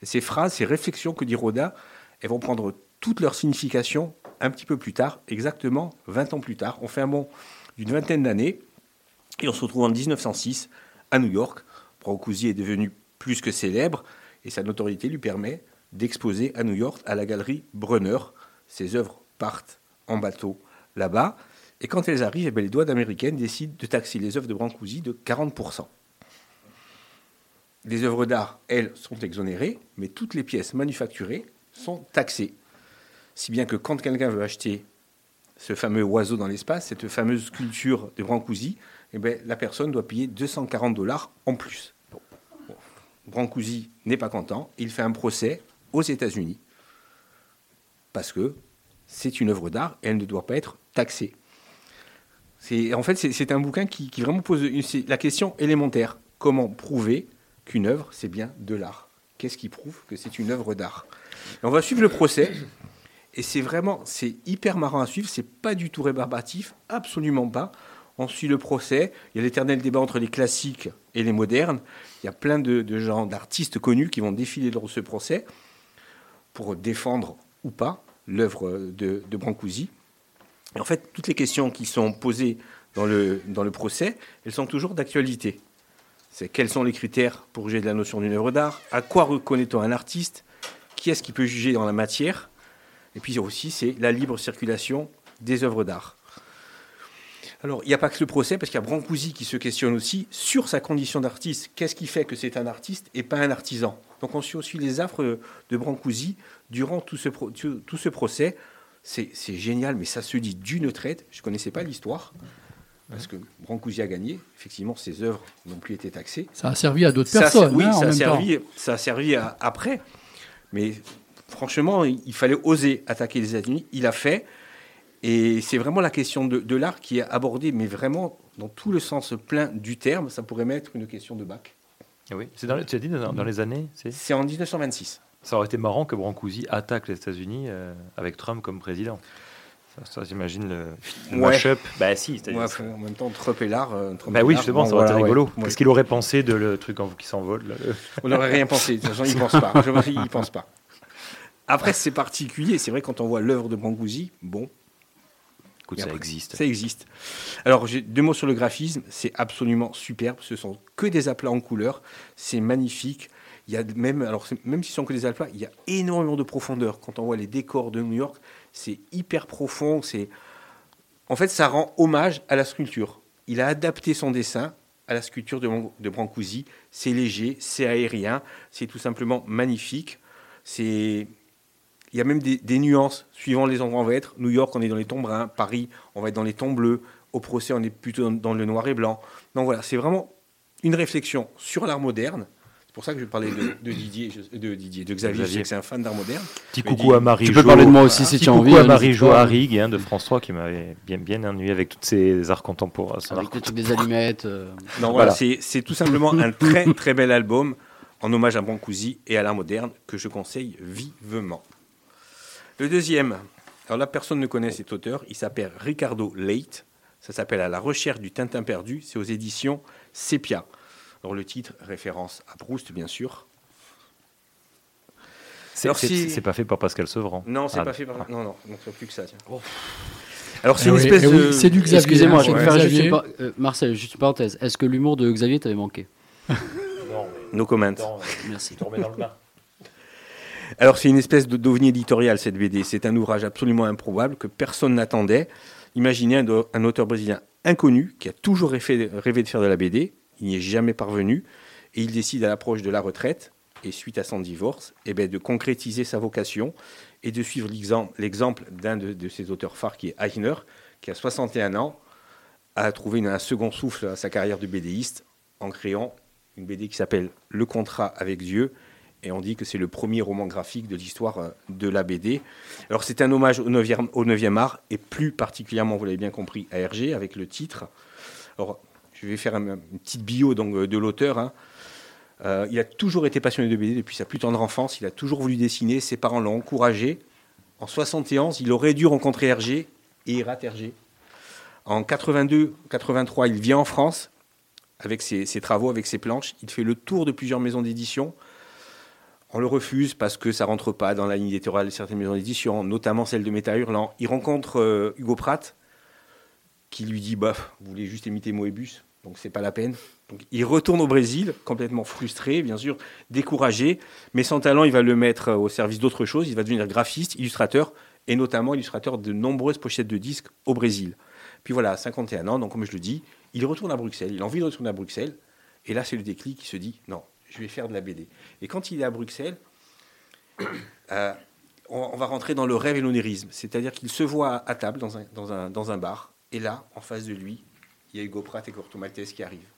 Ces phrases, ces réflexions que dit Rodin, elles vont prendre toute leur signification un petit peu plus tard, exactement 20 ans plus tard. On fait un bond d'une vingtaine d'années, et on se retrouve en 1906 à New York. Brancusi est devenu plus que célèbre et sa notoriété lui permet d'exposer à New York à la galerie Brunner. Ses œuvres partent en bateau là-bas et quand elles arrivent, eh les douanes américaines décident de taxer les œuvres de Brancusi de 40%. Les œuvres d'art, elles, sont exonérées, mais toutes les pièces manufacturées sont taxées. Si bien que quand quelqu'un veut acheter ce fameux oiseau dans l'espace, cette fameuse sculpture de Brancusi, eh bien, la personne doit payer 240 dollars en plus. Brancusi n'est pas content, il fait un procès aux États-Unis parce que c'est une œuvre d'art et elle ne doit pas être taxée. En fait, c'est, un bouquin qui, vraiment pose la question élémentaire comment prouver qu'une œuvre c'est bien de l'art? Qu'est-ce qui prouve que c'est une œuvre d'art? On va suivre le procès. Et c'est vraiment, c'est hyper marrant à suivre. C'est pas du tout rébarbatif, absolument pas. On suit le procès. Il y a l'éternel débat entre les classiques et les modernes. Il y a plein de, gens, d'artistes connus qui vont défiler lors de ce procès pour défendre ou pas l'œuvre de, de Brancusi. En fait, toutes les questions qui sont posées dans le, dans le procès, elles sont toujours d'actualité. C'est quels sont les critères pour juger de la notion d'une œuvre d'art? À quoi reconnaît-on un artiste? Qui est-ce qui peut juger dans la matière? Et puis aussi, c'est la libre circulation des œuvres d'art. Alors, il n'y a pas que le procès, parce qu'il y a Brancusi qui se questionne aussi sur sa condition d'artiste. Qu'est-ce qui fait que c'est un artiste et pas un artisan? Donc, on suit aussi les affres de Brancusi durant tout ce, tout ce procès. C'est génial, mais ça se dit d'une traite. Je ne connaissais pas l'histoire. parce que Brancusi a gagné. Effectivement, ses œuvres n'ont plus été taxées. Ça a servi à d'autres personnes oui, hein, en ça, a servi, ça a servi à- après. Mais franchement, il, il fallait oser attaquer les États-Unis. Il a fait. Et c'est vraiment la question de, de l'art qui est abordée, mais vraiment dans tout le sens plein du terme. Ça pourrait mettre une question de bac. Ah oui. C'est dans, les- tu as dit dans, dans les années c'est- C'est en 1926. Ça aurait été marrant que Brancusi attaque les États-Unis euh, avec Trump comme président. Ça, ça, j'imagine le, le Ouais. mash-up. Bah si, c'est-à-dire- Ouais, en même temps, Trump et l'art. euh, Trump Bah oui, justement, bon, ça aurait été voilà, rigolo. ouais. Qu'est-ce qu'il aurait pensé de le truc en, qui s'envole là, le- On n'aurait rien pensé. De toute façon, il pense pas. Je vois, il pense pas. Après, c'est particulier. C'est vrai, quand on voit l'œuvre de Brancusi, bon, Écoute, ça après, existe. Ça existe. Alors, j'ai deux mots sur le graphisme. C'est absolument superbe. Ce sont que des aplats en couleur. C'est magnifique. Il y a même, alors même si ce sont que des aplats, il y a énormément de profondeur. Quand on voit les décors de New York, c'est hyper profond. C'est, en fait, ça rend hommage à la sculpture. Il a adapté son dessin à la sculpture de, de Brancusi. C'est léger, c'est aérien, c'est tout simplement magnifique. C'est il y a même des, des nuances suivant les endroits où on va être. New York, on est dans les tons bruns. Paris, on va être dans les tons bleus. Au procès, on est plutôt dans, dans le noir et blanc. Donc voilà, c'est vraiment une réflexion sur l'art moderne. C'est pour ça que je parlais de, de Didier, de Didier, de Xavier. Je sais Xavier. que c'est un fan d'art moderne. Petit coucou à Marie Tu peux Jo. parler de moi aussi si tu as envie. coucou à hein, Marie Jo pas. Harrig hein, de France 3 qui m'avait bien, bien ennuyé avec tous ces arts contemporains. Avec des trucs des allumettes. euh, Non, voilà, Voilà. c'est c'est tout simplement un très très bel album en hommage à Brancusi et à l'art moderne que je conseille vivement. Le deuxième, alors là personne ne connaît cet auteur, il s'appelle Ricardo Leite, ça s'appelle À la recherche du Tintin perdu, c'est aux éditions Sepia. Alors le titre, référence à Proust bien sûr. C'est si- c'est pas fait par Pascal Sevran. Non, c'est Ah, pas fait par... ah. Non, non, non, c'est plus que ça. tiens. Alors c'est Eh une oui, espèce eh oui, de... c'est du Xavier, Excusez-moi, hein, je vais faire juste Xavier. une par- euh, Marcel, juste une parenthèse. Est-ce que l'humour de Xavier t'avait manqué? No comment. Merci. Alors c'est une espèce de d'ovni éditorial cette BD. C'est un ouvrage absolument improbable que personne n'attendait. Imaginez un, auteur brésilien inconnu qui a toujours rêvé, de faire de la BD. Il n'y est jamais parvenu et il décide à l'approche de la retraite et suite à son divorce, eh ben, de concrétiser sa vocation et de suivre l'exemple- d'un de, ses auteurs phares qui est Eisner, qui a 61 ans, a trouvé un second souffle à sa carrière de BDiste en créant une BD qui s'appelle Le contrat avec Dieu et on dit que c'est le premier roman graphique de l'histoire euh, de la BD. Alors c'est un hommage au 9e, au 9e art, et plus particulièrement, vous l'avez bien compris, à Hergé, avec le titre. Alors je vais faire un- une petite bio donc, euh, de l'auteur. hein. Euh, il a toujours été passionné de BD depuis sa plus tendre enfance, il a toujours voulu dessiner, ses parents l'ont encouragé. En 71, il aurait dû rencontrer Hergé, et il rate Hergé. En 82-83, il vient en France avec ses travaux, avec ses planches. Il fait le tour de plusieurs maisons d'édition. On le refuse parce que ça rentre pas dans la ligne éditoriale de certaines maisons d'édition, notamment celle de Méta Hurlant. Il rencontre euh, Hugo Pratt, qui lui dit bah, Vous voulez juste imiter Moebius, donc c'est pas la peine. Donc, il retourne au Brésil, complètement frustré, bien sûr, découragé, mais son talent, il va le mettre euh, au service d'autre chose. Il va devenir graphiste, illustrateur, et notamment illustrateur de nombreuses pochettes de disques au Brésil. Puis voilà, à 51 ans, donc comme je le dis, il retourne à Bruxelles. Il a envie de retourner à Bruxelles. Et là, c'est le déclic qui se dit non, je vais faire de la BD. Et quand il est à Bruxelles, euh, on, va rentrer dans le rêve et l'onérisme. C'est-à-dire qu'il se voit à, table dans un, dans, un, dans un bar. Et là, en face de lui, il y a Hugo Pratt et Corto Maltese qui arrivent.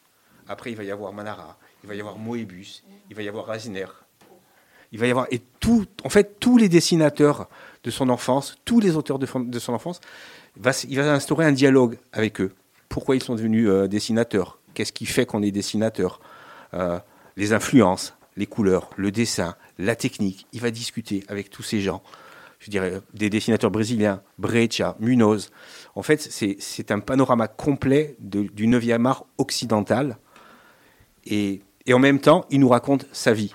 Après, il va y avoir Manara, il va y avoir Moebius, il va y avoir Rasiner. Il va y avoir et tout, en fait, tous les dessinateurs de son enfance, tous les auteurs de, de son enfance, il va instaurer un dialogue avec eux. Pourquoi ils sont devenus euh, dessinateurs? Qu'est-ce qui fait qu'on est dessinateur? Euh, Les influences, les couleurs, le dessin, la technique. Il va discuter avec tous ces gens. Je dirais euh, des dessinateurs brésiliens, Brecha, Munoz. En fait, c'est un panorama complet du 9e art occidental. Et, et en même temps, il nous raconte sa vie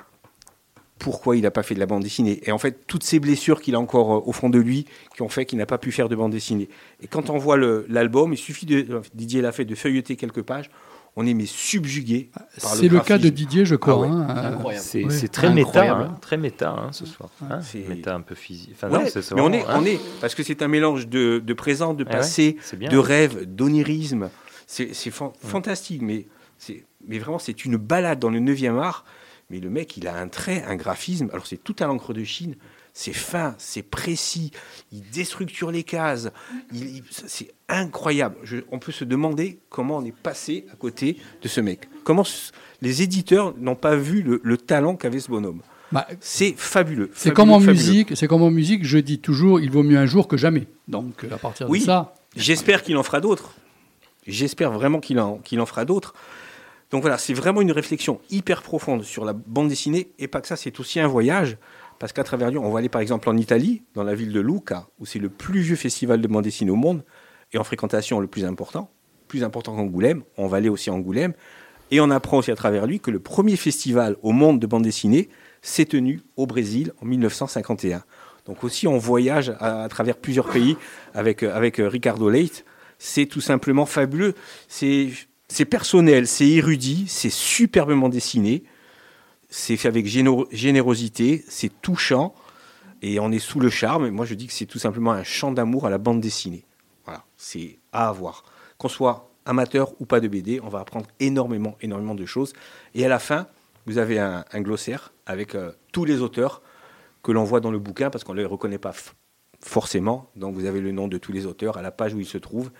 pourquoi il n'a pas fait de la bande dessinée. Et en fait, toutes ces blessures qu'il a encore euh, au fond de lui qui ont fait qu'il n'a pas pu faire de bande dessinée. Et quand on voit l'album, il suffit de, euh, Didier l'a fait, de feuilleter quelques pages, on est mais subjugué par C'est le cas de. Didier, je crois. Ah ouais, hein, c'est très méta, hein, très méta hein, ce soir. hein. C'est- Méta un peu physique. Enfin, Ouais, non, mais on est, hein. on est, parce que c'est un mélange de, de présent, de Ah ouais, passé, bien. de rêve, d'onirisme. C'est c'est fan- fantastique, mais, c'est- mais vraiment, c'est une balade dans le 9e art. Mais le mec, il a un trait, un graphisme. Alors, c'est tout à l'encre de Chine. C'est fin, c'est précis, il déstructure les cases, il- il- c'est incroyable. Je- on peut se demander comment on est passé à côté de ce mec. Comment les éditeurs n'ont pas vu le, le talent qu'avait ce bonhomme. Bah, C'est fabuleux. c'est comme en fabuleux. musique, c'est comme en musique, je dis toujours, il vaut mieux un jour que jamais. Donc à partir Oui. de ça, J'espère qu'il en fera d'autres. J'espère vraiment qu'il en, qu'il en fera d'autres. Donc voilà, c'est vraiment une réflexion hyper profonde sur la bande dessinée. Et pas que ça, c'est aussi un voyage. Parce qu'à travers lui, on va aller par exemple en Italie, dans la ville de Lucca, où c'est le plus vieux festival de bande dessinée au monde, et en fréquentation le plus important, plus important qu'Angoulême. On va aller aussi à Angoulême. Et on apprend aussi à travers lui que le premier festival au monde de bande dessinée s'est tenu au Brésil en 1951. Donc aussi, on voyage à, travers plusieurs pays avec, euh, avec euh, Ricardo Leite. C'est tout simplement fabuleux. C'est personnel, c'est érudit, c'est superbement dessiné. C'est fait avec généro- générosité, c'est touchant. Et on est sous le charme. Moi, je dis que c'est tout simplement un chant d'amour à la bande dessinée. Voilà, c'est à avoir. Qu'on soit amateur ou pas de BD, on va apprendre énormément, énormément de choses. Et à la fin, vous avez un, glossaire avec euh, tous les auteurs que l'on voit dans le bouquin, parce qu'on ne les reconnaît pas forcément. Donc vous avez le nom de tous les auteurs à la page où ils se trouvent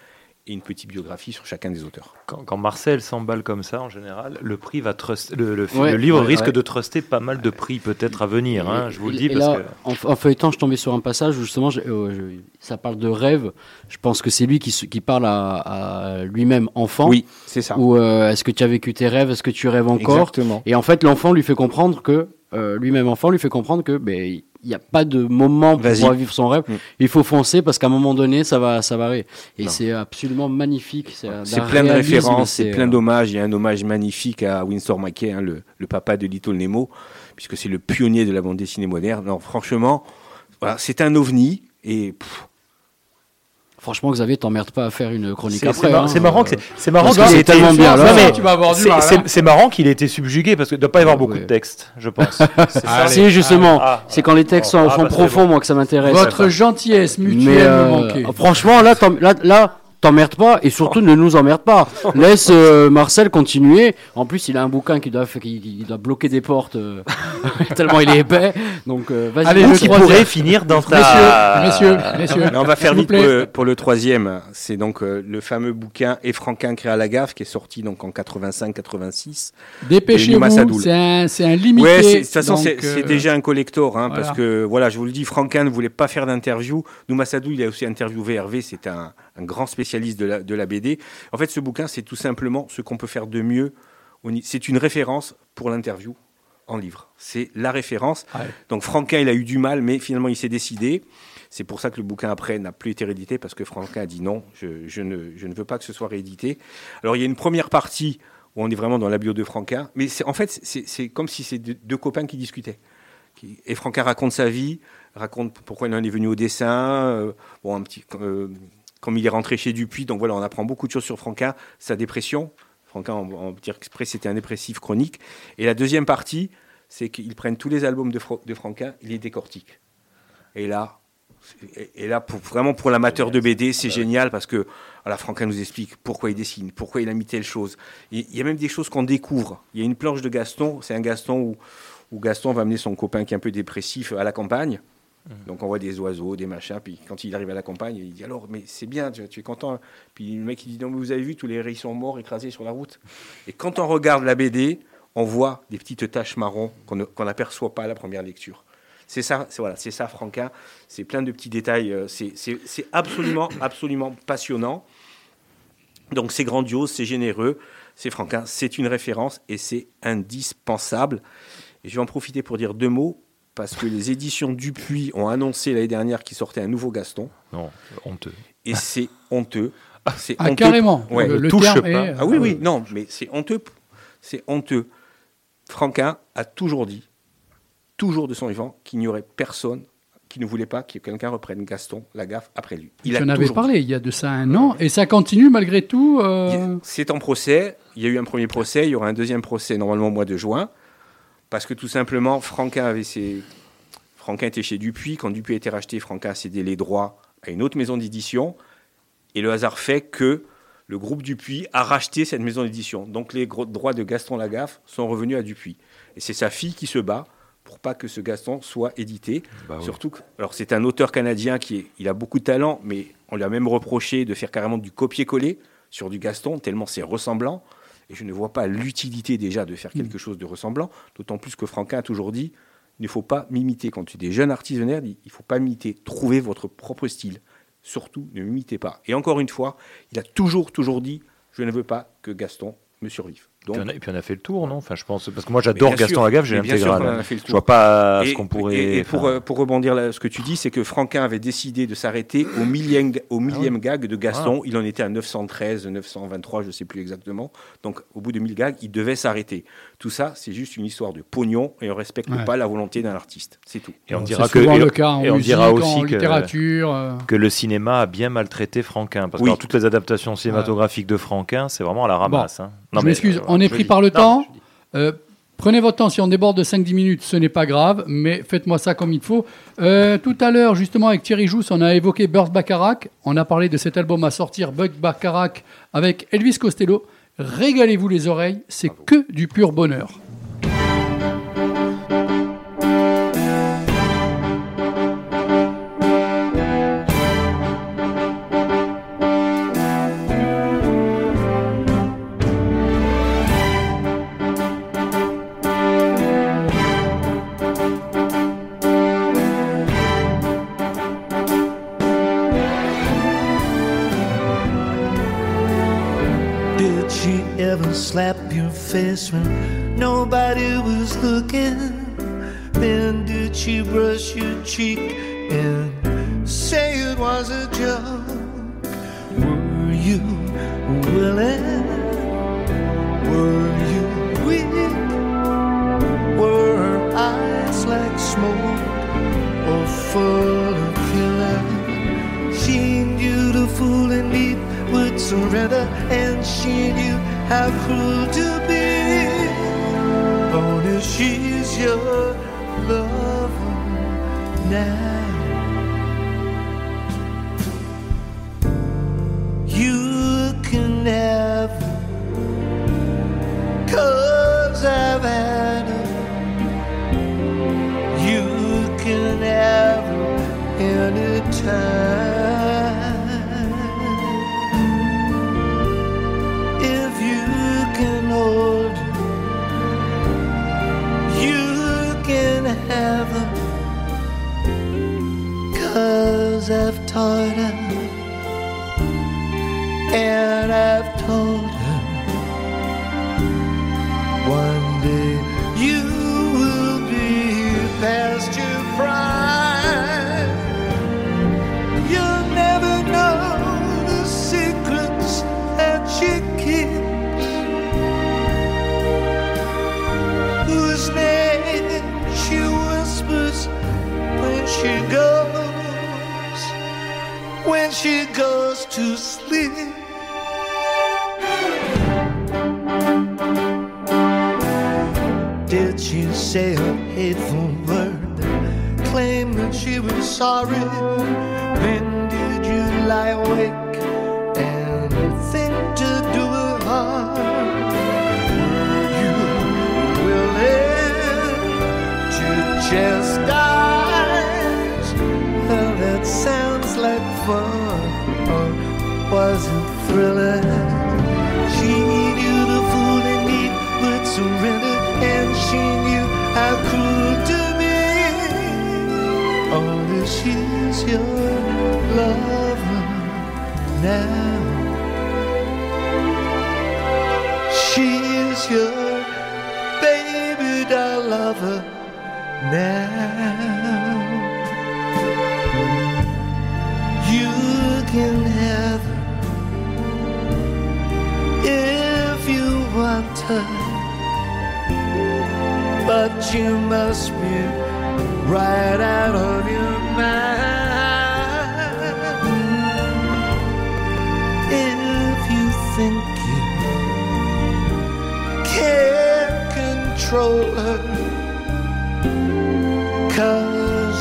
et une petite biographie sur chacun des auteurs. Quand, quand Marcel s'emballe comme ça, en général, le prix va trust- le, le, Ouais, le livre ouais, risque ouais. de truster pas mal de prix peut-être à venir. hein, je vous le dis et parce là, que en, en feuilletant, je tombais sur un passage où justement, je- euh, je- ça parle de rêve. Je pense que c'est lui qui, parle à, à lui-même enfant. Oui, c'est ça. Ou euh, est-ce que tu as vécu tes rêves? Est-ce que tu rêves encore? Exactement. Et en fait, l'enfant lui fait comprendre que euh, lui-même enfant lui fait comprendre que ben il n'y a pas de moment pour pouvoir vivre son rêve. Mm. Il faut foncer parce qu'à un moment donné, ça va, ça va arriver. Et c'est absolument magnifique. C'est plein de références, c'est plein euh, d'hommages. Il y a un hommage magnifique à Winsor McKay, hein, le, le papa de Little Nemo, puisque c'est le pionnier de la bande dessinée moderne. Non, franchement, voilà, c'est un ovni. Et pff, Franchement, Xavier, t'emmerdes pas à faire une chronique c'est après. c'est mar- hein. c'est marrant que c'est- marrant qu'il ait c'est été- tellement bien, c'est- marrant qu'il ait été subjugué parce qu'il ne doit pas y avoir beaucoup Ouais. de textes, je pense. C'est ça. Si, justement, Ah, c'est quand les textes sont, Ah, sont bah, bon. moi, que ça m'intéresse. votre gentillesse mutuelle Mais me euh, manquait. franchement, là, là, là, t'emmerdes pas et surtout ne nous emmerde pas. Laisse euh, Marcel continuer. En plus, il a un bouquin qui doit, qui, qui doit bloquer des portes euh, tellement il est épais. Donc, euh, vas-y. Allez, qui troisième. pourrait finir dans ta... Messieurs, messieurs, messieurs. Mais on va faire vite pour le, pour le troisième. C'est donc euh, le fameux bouquin Et Franquin créa la gaffe qui est sorti donc en 85-86. Dépêchez-vous, c'est un, c'est un limité. Ouais, c'est- de toute façon, c'est euh, déjà un collector, hein, voilà. parce que voilà, je vous le dis, Franquin ne voulait pas faire d'interview. Nouma Sadou, il a aussi interviewé Hervé, c'est un, un grand spécialiste de la, de la BD. En fait, ce bouquin, c'est tout simplement ce qu'on peut faire de mieux. C'est une référence pour l'interview en livre. C'est la référence. Ouais. Donc Franquin, il a eu du mal, mais finalement, il s'est décidé. C'est pour ça que le bouquin après n'a plus été réédité, parce que Franquin a dit non, je, je ne, je ne veux pas que ce soit réédité. Alors il y a une première partie où on est vraiment dans la bio de Franquin, mais en fait, c'est comme si c'est deux, deux copains qui discutaient. Et Franquin raconte sa vie, raconte pourquoi il en est venu au dessin, euh, bon, un petit, euh, comme il est rentré chez Dupuis, donc voilà, on apprend beaucoup de choses sur Franquin, sa dépression. Franquin, on, peut dire exprès, c'était un dépressif chronique. Et la deuxième partie, c'est qu'ils prennent tous les albums de, Fro- Franquin, ils les décortiquent. Et là, et- là, vraiment pour l'amateur de BD, c'est génial parce que voilà, Franquin nous explique pourquoi il dessine, pourquoi il a mis telle chose. Il y a même des choses qu'on découvre. Il y a une planche de Gaston, c'est un Gaston où Gaston va amener son copain qui est un peu dépressif à la campagne. Donc on voit des oiseaux, des machins, puis quand il arrive à la campagne, il dit alors, mais c'est bien, tu, es content. Puis le mec il dit non, mais vous avez vu, tous les hérissons morts écrasés sur la route? Et quand on regarde la BD, on voit des petites taches marron qu'on n'aperçoit pas à la première lecture. C'est ça, c'est voilà, c'est ça, Franquin. C'est plein de petits détails. euh, c'est absolument, absolument passionnant. Donc c'est grandiose, c'est généreux, c'est Franquin, c'est une référence et c'est indispensable. Et je vais en profiter pour dire deux mots parce que les éditions Dupuis ont annoncé l'année dernière qu'il sortait un nouveau Gaston Non, honteux. et c'est honteux. C'est Ah, honteux. carrément. Ouais. le, le touche terme pas. est, Ah oui, euh, oui, non, mais c'est honteux. C'est honteux. Franquin a toujours dit, toujours de son vivant, qu'il n'y aurait personne qui ne voulait pas que quelqu'un reprenne Gaston Lagaffe après lui. Il en dit. parlé il y a de ça un an, et ça continue malgré tout. euh, C'est en procès. Il y a eu un premier procès. Il y aura un deuxième procès normalement au mois de juin. Parce que tout simplement, Franquin avait ses. Franquin était chez Dupuis. Quand Dupuis a été racheté, Franquin a cédé les droits à une autre maison d'édition. Et le hasard fait que le groupe Dupuis a racheté cette maison d'édition. Donc les droits de Gaston Lagaffe sont revenus à Dupuis. Et c'est sa fille qui se bat pour pas que ce Gaston soit édité. Bah oui. Surtout que, alors c'est un auteur canadien qui est, il a beaucoup de talent, mais on lui a même reproché de faire carrément du copier-coller sur du Gaston, tellement c'est ressemblant. Et je ne vois pas l'utilité déjà de faire quelque chose de ressemblant, d'autant plus que Franquin a toujours dit il ne faut pas m'imiter. Quand tu es des jeunes artisannaires, il ne faut pas m'imiter. Trouvez votre propre style. Surtout, ne m'imitez pas. Et encore une fois, il a toujours, toujours dit je ne veux pas que Gaston me survive. Donc, et puis on a fait le tour, non? Enfin, je pense parce que moi j'adore Gaston sûr, Lagaffe, j'ai l'intégrale. qu'on en a fait le Je vois pas et, ce qu'on pourrait. et- et pour, enfin, euh, pour rebondir là, ce que tu dis, c'est que Franquin avait décidé de s'arrêter au millième, au millième gag de Gaston. Il en était à 913, 923, je ne sais plus exactement. Donc, au bout de 1000 gags, il devait s'arrêter. Tout ça, c'est juste une histoire de pognon et on ne respecte Ouais. pas la volonté d'un artiste. C'est tout. et on dira que et- le cas en et on dira en aussi que littérature. euh, que le cinéma a bien maltraité Franquin parce que Oui. alors, toutes les adaptations cinématographiques de Franquin, c'est vraiment à la ramasse. hein. Non, je m'excuse, euh, on est pris dis. par le Non, temps. Euh, prenez votre temps. Si on déborde de 5-10 minutes, ce n'est pas grave, mais faites-moi ça comme il faut. Euh, tout à l'heure, justement, avec Thierry Jousse, on a évoqué Burt Bacharach. On a parlé de cet album à sortir, Buck Bacharach, avec Elvis Costello. Régalez-vous les oreilles, c'est que du pur bonheur. Your face when nobody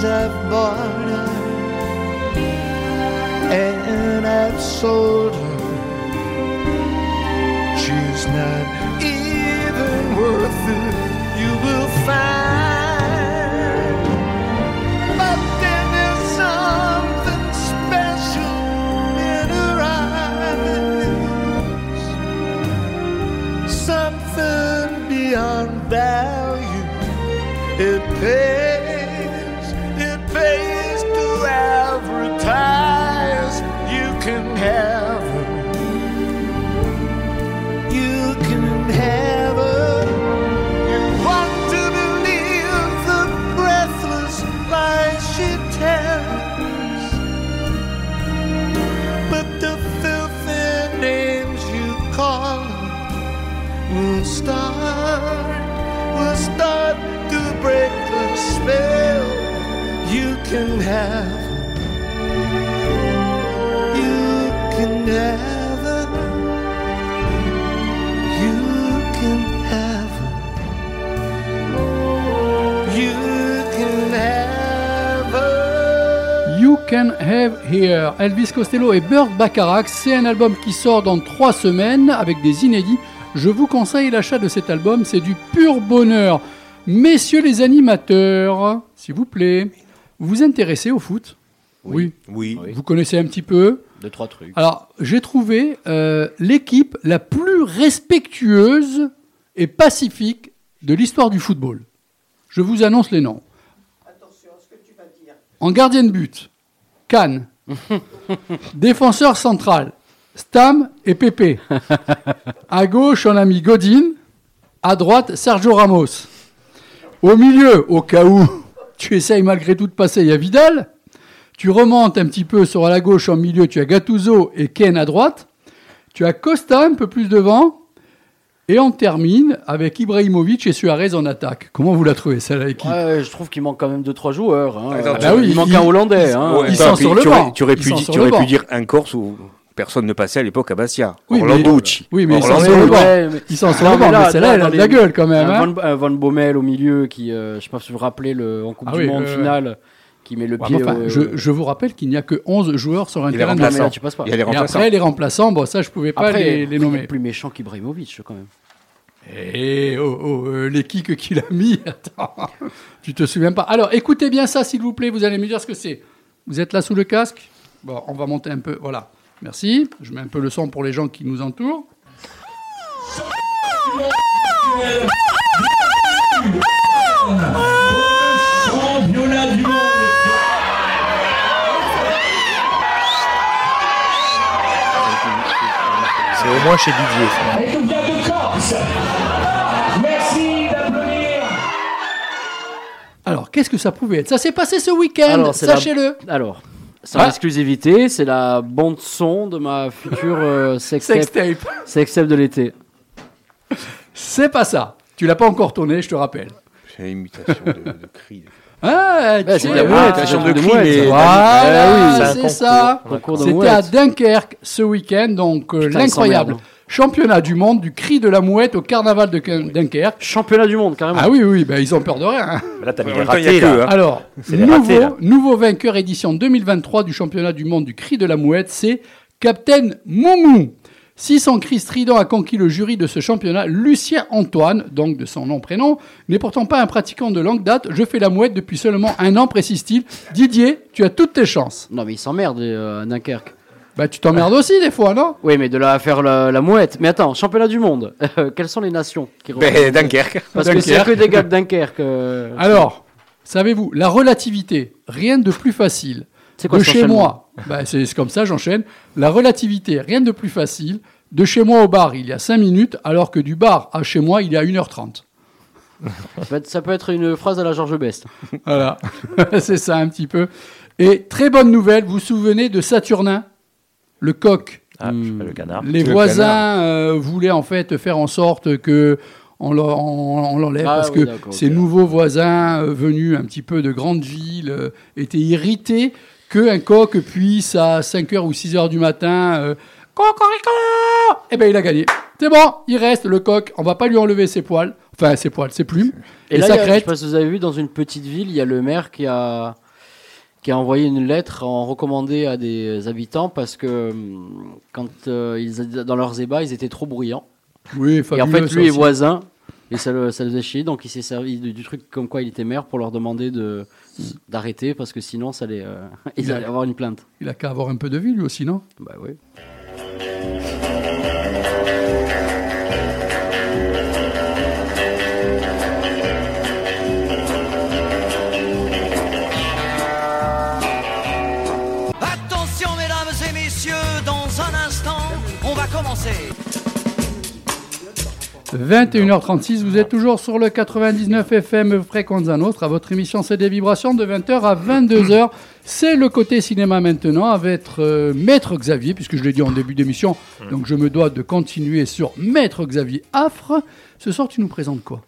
I've bought her and I've sold her. She's not even worth it. You will find. But then there's something special in her eyes, something beyond value. It pays. Can Have Here. Elvis Costello et Burt Bacharach, c'est un album qui sort dans trois semaines avec des inédits. Je vous conseille l'achat de cet album, c'est du pur bonheur. Messieurs les animateurs, s'il vous plaît, vous vous intéressez au foot? Oui. Oui. Vous connaissez un petit peu? Deux, trois trucs. Alors, j'ai trouvé euh, l'équipe la plus respectueuse et pacifique de l'histoire du football. Je vous annonce les noms. En gardien de but, Cannes. Défenseur central, Stam et Pépé. À gauche, on a mis Godin. À droite, Sergio Ramos. Au milieu, au cas où tu essayes malgré tout de passer, il y a Vidal. Tu remontes un petit peu sur la gauche, en milieu, tu as Gattuso et Ken à droite. Tu as Costa un peu plus devant. Et on termine avec Ibrahimovic et Suarez en attaque. Comment vous la trouvez, celle-là, l'équipe Ouais, je trouve qu'il manque quand même 2-3 joueurs. hein. Euh, bah oui, il manque il- un Hollandais. hein. Ouais. Attends, sont puis sur le tu aurais- banc. Tu aurais, Ils pu, tu aurais dire un Corse où personne ne passait à l'époque à Bastia. Oui, mais-. Oui, mais Orlando- sur le banc. Ouais, mais- Ils sont sur Non, le banc, mais celle-là, là, elle a de la gueule quand même. un hein. Van, Van Bommel au milieu qui, euh, je sais pas si vous vous rappelez, le, en Coupe Ah du oui, Monde euh, finale, qui met le Ouais, pied. enfin, au- je, je vous rappelle qu'il n'y a que 11 joueurs sur un Il terrain de là, tu passes pas. Il y a les Et remplaçants. après, les remplaçants, bon, ça, je pouvais pas Après, les, les il est nommer. plus méchant qu'Ibrahimovic quand même. Eh, oh, oh, euh, les kicks qu'il a mis, attends, tu te souviens pas. Alors, écoutez bien ça, s'il vous plaît, vous allez me dire ce que c'est. Vous êtes là sous le casque? Bon, on va monter un peu, voilà. Merci, je mets un peu le son pour les gens qui nous entourent. C'est au moins chez Didier. Alors, qu'est-ce que ça pouvait être? Ça s'est passé ce week-end, la- sachez-le. Alors, c'est Ah. exclusivité, c'est la bande son de ma future euh, sextape Sextape. sextape de l'été. C'est pas ça. Tu l'as pas encore tourné, je te rappelle. C'est une imitation de, de cri. Ah, Ouais, tu c'est la imitation c'est de de cri, mais- ça. Voilà, Ah oui, c'est ça. C'était à. Dunkerque ce week-end, donc euh, l'incroyable. Championnat du monde du cri de la mouette au carnaval de Dunkerque. Championnat du monde, carrément. Ah oui, oui, ben, ils ont peur de rien. hein. Là, t'as mis y a ratés, là. hein. Alors, C'est les ratés, nouveau, là. nouveau vainqueur édition 2023 du championnat du monde du cri de la mouette, c'est Captain Moumou. Si son cri strident a conquis le jury de ce championnat, Lucien Antoine, donc de son nom prénom, n'est pourtant pas un pratiquant de longue date. Je fais la mouette depuis seulement un an, précise-t-il. Didier, tu as toutes tes chances. Non, mais il s'emmerde euh, à Dunkerque. Bah, tu t'emmerdes aussi des fois, non? Oui, mais de là à faire la, la mouette. Mais attends, championnat du monde. Quelles sont les nations qui Ben, représentent Dunkerque. Parce que c'est que des gars de Dunkerque. euh, Alors, savez-vous, la relativité, rien de plus facile. C'est quoi de chez moi, bah, c'est comme ça, j'enchaîne. La relativité, rien de plus facile. De chez moi au bar, il y a 5 minutes, alors que du bar à chez moi, il y a 1h30. ça, peut être, ça peut être une phrase à la Georges Best. Voilà, c'est ça un petit peu. Et très bonne nouvelle, vous vous souvenez de Saturnin, le coq. Ah, le canard. Les Le voisins euh, voulaient en fait faire en sorte que on l'en- on- on l'enlève Ah parce oui, que ces nouveaux voisins euh, venus un petit peu de grandes villes euh, étaient irrités qu'un coq puisse à 5h ou 6h du matin euh, Cocorico! Eh ben il a gagné. C'est bon, il reste le coq, on va pas lui enlever ses poils, enfin ses poils, ses plumes. Et, Et là, sa a- je sais crête. pas si vous avez vu, dans une petite ville, il y a le maire qui a, qui a envoyé une lettre en recommandé à des habitants parce que hum, quand euh, ils, dans leurs ébats, ils étaient trop bruyants. Oui, Et en fait, lui est voisin. Et ça le, ça le faisait chier, donc il s'est servi du, du truc comme quoi il était maire pour leur demander de d'arrêter parce que sinon ça allait, euh, ils Il a- avoir une plainte. Il a qu'à avoir un peu de vie lui aussi, non? Bah oui. 21h36, vous êtes toujours sur le 99 FM Fréquenza Nostra. Votre émission, c'est des vibrations de 20h à 22h. C'est le côté cinéma maintenant avec euh, Maître Xavier, puisque je l'ai dit en début d'émission, donc je me dois de continuer sur Maître Xavier Affre. Ce soir, tu nous présentes quoi?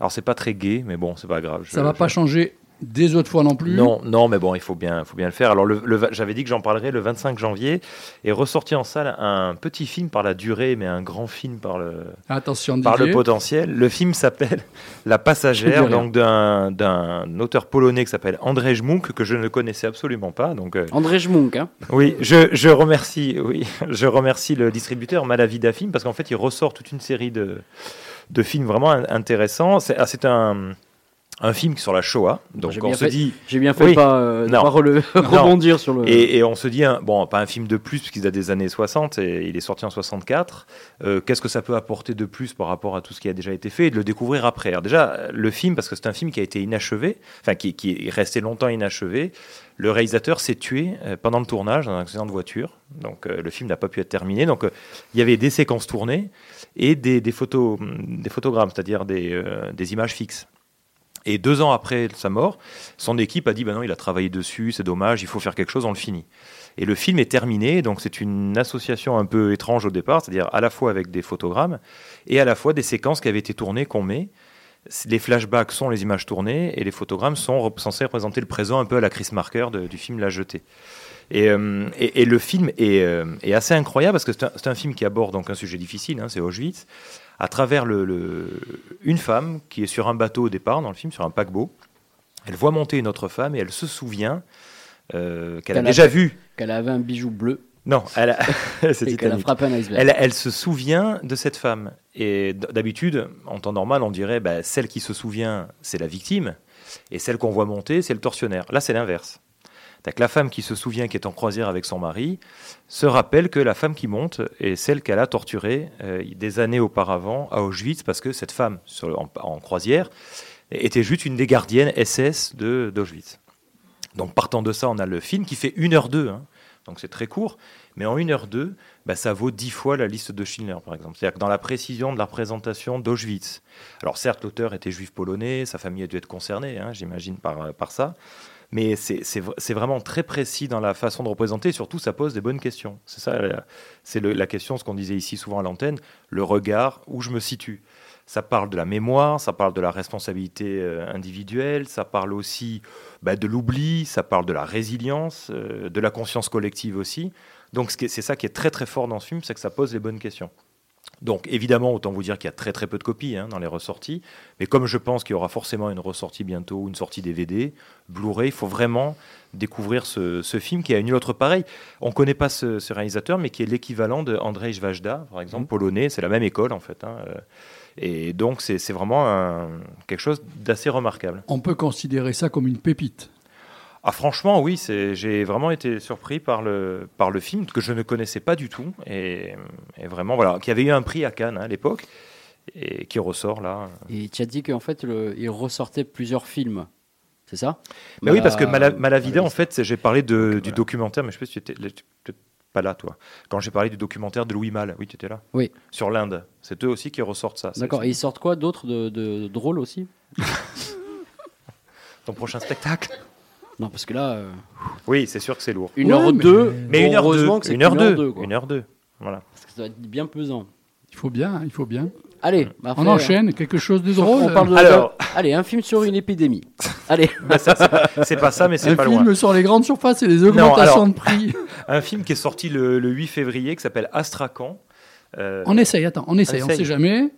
Alors c'est pas très gai, mais bon, c'est pas grave. Je- Ça va je- pas changer des autres fois non plus Non, non, mais bon, il faut bien, faut bien le faire. Alors, le, le- j'avais dit que j'en parlerai le 25 janvier. Est ressorti en salle un petit film par la durée, mais un grand film par le, Attention, par le potentiel. Le film s'appelle La Passagère, donc d'un, d'un auteur polonais qui s'appelle Andrzej Munk, que je ne connaissais absolument pas. Donc, euh, Andrzej Munk, hein oui, je, je remercie, oui, je remercie le distributeur Malavida Film parce qu'en fait, il ressort toute une série de, de films vraiment in- intéressants. C'est, ah, c'est un, un film sur la Shoah. Donc, on bien se fait- dit. j'ai bien fait Oui. pas, euh, Non. pas rele- rebondir sur le- Et, et on se dit, un- bon, pas un film de plus, puisqu'il date des années 60 et il est sorti en 64. Euh, Qu'est-ce que ça peut apporter de plus par rapport à tout ce qui a déjà été fait et de le découvrir après? Alors, déjà, le film, parce que c'est un film qui a été inachevé, enfin, qui, qui est resté longtemps inachevé. Le réalisateur s'est tué euh, pendant le tournage dans un accident de voiture. Donc, euh, le film n'a pas pu être terminé. Donc, euh, il y avait des séquences tournées et des, des photos, des photogrammes, c'est-à-dire des, euh, des images fixes. Et deux ans après sa mort, son équipe a dit bah non, il a travaillé dessus, c'est dommage, il faut faire quelque chose, on le finit. Et le film est terminé, donc c'est une association un peu étrange au départ, c'est-à-dire à la fois avec des photogrammes et à la fois des séquences qui avaient été tournées qu'on met. Les flashbacks sont les images tournées et les photogrammes sont censés représenter le présent un peu à la Chris Marker du film La Jetée. Et, euh, le film est, euh, est assez incroyable parce que c'est un, c'est un film qui aborde donc un sujet difficile, hein, c'est Auschwitz, à travers le, le- une femme qui est sur un bateau au départ dans le film, sur un paquebot. Elle voit monter une autre femme et elle se souvient euh, qu'elle a déjà vu. Qu'elle avait un bijou bleu. Non, elle a, qu'elle a frappé un iceberg. Elle, elle se souvient de cette femme. Et d'habitude, en temps normal, on dirait bah, celle qui se souvient, c'est la victime, et celle qu'on voit monter, c'est le tortionnaire. Là, c'est l'inverse. Donc, la femme qui se souvient, qui est en croisière avec son mari, se rappelle que la femme qui monte est celle qu'elle a torturée euh, des années auparavant à Auschwitz, parce que cette femme en, croisière était juste une des gardiennes SS d'Auschwitz. Donc partant de ça, on a le film qui fait 1h02, hein. donc c'est très court, mais en 1h02, bah, ça vaut 10 fois la liste de Schindler, par exemple. C'est-à-dire que dans la précision de la représentation d'Auschwitz. Alors certes, l'auteur était juif polonais, sa famille a dû être concernée, hein, j'imagine, par, par ça, mais c'est vraiment très précis dans la façon de représenter, et surtout ça pose des bonnes questions. C'est ça, la- c'est la question, ce qu'on disait ici souvent à l'antenne, le regard, où je me situe. Ça parle de la mémoire, ça parle de la responsabilité euh, individuelle, ça parle aussi bah, de l'oubli, ça parle de la résilience, euh, de la conscience collective aussi. Donc c'est ça qui est très très fort dans ce film, c'est que ça pose les bonnes questions. Donc évidemment, autant vous dire qu'il y a très très peu de copies hein, dans les ressorties, mais comme je pense qu'il y aura forcément une ressortie bientôt, une sortie DVD, Blu-ray, il faut vraiment découvrir ce, ce film qui a une autre pareil. On ne connaît pas ce, ce réalisateur, mais qui est l'équivalent de Andrzej Wajda, par exemple, polonais, c'est la même école en fait. hein, euh, et donc c'est c'est vraiment un- quelque chose d'assez remarquable. On peut considérer ça comme une pépite. Ah franchement oui, c'est- j'ai vraiment été surpris par le, par le film que je ne connaissais pas du tout et, et vraiment voilà, qui avait eu un prix à Cannes hein, à l'époque et qui ressort là. Et tu as dit qu'en fait, le- il ressortait plusieurs films. C'est ça? Mais oui parce que Mala- Mala- Malavida en fait, j'ai parlé de, du documentaire, mais je sais pas si tu étais tu pas là toi. Quand j'ai parlé du documentaire de Louis Malle, oui tu étais là. Oui. Sur l'Inde, c'est eux aussi qui ressortent ça. D'accord. Et ils sortent quoi d'autres de, de drôles aussi? Ton prochain spectacle? Non, parce que là. euh, Oui, c'est sûr que c'est lourd. Une heure deux, mais une heure deux, heureusement que c'est une heure qu'une heure deux, deux, quoi. une heure deux, voilà. Parce que ça va être bien pesant. Il faut bien, il faut bien. Allez, bah On enchaîne, quelque chose de sur- drôle. On parle de, Alors. Allez, un film sur une épidémie. Allez. C'est pas ça, mais c'est Un pas film loin. sur les grandes surfaces et les Non, augmentations alors, de prix. un film qui est sorti le, le 8 février qui s'appelle Astrakhan. Euh, On essaye, attends, on essaye, on essaye. sait jamais.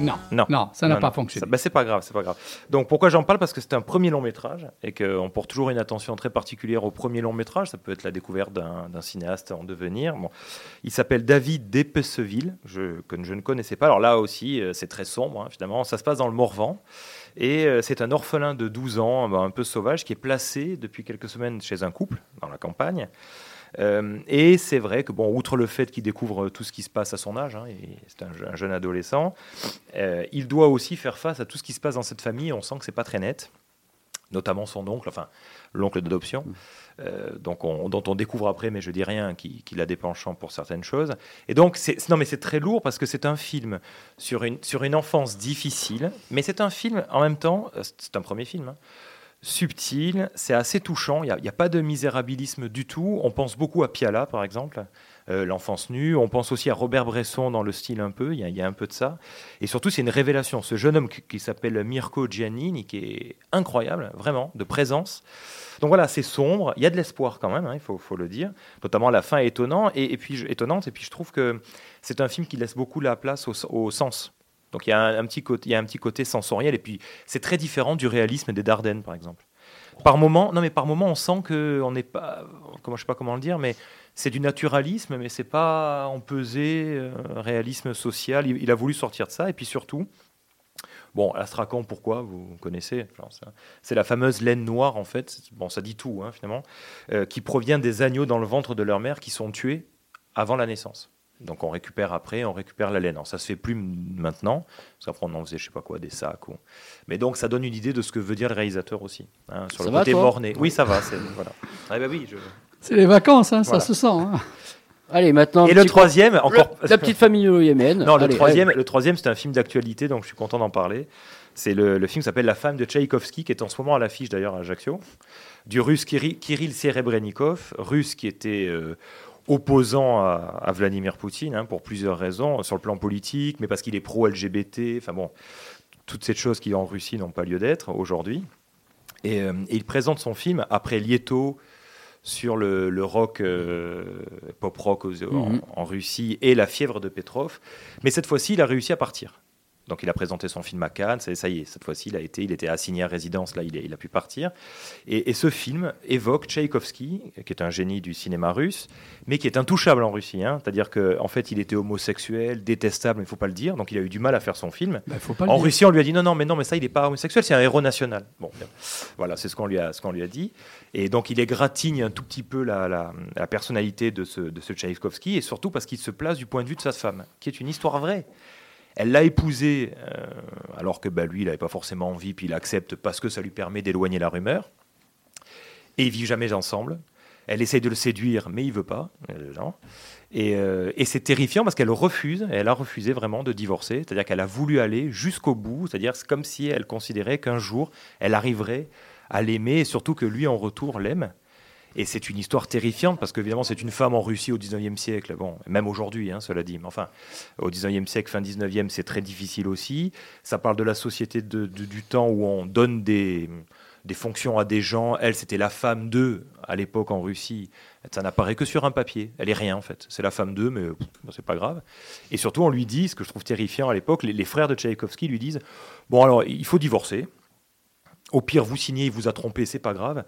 Non, Non, non, ça n'a pas fonctionné. Bah, c'est pas grave, c'est pas grave. Donc pourquoi j'en parle? Parce que c'est un premier long métrage et qu'on porte toujours une attention très particulière au premier long métrage. Ça peut être la découverte d'un cinéaste en devenir. Bon, il s'appelle David Despesseville, je, que je ne connaissais pas. Alors là aussi, euh, c'est très sombre, hein, finalement. Ça se passe dans le Morvan. Et euh, c'est un orphelin de 12 ans, bah, un peu sauvage, qui est placé depuis quelques semaines chez un couple dans la campagne. Euh, et c'est vrai que, bon, outre le fait qu'il découvre tout ce qui se passe à son âge, hein, c'est un, je- un jeune adolescent, euh, il doit aussi faire face à tout ce qui se passe dans cette famille. On sent que c'est pas très net. notamment son oncle, enfin l'oncle d'adoption, euh, donc on- dont on découvre après, mais je dis rien, qui- qu'il a des penchants pour certaines choses. Et donc, non, mais c'est très lourd parce que c'est un film sur une, sur une enfance difficile, mais c'est un film en même temps, c'est un premier film, hein, subtil, c'est assez touchant, il n'y a, pas de misérabilisme du tout. On pense beaucoup à Piala, par exemple, euh, l'enfance nue. On pense aussi à Robert Bresson dans le style un peu, il y, a- un peu de ça. Et surtout, c'est une révélation. Ce jeune homme qui, s'appelle Mirko Giannini, qui est incroyable, vraiment, de présence. Donc voilà, c'est sombre, il y a de l'espoir quand même, hein, il faut, le dire. Notamment la fin est étonnant, et, puis, étonnante, et puis je trouve que c'est un film qui laisse beaucoup la place au sens. Donc il y, a un, petit côté, sensoriel, et puis c'est très différent du réalisme des Dardennes, par exemple. Par moment, non mais par moment, on sent que on n'est pas, comment je sais pas comment le dire, mais c'est du naturalisme, mais c'est pas empesé, euh, réalisme social. Il, a voulu sortir de ça, et puis surtout, bon, Astrakhan, pourquoi Vous connaissez, c'est la fameuse laine noire en fait. Bon, ça dit tout hein, finalement, euh, qui provient des agneaux dans le ventre de leur mère qui sont tués avant la naissance. Donc on récupère après, on récupère la laine. Alors, ça se fait plus maintenant, parce qu'après on en faisait je sais pas quoi, des sacs. Ou... Mais donc ça donne une idée de ce que veut dire le réalisateur aussi, hein, sur Ça le va, côté morné. Oui, ça va. c'est- Voilà. Ah, bah oui, je- C'est les vacances, hein, Voilà. ça se sent. hein. Allez, maintenant. Et le troisième, coup- encore. le- La petite famille au Yémen. Non, le troisième, allez. le troisième, c'est un film d'actualité, donc je suis content d'en parler. C'est le, le film qui s'appelle La femme de Tchaïkovski, qui est en ce moment à l'affiche d'ailleurs à Ajaccio, du russe Kiri- Kirill Serebrennikov, russe qui était euh, opposant à, à Vladimir Poutine hein, pour plusieurs raisons, sur le plan politique, mais parce qu'il est pro-LGBT, enfin bon, toutes ces choses qui en Russie n'ont pas lieu d'être aujourd'hui. Et, euh, et il présente son film après Lieto sur le, le rock, euh, pop rock aux- en, Mhm. en Russie et la fièvre de Petrov. Mais cette fois-ci, il a réussi à partir. Donc il a présenté son film à Cannes, ça, ça y est, cette fois-ci il a été, il était assigné à résidence, là il, est- il a pu partir. Et, et ce film évoque Tchaïkovski, qui est un génie du cinéma russe, mais qui est intouchable en Russie. hein. C'est-à-dire qu'en en fait il était homosexuel, détestable, il ne faut pas le dire, donc il a eu du mal à faire son film. Bah, faut pas le En. Russie, on lui a dit non, non, mais non, mais ça, il n'est pas homosexuel, c'est un héros national. Bon, voilà, c'est ce qu'on lui a, ce qu'on lui a dit. Et donc, il égratigne un tout petit peu la, la, la personnalité de ce, de ce Tchaïkovski, et surtout parce qu'il se place du point de vue de sa femme, qui est une histoire vraie. Elle l'a épousé, euh, alors que bah, lui, il n'avait pas forcément envie, puis il accepte parce que ça lui permet d'éloigner la rumeur. Et ils vivent jamais ensemble. Elle essaye de le séduire, mais il veut pas. euh. Et, c'est terrifiant parce qu'elle refuse, elle a refusé vraiment de divorcer, c'est-à-dire qu'elle a voulu aller jusqu'au bout, c'est-à-dire c'est comme si elle considérait qu'un jour elle arriverait à l'aimer et surtout que lui en retour l'aime. Et c'est une histoire terrifiante parce qu'évidemment c'est une femme en Russie au 19e siècle, bon, même aujourd'hui, hein, cela dit, mais enfin, au 19e siècle, fin 19e, c'est très difficile aussi. Ça parle de la société du temps où on donne des, fonctions à des gens. Elle, c'était la femme d'eux à l'époque en Russie. Ça n'apparaît que sur un papier. Elle est rien en fait. C'est la femme d'eux, mais bon, c'est pas grave. Et surtout, on lui dit, ce que je trouve terrifiant à l'époque, les, les frères de Tchaïkovski lui disent Bon, alors, il faut divorcer. Au pire, vous signez, il vous a trompé, c'est pas grave.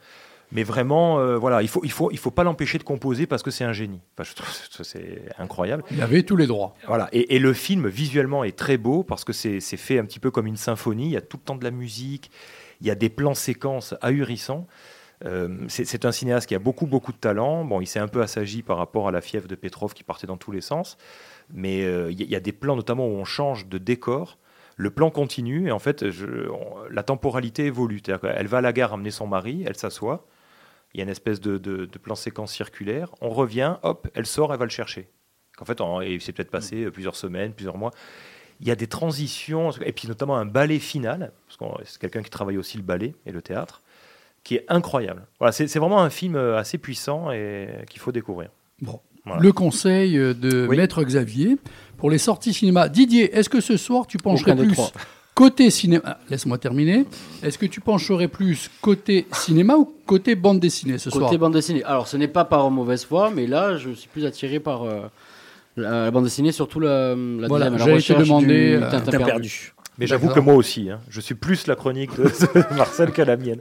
Mais vraiment, euh, voilà, il faut, il faut, il faut pas l'empêcher de composer parce que c'est un génie. Enfin, je trouve que c'est incroyable. Il avait tous les droits. Voilà. Et, et le film visuellement est très beau parce que c'est c'est fait un petit peu comme une symphonie. Il y a tout le temps de la musique, il y a des plans séquences ahurissants. Euh, c'est c'est un cinéaste qui a beaucoup beaucoup de talent. Bon, il s'est un peu assagi par rapport à la fièvre de Petrov qui partait dans tous les sens, mais euh, il y, a- il y a des plans notamment où on change de décor. Le plan continue et en fait, je- on- la temporalité évolue. Qu'elle va à la gare amener son mari, elle s'assoit. Il y a une espèce de, de- de plan séquence circulaire. On revient, hop, elle sort, elle va le chercher. En fait, en- il s'est peut-être passé euh, plusieurs semaines, plusieurs mois. Il y a des transitions, et puis notamment un ballet final, parce que c'est quelqu'un qui travaille aussi le ballet et le théâtre, qui est incroyable. Voilà, c'est c'est vraiment un film euh, assez puissant et qu'il faut découvrir. Bon. Voilà. Le conseil euh, de Oui. Maître Xavier pour les sorties cinéma. Didier, est-ce que ce soir tu pencherais plus. Côté cinéma ah, Laisse-moi terminer. Est-ce que tu pencherais plus côté cinéma ou côté bande dessinée ce soir? Côté bande dessinée. Alors, ce n'est pas par mauvaise foi, mais là, je suis plus attiré par euh, la, la bande dessinée, surtout la, la Voilà, deuxième, la j'allais te demander, du euh, T'as perdu. perdu. Mais j'avoue que moi aussi, hein, je suis plus la chronique de Marcel que la mienne.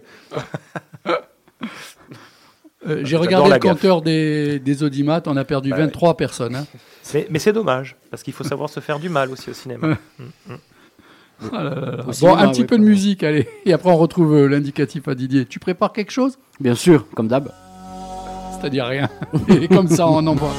Euh, J'ai regardé le compteur des, des audimates, on a perdu Bah 23 personnes. hein. Mais, mais c'est dommage, parce qu'il faut savoir se faire du mal aussi au cinéma. Ah là là là. Au Bon, un petit peu de musique, allez. Et après, on retrouve euh, l'indicatif à Didier. Tu prépares quelque chose? Bien sûr, comme d'hab. C'est-à-dire rien. Et comme ça, on envoie.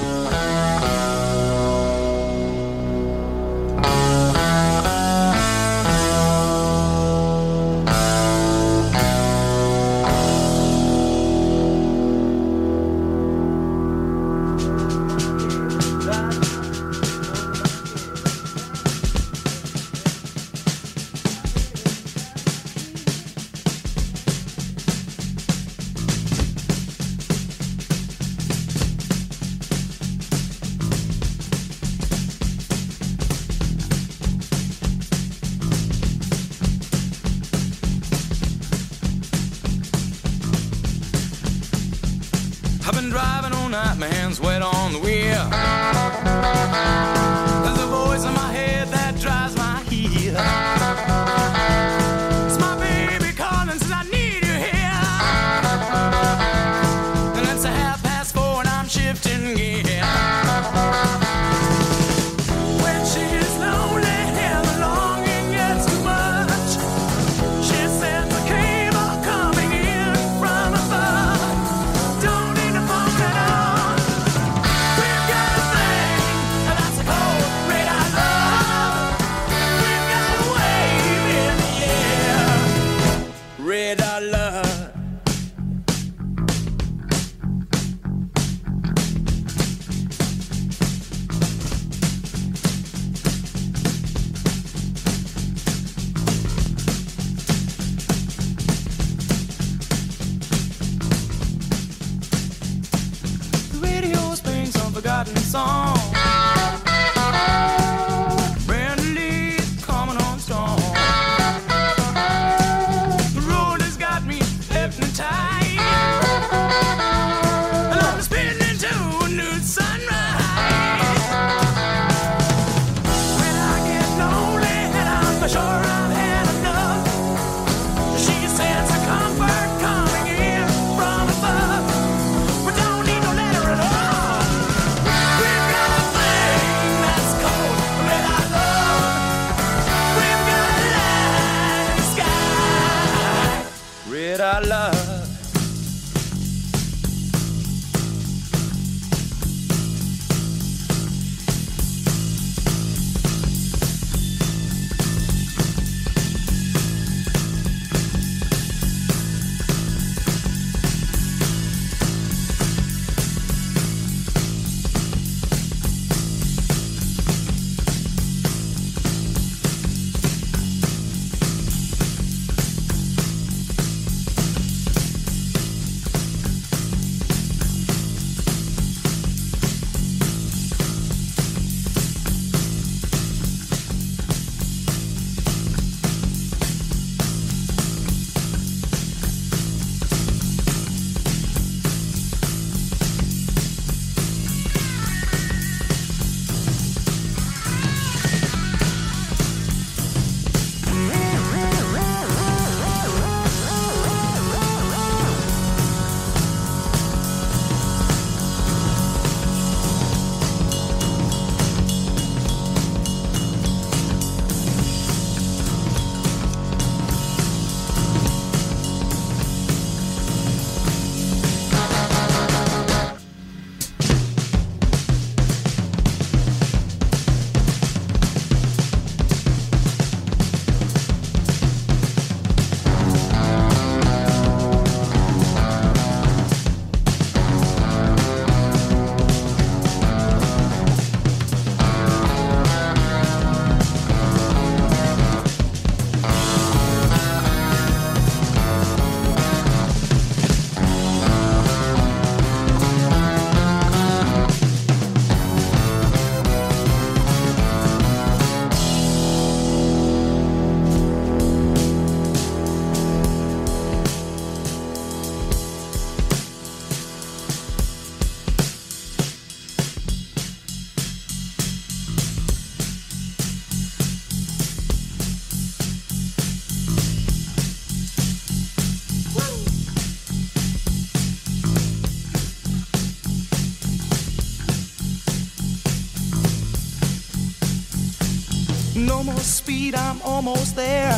almost there.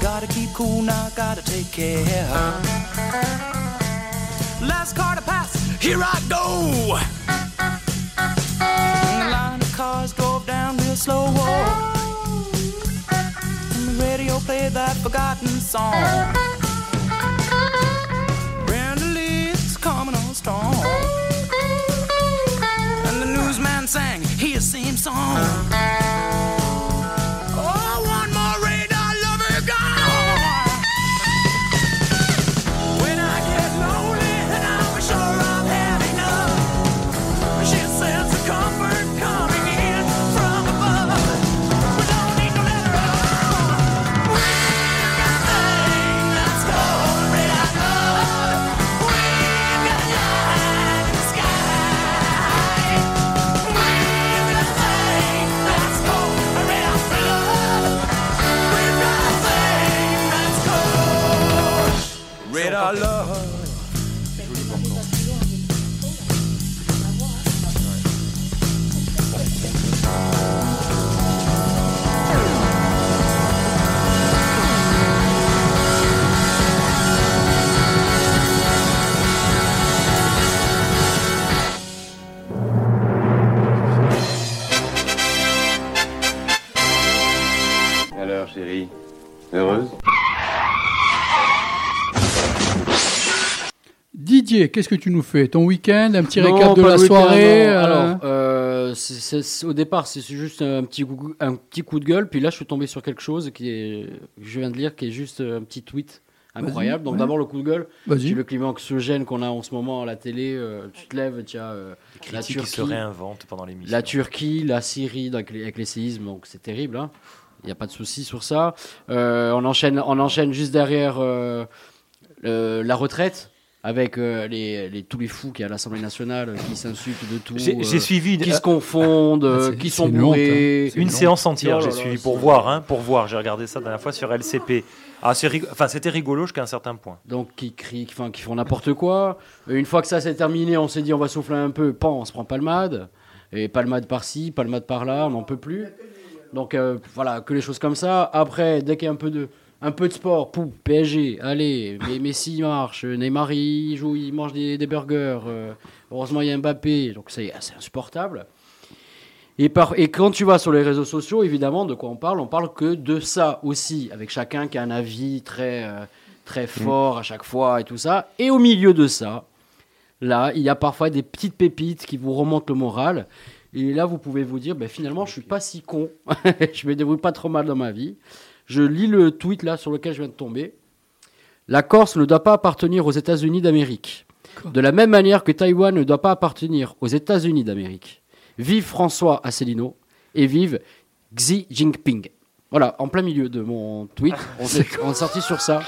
Gotta keep cool now, gotta take care. Last car to pass, here I go. Qu'est-ce que tu nous fais? Ton week-end, un petit Non, récap de la soirée non. euh, Alors, euh, au départ, c'est juste un petit, coup, un petit coup de gueule. Puis là, je suis tombé sur quelque chose qui est, je viens de lire, qui est juste un petit tweet incroyable. Donc ouais. d'abord le coup de gueule. Vas-y. C'est le climat anxiogène qu'on a en ce moment à la télé. euh, tu te lèves, tu as euh, la qui se Turquie, réinventent pendant l'émission. La Turquie, la Syrie donc, avec les, avec les séismes, donc c'est terrible. hein. Il n'y a pas de souci sur ça. Euh, on, enchaîne, on enchaîne juste derrière euh, la retraite. Avec euh, les, les- tous les fous qui à l'Assemblée nationale, euh, qui s'insultent de tout, J'ai- j'ai euh, suivi une- qui se confondent, euh, Ah, c'est- qui sont une bourrés. hein. Une séance entière, Oh j'ai suivi pour voir, hein, pour voir. J'ai regardé ça la dernière fois sur LCP. Ah, c'est rig- enfin, c'était rigolo jusqu'à un certain point. Donc qui crient, qui, enfin, qui font n'importe quoi. Euh, Une fois que ça s'est terminé, on s'est dit on va souffler un peu, pan, on se prend palmade. Et palmade par-ci, palmade par-là, on n'en peut plus. Donc euh, voilà, que les choses comme ça. Après, dès qu'il y a un peu de, un peu de sport, pouf, PSG, allez, mais Messi il marche, Neymar il joue, il mange des, des burgers. euh, heureusement il y a Mbappé, donc c'est c'est insupportable. Et, par, et quand tu vas sur les réseaux sociaux, évidemment, de quoi on parle? On parle que de ça aussi, avec chacun qui a un avis très, euh, très fort à chaque fois et tout ça. Et au milieu de ça, là, il y a parfois des petites pépites qui vous remontent le moral. Et là, vous pouvez vous dire, ben, finalement, je suis pas si con. je me débrouille pas trop mal dans ma vie. Je lis le tweet là sur lequel je viens de tomber. La Corse ne doit pas appartenir aux États-Unis d'Amérique. De la même manière que Taïwan ne doit pas appartenir aux États-Unis d'Amérique. Vive François Asselineau et vive Xi Jinping. Voilà, en plein milieu de mon tweet, on s'est on est sorti sur ça.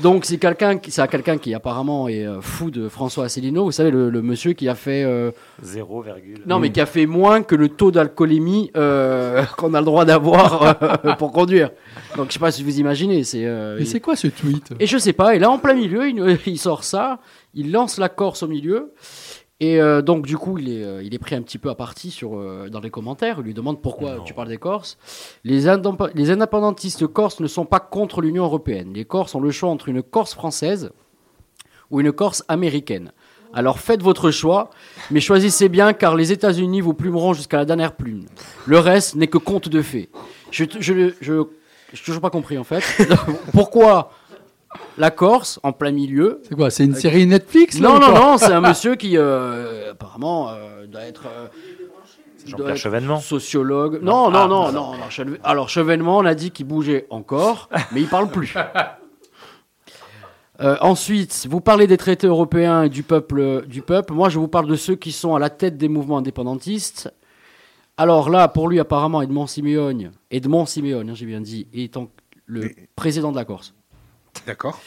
Donc c'est quelqu'un qui, c'est quelqu'un qui apparemment est euh, fou de François Asselineau. Vous savez le, le monsieur qui a fait euh, 0, virgule. non, mais qui a fait moins que le taux d'alcoolémie euh, qu'on a le droit d'avoir euh, pour conduire. Donc, je sais pas si vous imaginez. C'est. euh, Mais il- c'est quoi ce tweet? Et je sais pas. Et là, en plein milieu, il, il sort ça. Il lance la Corse au milieu. Et euh, donc, du coup, il est, euh, il est pris un petit peu à partie sur, euh, dans les commentaires. Il lui demande pourquoi tu parles des Corses. Les, indép- les indépendantistes corses ne sont pas contre l'Union européenne. Les Corses ont le choix entre une Corse française ou une Corse américaine. Alors faites votre choix, mais choisissez bien car les États-Unis vous plumeront jusqu'à la dernière plume. Le reste n'est que conte de fées. Je je je j'ai toujours pas compris en fait. Pourquoi la Corse en plein milieu C'est quoi C'est une série Netflix là, Non non non, c'est un monsieur qui euh, apparemment euh, doit être euh, Jean-Pierre Chevènement sociologue. Non non Ah, non non. non. non, Cheve- Alors Chevènement, on a dit qu'il bougeait encore, mais il parle plus. Euh, ensuite, vous parlez des traités européens et du peuple, du peuple. Moi, je vous parle de ceux qui sont à la tête des mouvements indépendantistes. Alors là, pour lui, apparemment, Edmond Simeone, Edmond Simeone, hein, j'ai bien dit, étant le président de la Corse. D'accord.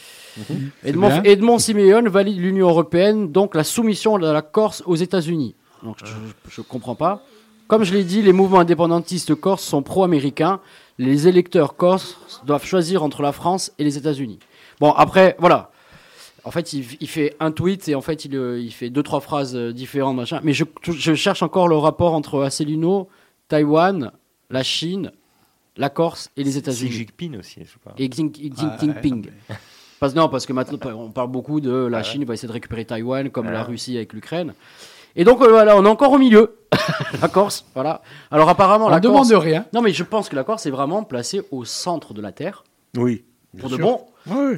Edmond, bien. Edmond Simeone valide l'Union européenne, donc la soumission de la Corse aux États-Unis. Donc je ne comprends pas. Comme je l'ai dit, les mouvements indépendantistes corses sont pro-américains. Les électeurs corses doivent choisir entre la France et les États-Unis. Bon, après, voilà. En fait, il, il fait un tweet et en fait, il, il fait deux, trois phrases euh, différentes, machin. Mais je, je cherche encore le rapport entre Asselineau, Taïwan, la Chine, la Corse et les États-Unis. Xi Jinping aussi, je sais pas. Et Xi, Xi Ah, Jinping. Parce, non, parce que maintenant, on parle beaucoup de la Ah ouais. Chine va essayer de récupérer Taïwan, comme Ah la. Russie avec l'Ukraine. Et donc, euh, voilà, on est encore au milieu. la Corse, voilà. Alors, apparemment, On la demande Corse. rien. Non, mais je pense que la Corse est vraiment placée au centre de la Terre. Oui. Pour de sûr. bon.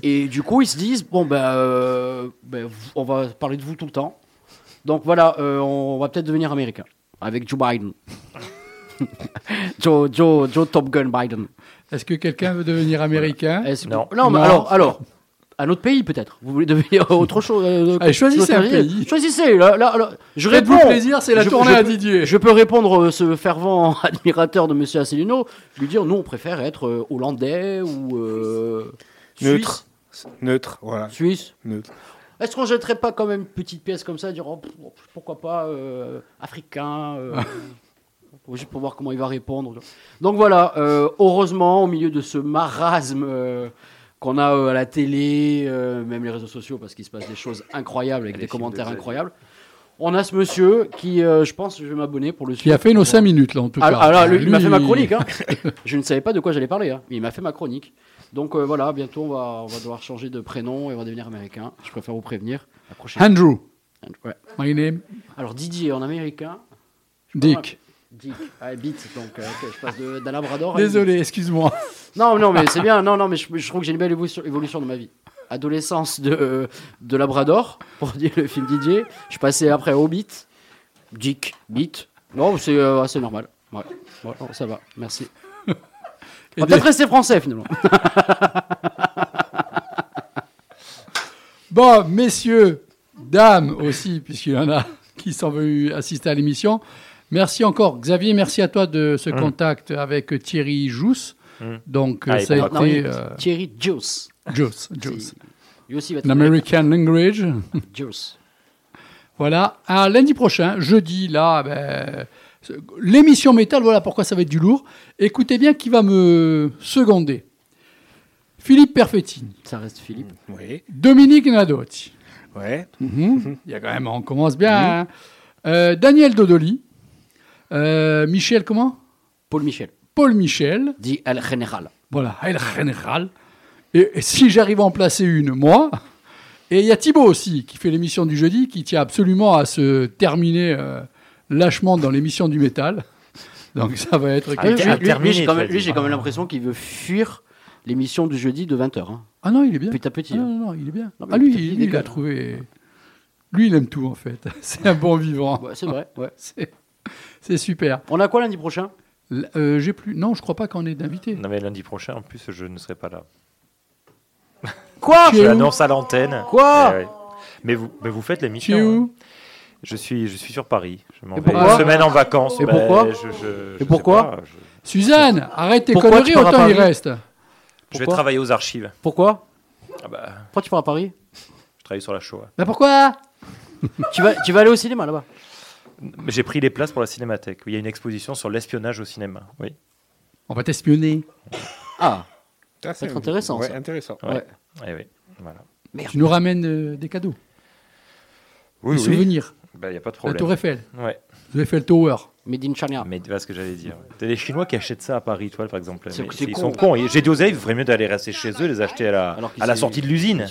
Et du coup, ils se disent bon, ben, euh, ben, on va parler de vous tout le temps. Donc voilà, euh, on va peut-être devenir américain avec Joe Biden. Joe, Joe, Joe Top Gun Biden. Est-ce que quelqu'un veut devenir américain que- Non, mais alors, alors, un autre pays peut-être. Vous voulez devenir autre chose euh, Allez, choisissez un pays. Choisissez. Là, là, là. Je Faites-vous réponds. plaisir, c'est la Je- tournée je à peux- Didier. Je peux répondre euh, ce fervent admirateur de Monsieur Asselineau, lui dire nous on préfère être euh, hollandais ou euh, Neutre. Suisse. Neutre, voilà. Suisse. Neutre. Est-ce qu'on jetterait pas quand même une petite pièce comme ça, dire oh, pourquoi pas euh, africain euh, Juste pour voir comment il va répondre. Donc voilà, euh, heureusement, au milieu de ce marasme euh, qu'on a euh, à la télé, euh, même les réseaux sociaux, parce qu'il se passe des choses incroyables avec Les des commentaires de incroyables. On a ce monsieur qui, euh, je pense, je vais m'abonner pour le Qui a fait nos 5 minutes, là, en tout Ah, cas. Alors, lui, il m'a fait ma chronique. hein. je ne savais pas de quoi j'allais parler, hein, mais il m'a fait ma chronique. Donc euh, voilà, bientôt on va, on va devoir changer de prénom et on va devenir américain. Je préfère vous prévenir. Andrew. Ouais. My name. Alors Didier en américain. Dick. Dick. Ah, Beat, donc euh, je passe de- d'un labrador à Désolé, excuse-moi. Non, non, mais c'est bien. Non, non, mais je, je trouve que j'ai une belle évolution, évolution dans ma vie. Adolescence de, de Labrador, pour dire le film Didier. Je passé après Hobbit, Dick, Beat. Non, c'est euh, assez normal. Ouais. Ouais, non, ça va, merci. On va peut-être rester français finalement. Bon, messieurs, dames aussi, puisqu'il y en a qui sont venus assister à l'émission. Merci encore, Xavier. Merci à toi de ce Mm. contact avec Thierry Jousse. Mm. Donc, Ah, euh, ça a Non, été oui, euh, Thierry Juice. Jousse. Jousse. Lui aussi va être An American language. Juice. Voilà. À lundi prochain, jeudi, là, ben, l'émission métal, voilà pourquoi ça va être du lourd. Écoutez bien qui va me seconder. Philippe Perfettini, Ça reste Philippe. Oui. Dominique Nadotti. Ouais. Mhm. Il y a quand même, on commence bien. hein. Euh, Daniel Dodoli. Euh, Michel, comment? Paul Michel. Paul Michel. Dit El General. Voilà, El General. Et, et si j'arrive à en placer une, moi. Et il y a Thibaut aussi, qui fait l'émission du jeudi, qui tient absolument à se terminer euh, lâchement dans l'émission du métal. Donc ça va être. Ah, Lui, Lui, lui, j'ai quand même, l'impression qu'il veut fuir l'émission du jeudi de 20h. Hein. Ah non, il est bien. Petit à petit. Ah hein. non, non, il est bien. Non, ah lui, petit il a trouvé. Lui, il aime tout en fait. C'est un bon vivant. Ouais, c'est vrai. Ouais. C'est super. On a quoi lundi prochain? L- euh, J'ai plus. Non, je crois pas qu'on ait d'invité. Non, mais lundi prochain, en plus, je ne serai pas là. Quoi? Je où? l'annonce à l'antenne. Quoi? Eh ouais. mais, vous, mais vous faites Tu es l'émission. où? Hein. Je suis, je suis sur Paris. Je m'en Et vais pourquoi une semaine en vacances. Et Ben, pourquoi? je, je- je Et sais pourquoi pas, je, Suzanne, arrête tes Pourquoi conneries, tu pars à autant il Paris? reste. je vais Pourquoi? travailler aux archives. Pourquoi? Ah bah, Pourquoi tu pars à Paris? Je travaille sur la Shoah. Bah pourquoi? Tu, vas, tu vas aller au cinéma là-bas Mais J'ai pris les places pour la Cinémathèque. Il y a une exposition sur l'espionnage au cinéma. Oui. On va t'espionner. Ah, Ça, va être intéressant, Ouais, ça. intéressant. Ouais. Ouais. Eh oui. Voilà. merde. Tu nous ramènes euh, des cadeaux, Oui, des oui. souvenirs. Bah, y a pas de La problème. Tour Eiffel, Ouais. the Eiffel Tower. Made in China. Mais tu vois ce que j'allais dire. T'as des Chinois qui achètent ça à Paris, toi, par exemple. C'est- Mais c'est ils con. sont cons. J'ai dit aux élèves, il ferait mieux d'aller rester chez eux, les acheter à la, à la sortie de l'usine.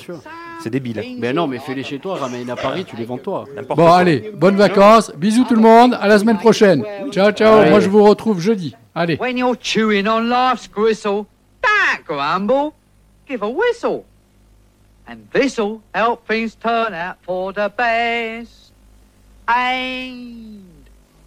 C'est débile. Mais non, mais fais-les chez toi, ramène à Paris, tu les vends toi. N'importe Bon, quoi. allez, bonnes vacances. Bisous tout le monde. À la semaine prochaine. Ciao, ciao. Allez. Moi, je vous retrouve jeudi. Allez. When you're chewing on life's gristle, don't grumble, give a whistle. And this'll help things turn out for the best. And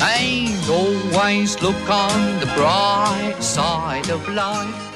And always look on the bright side of life.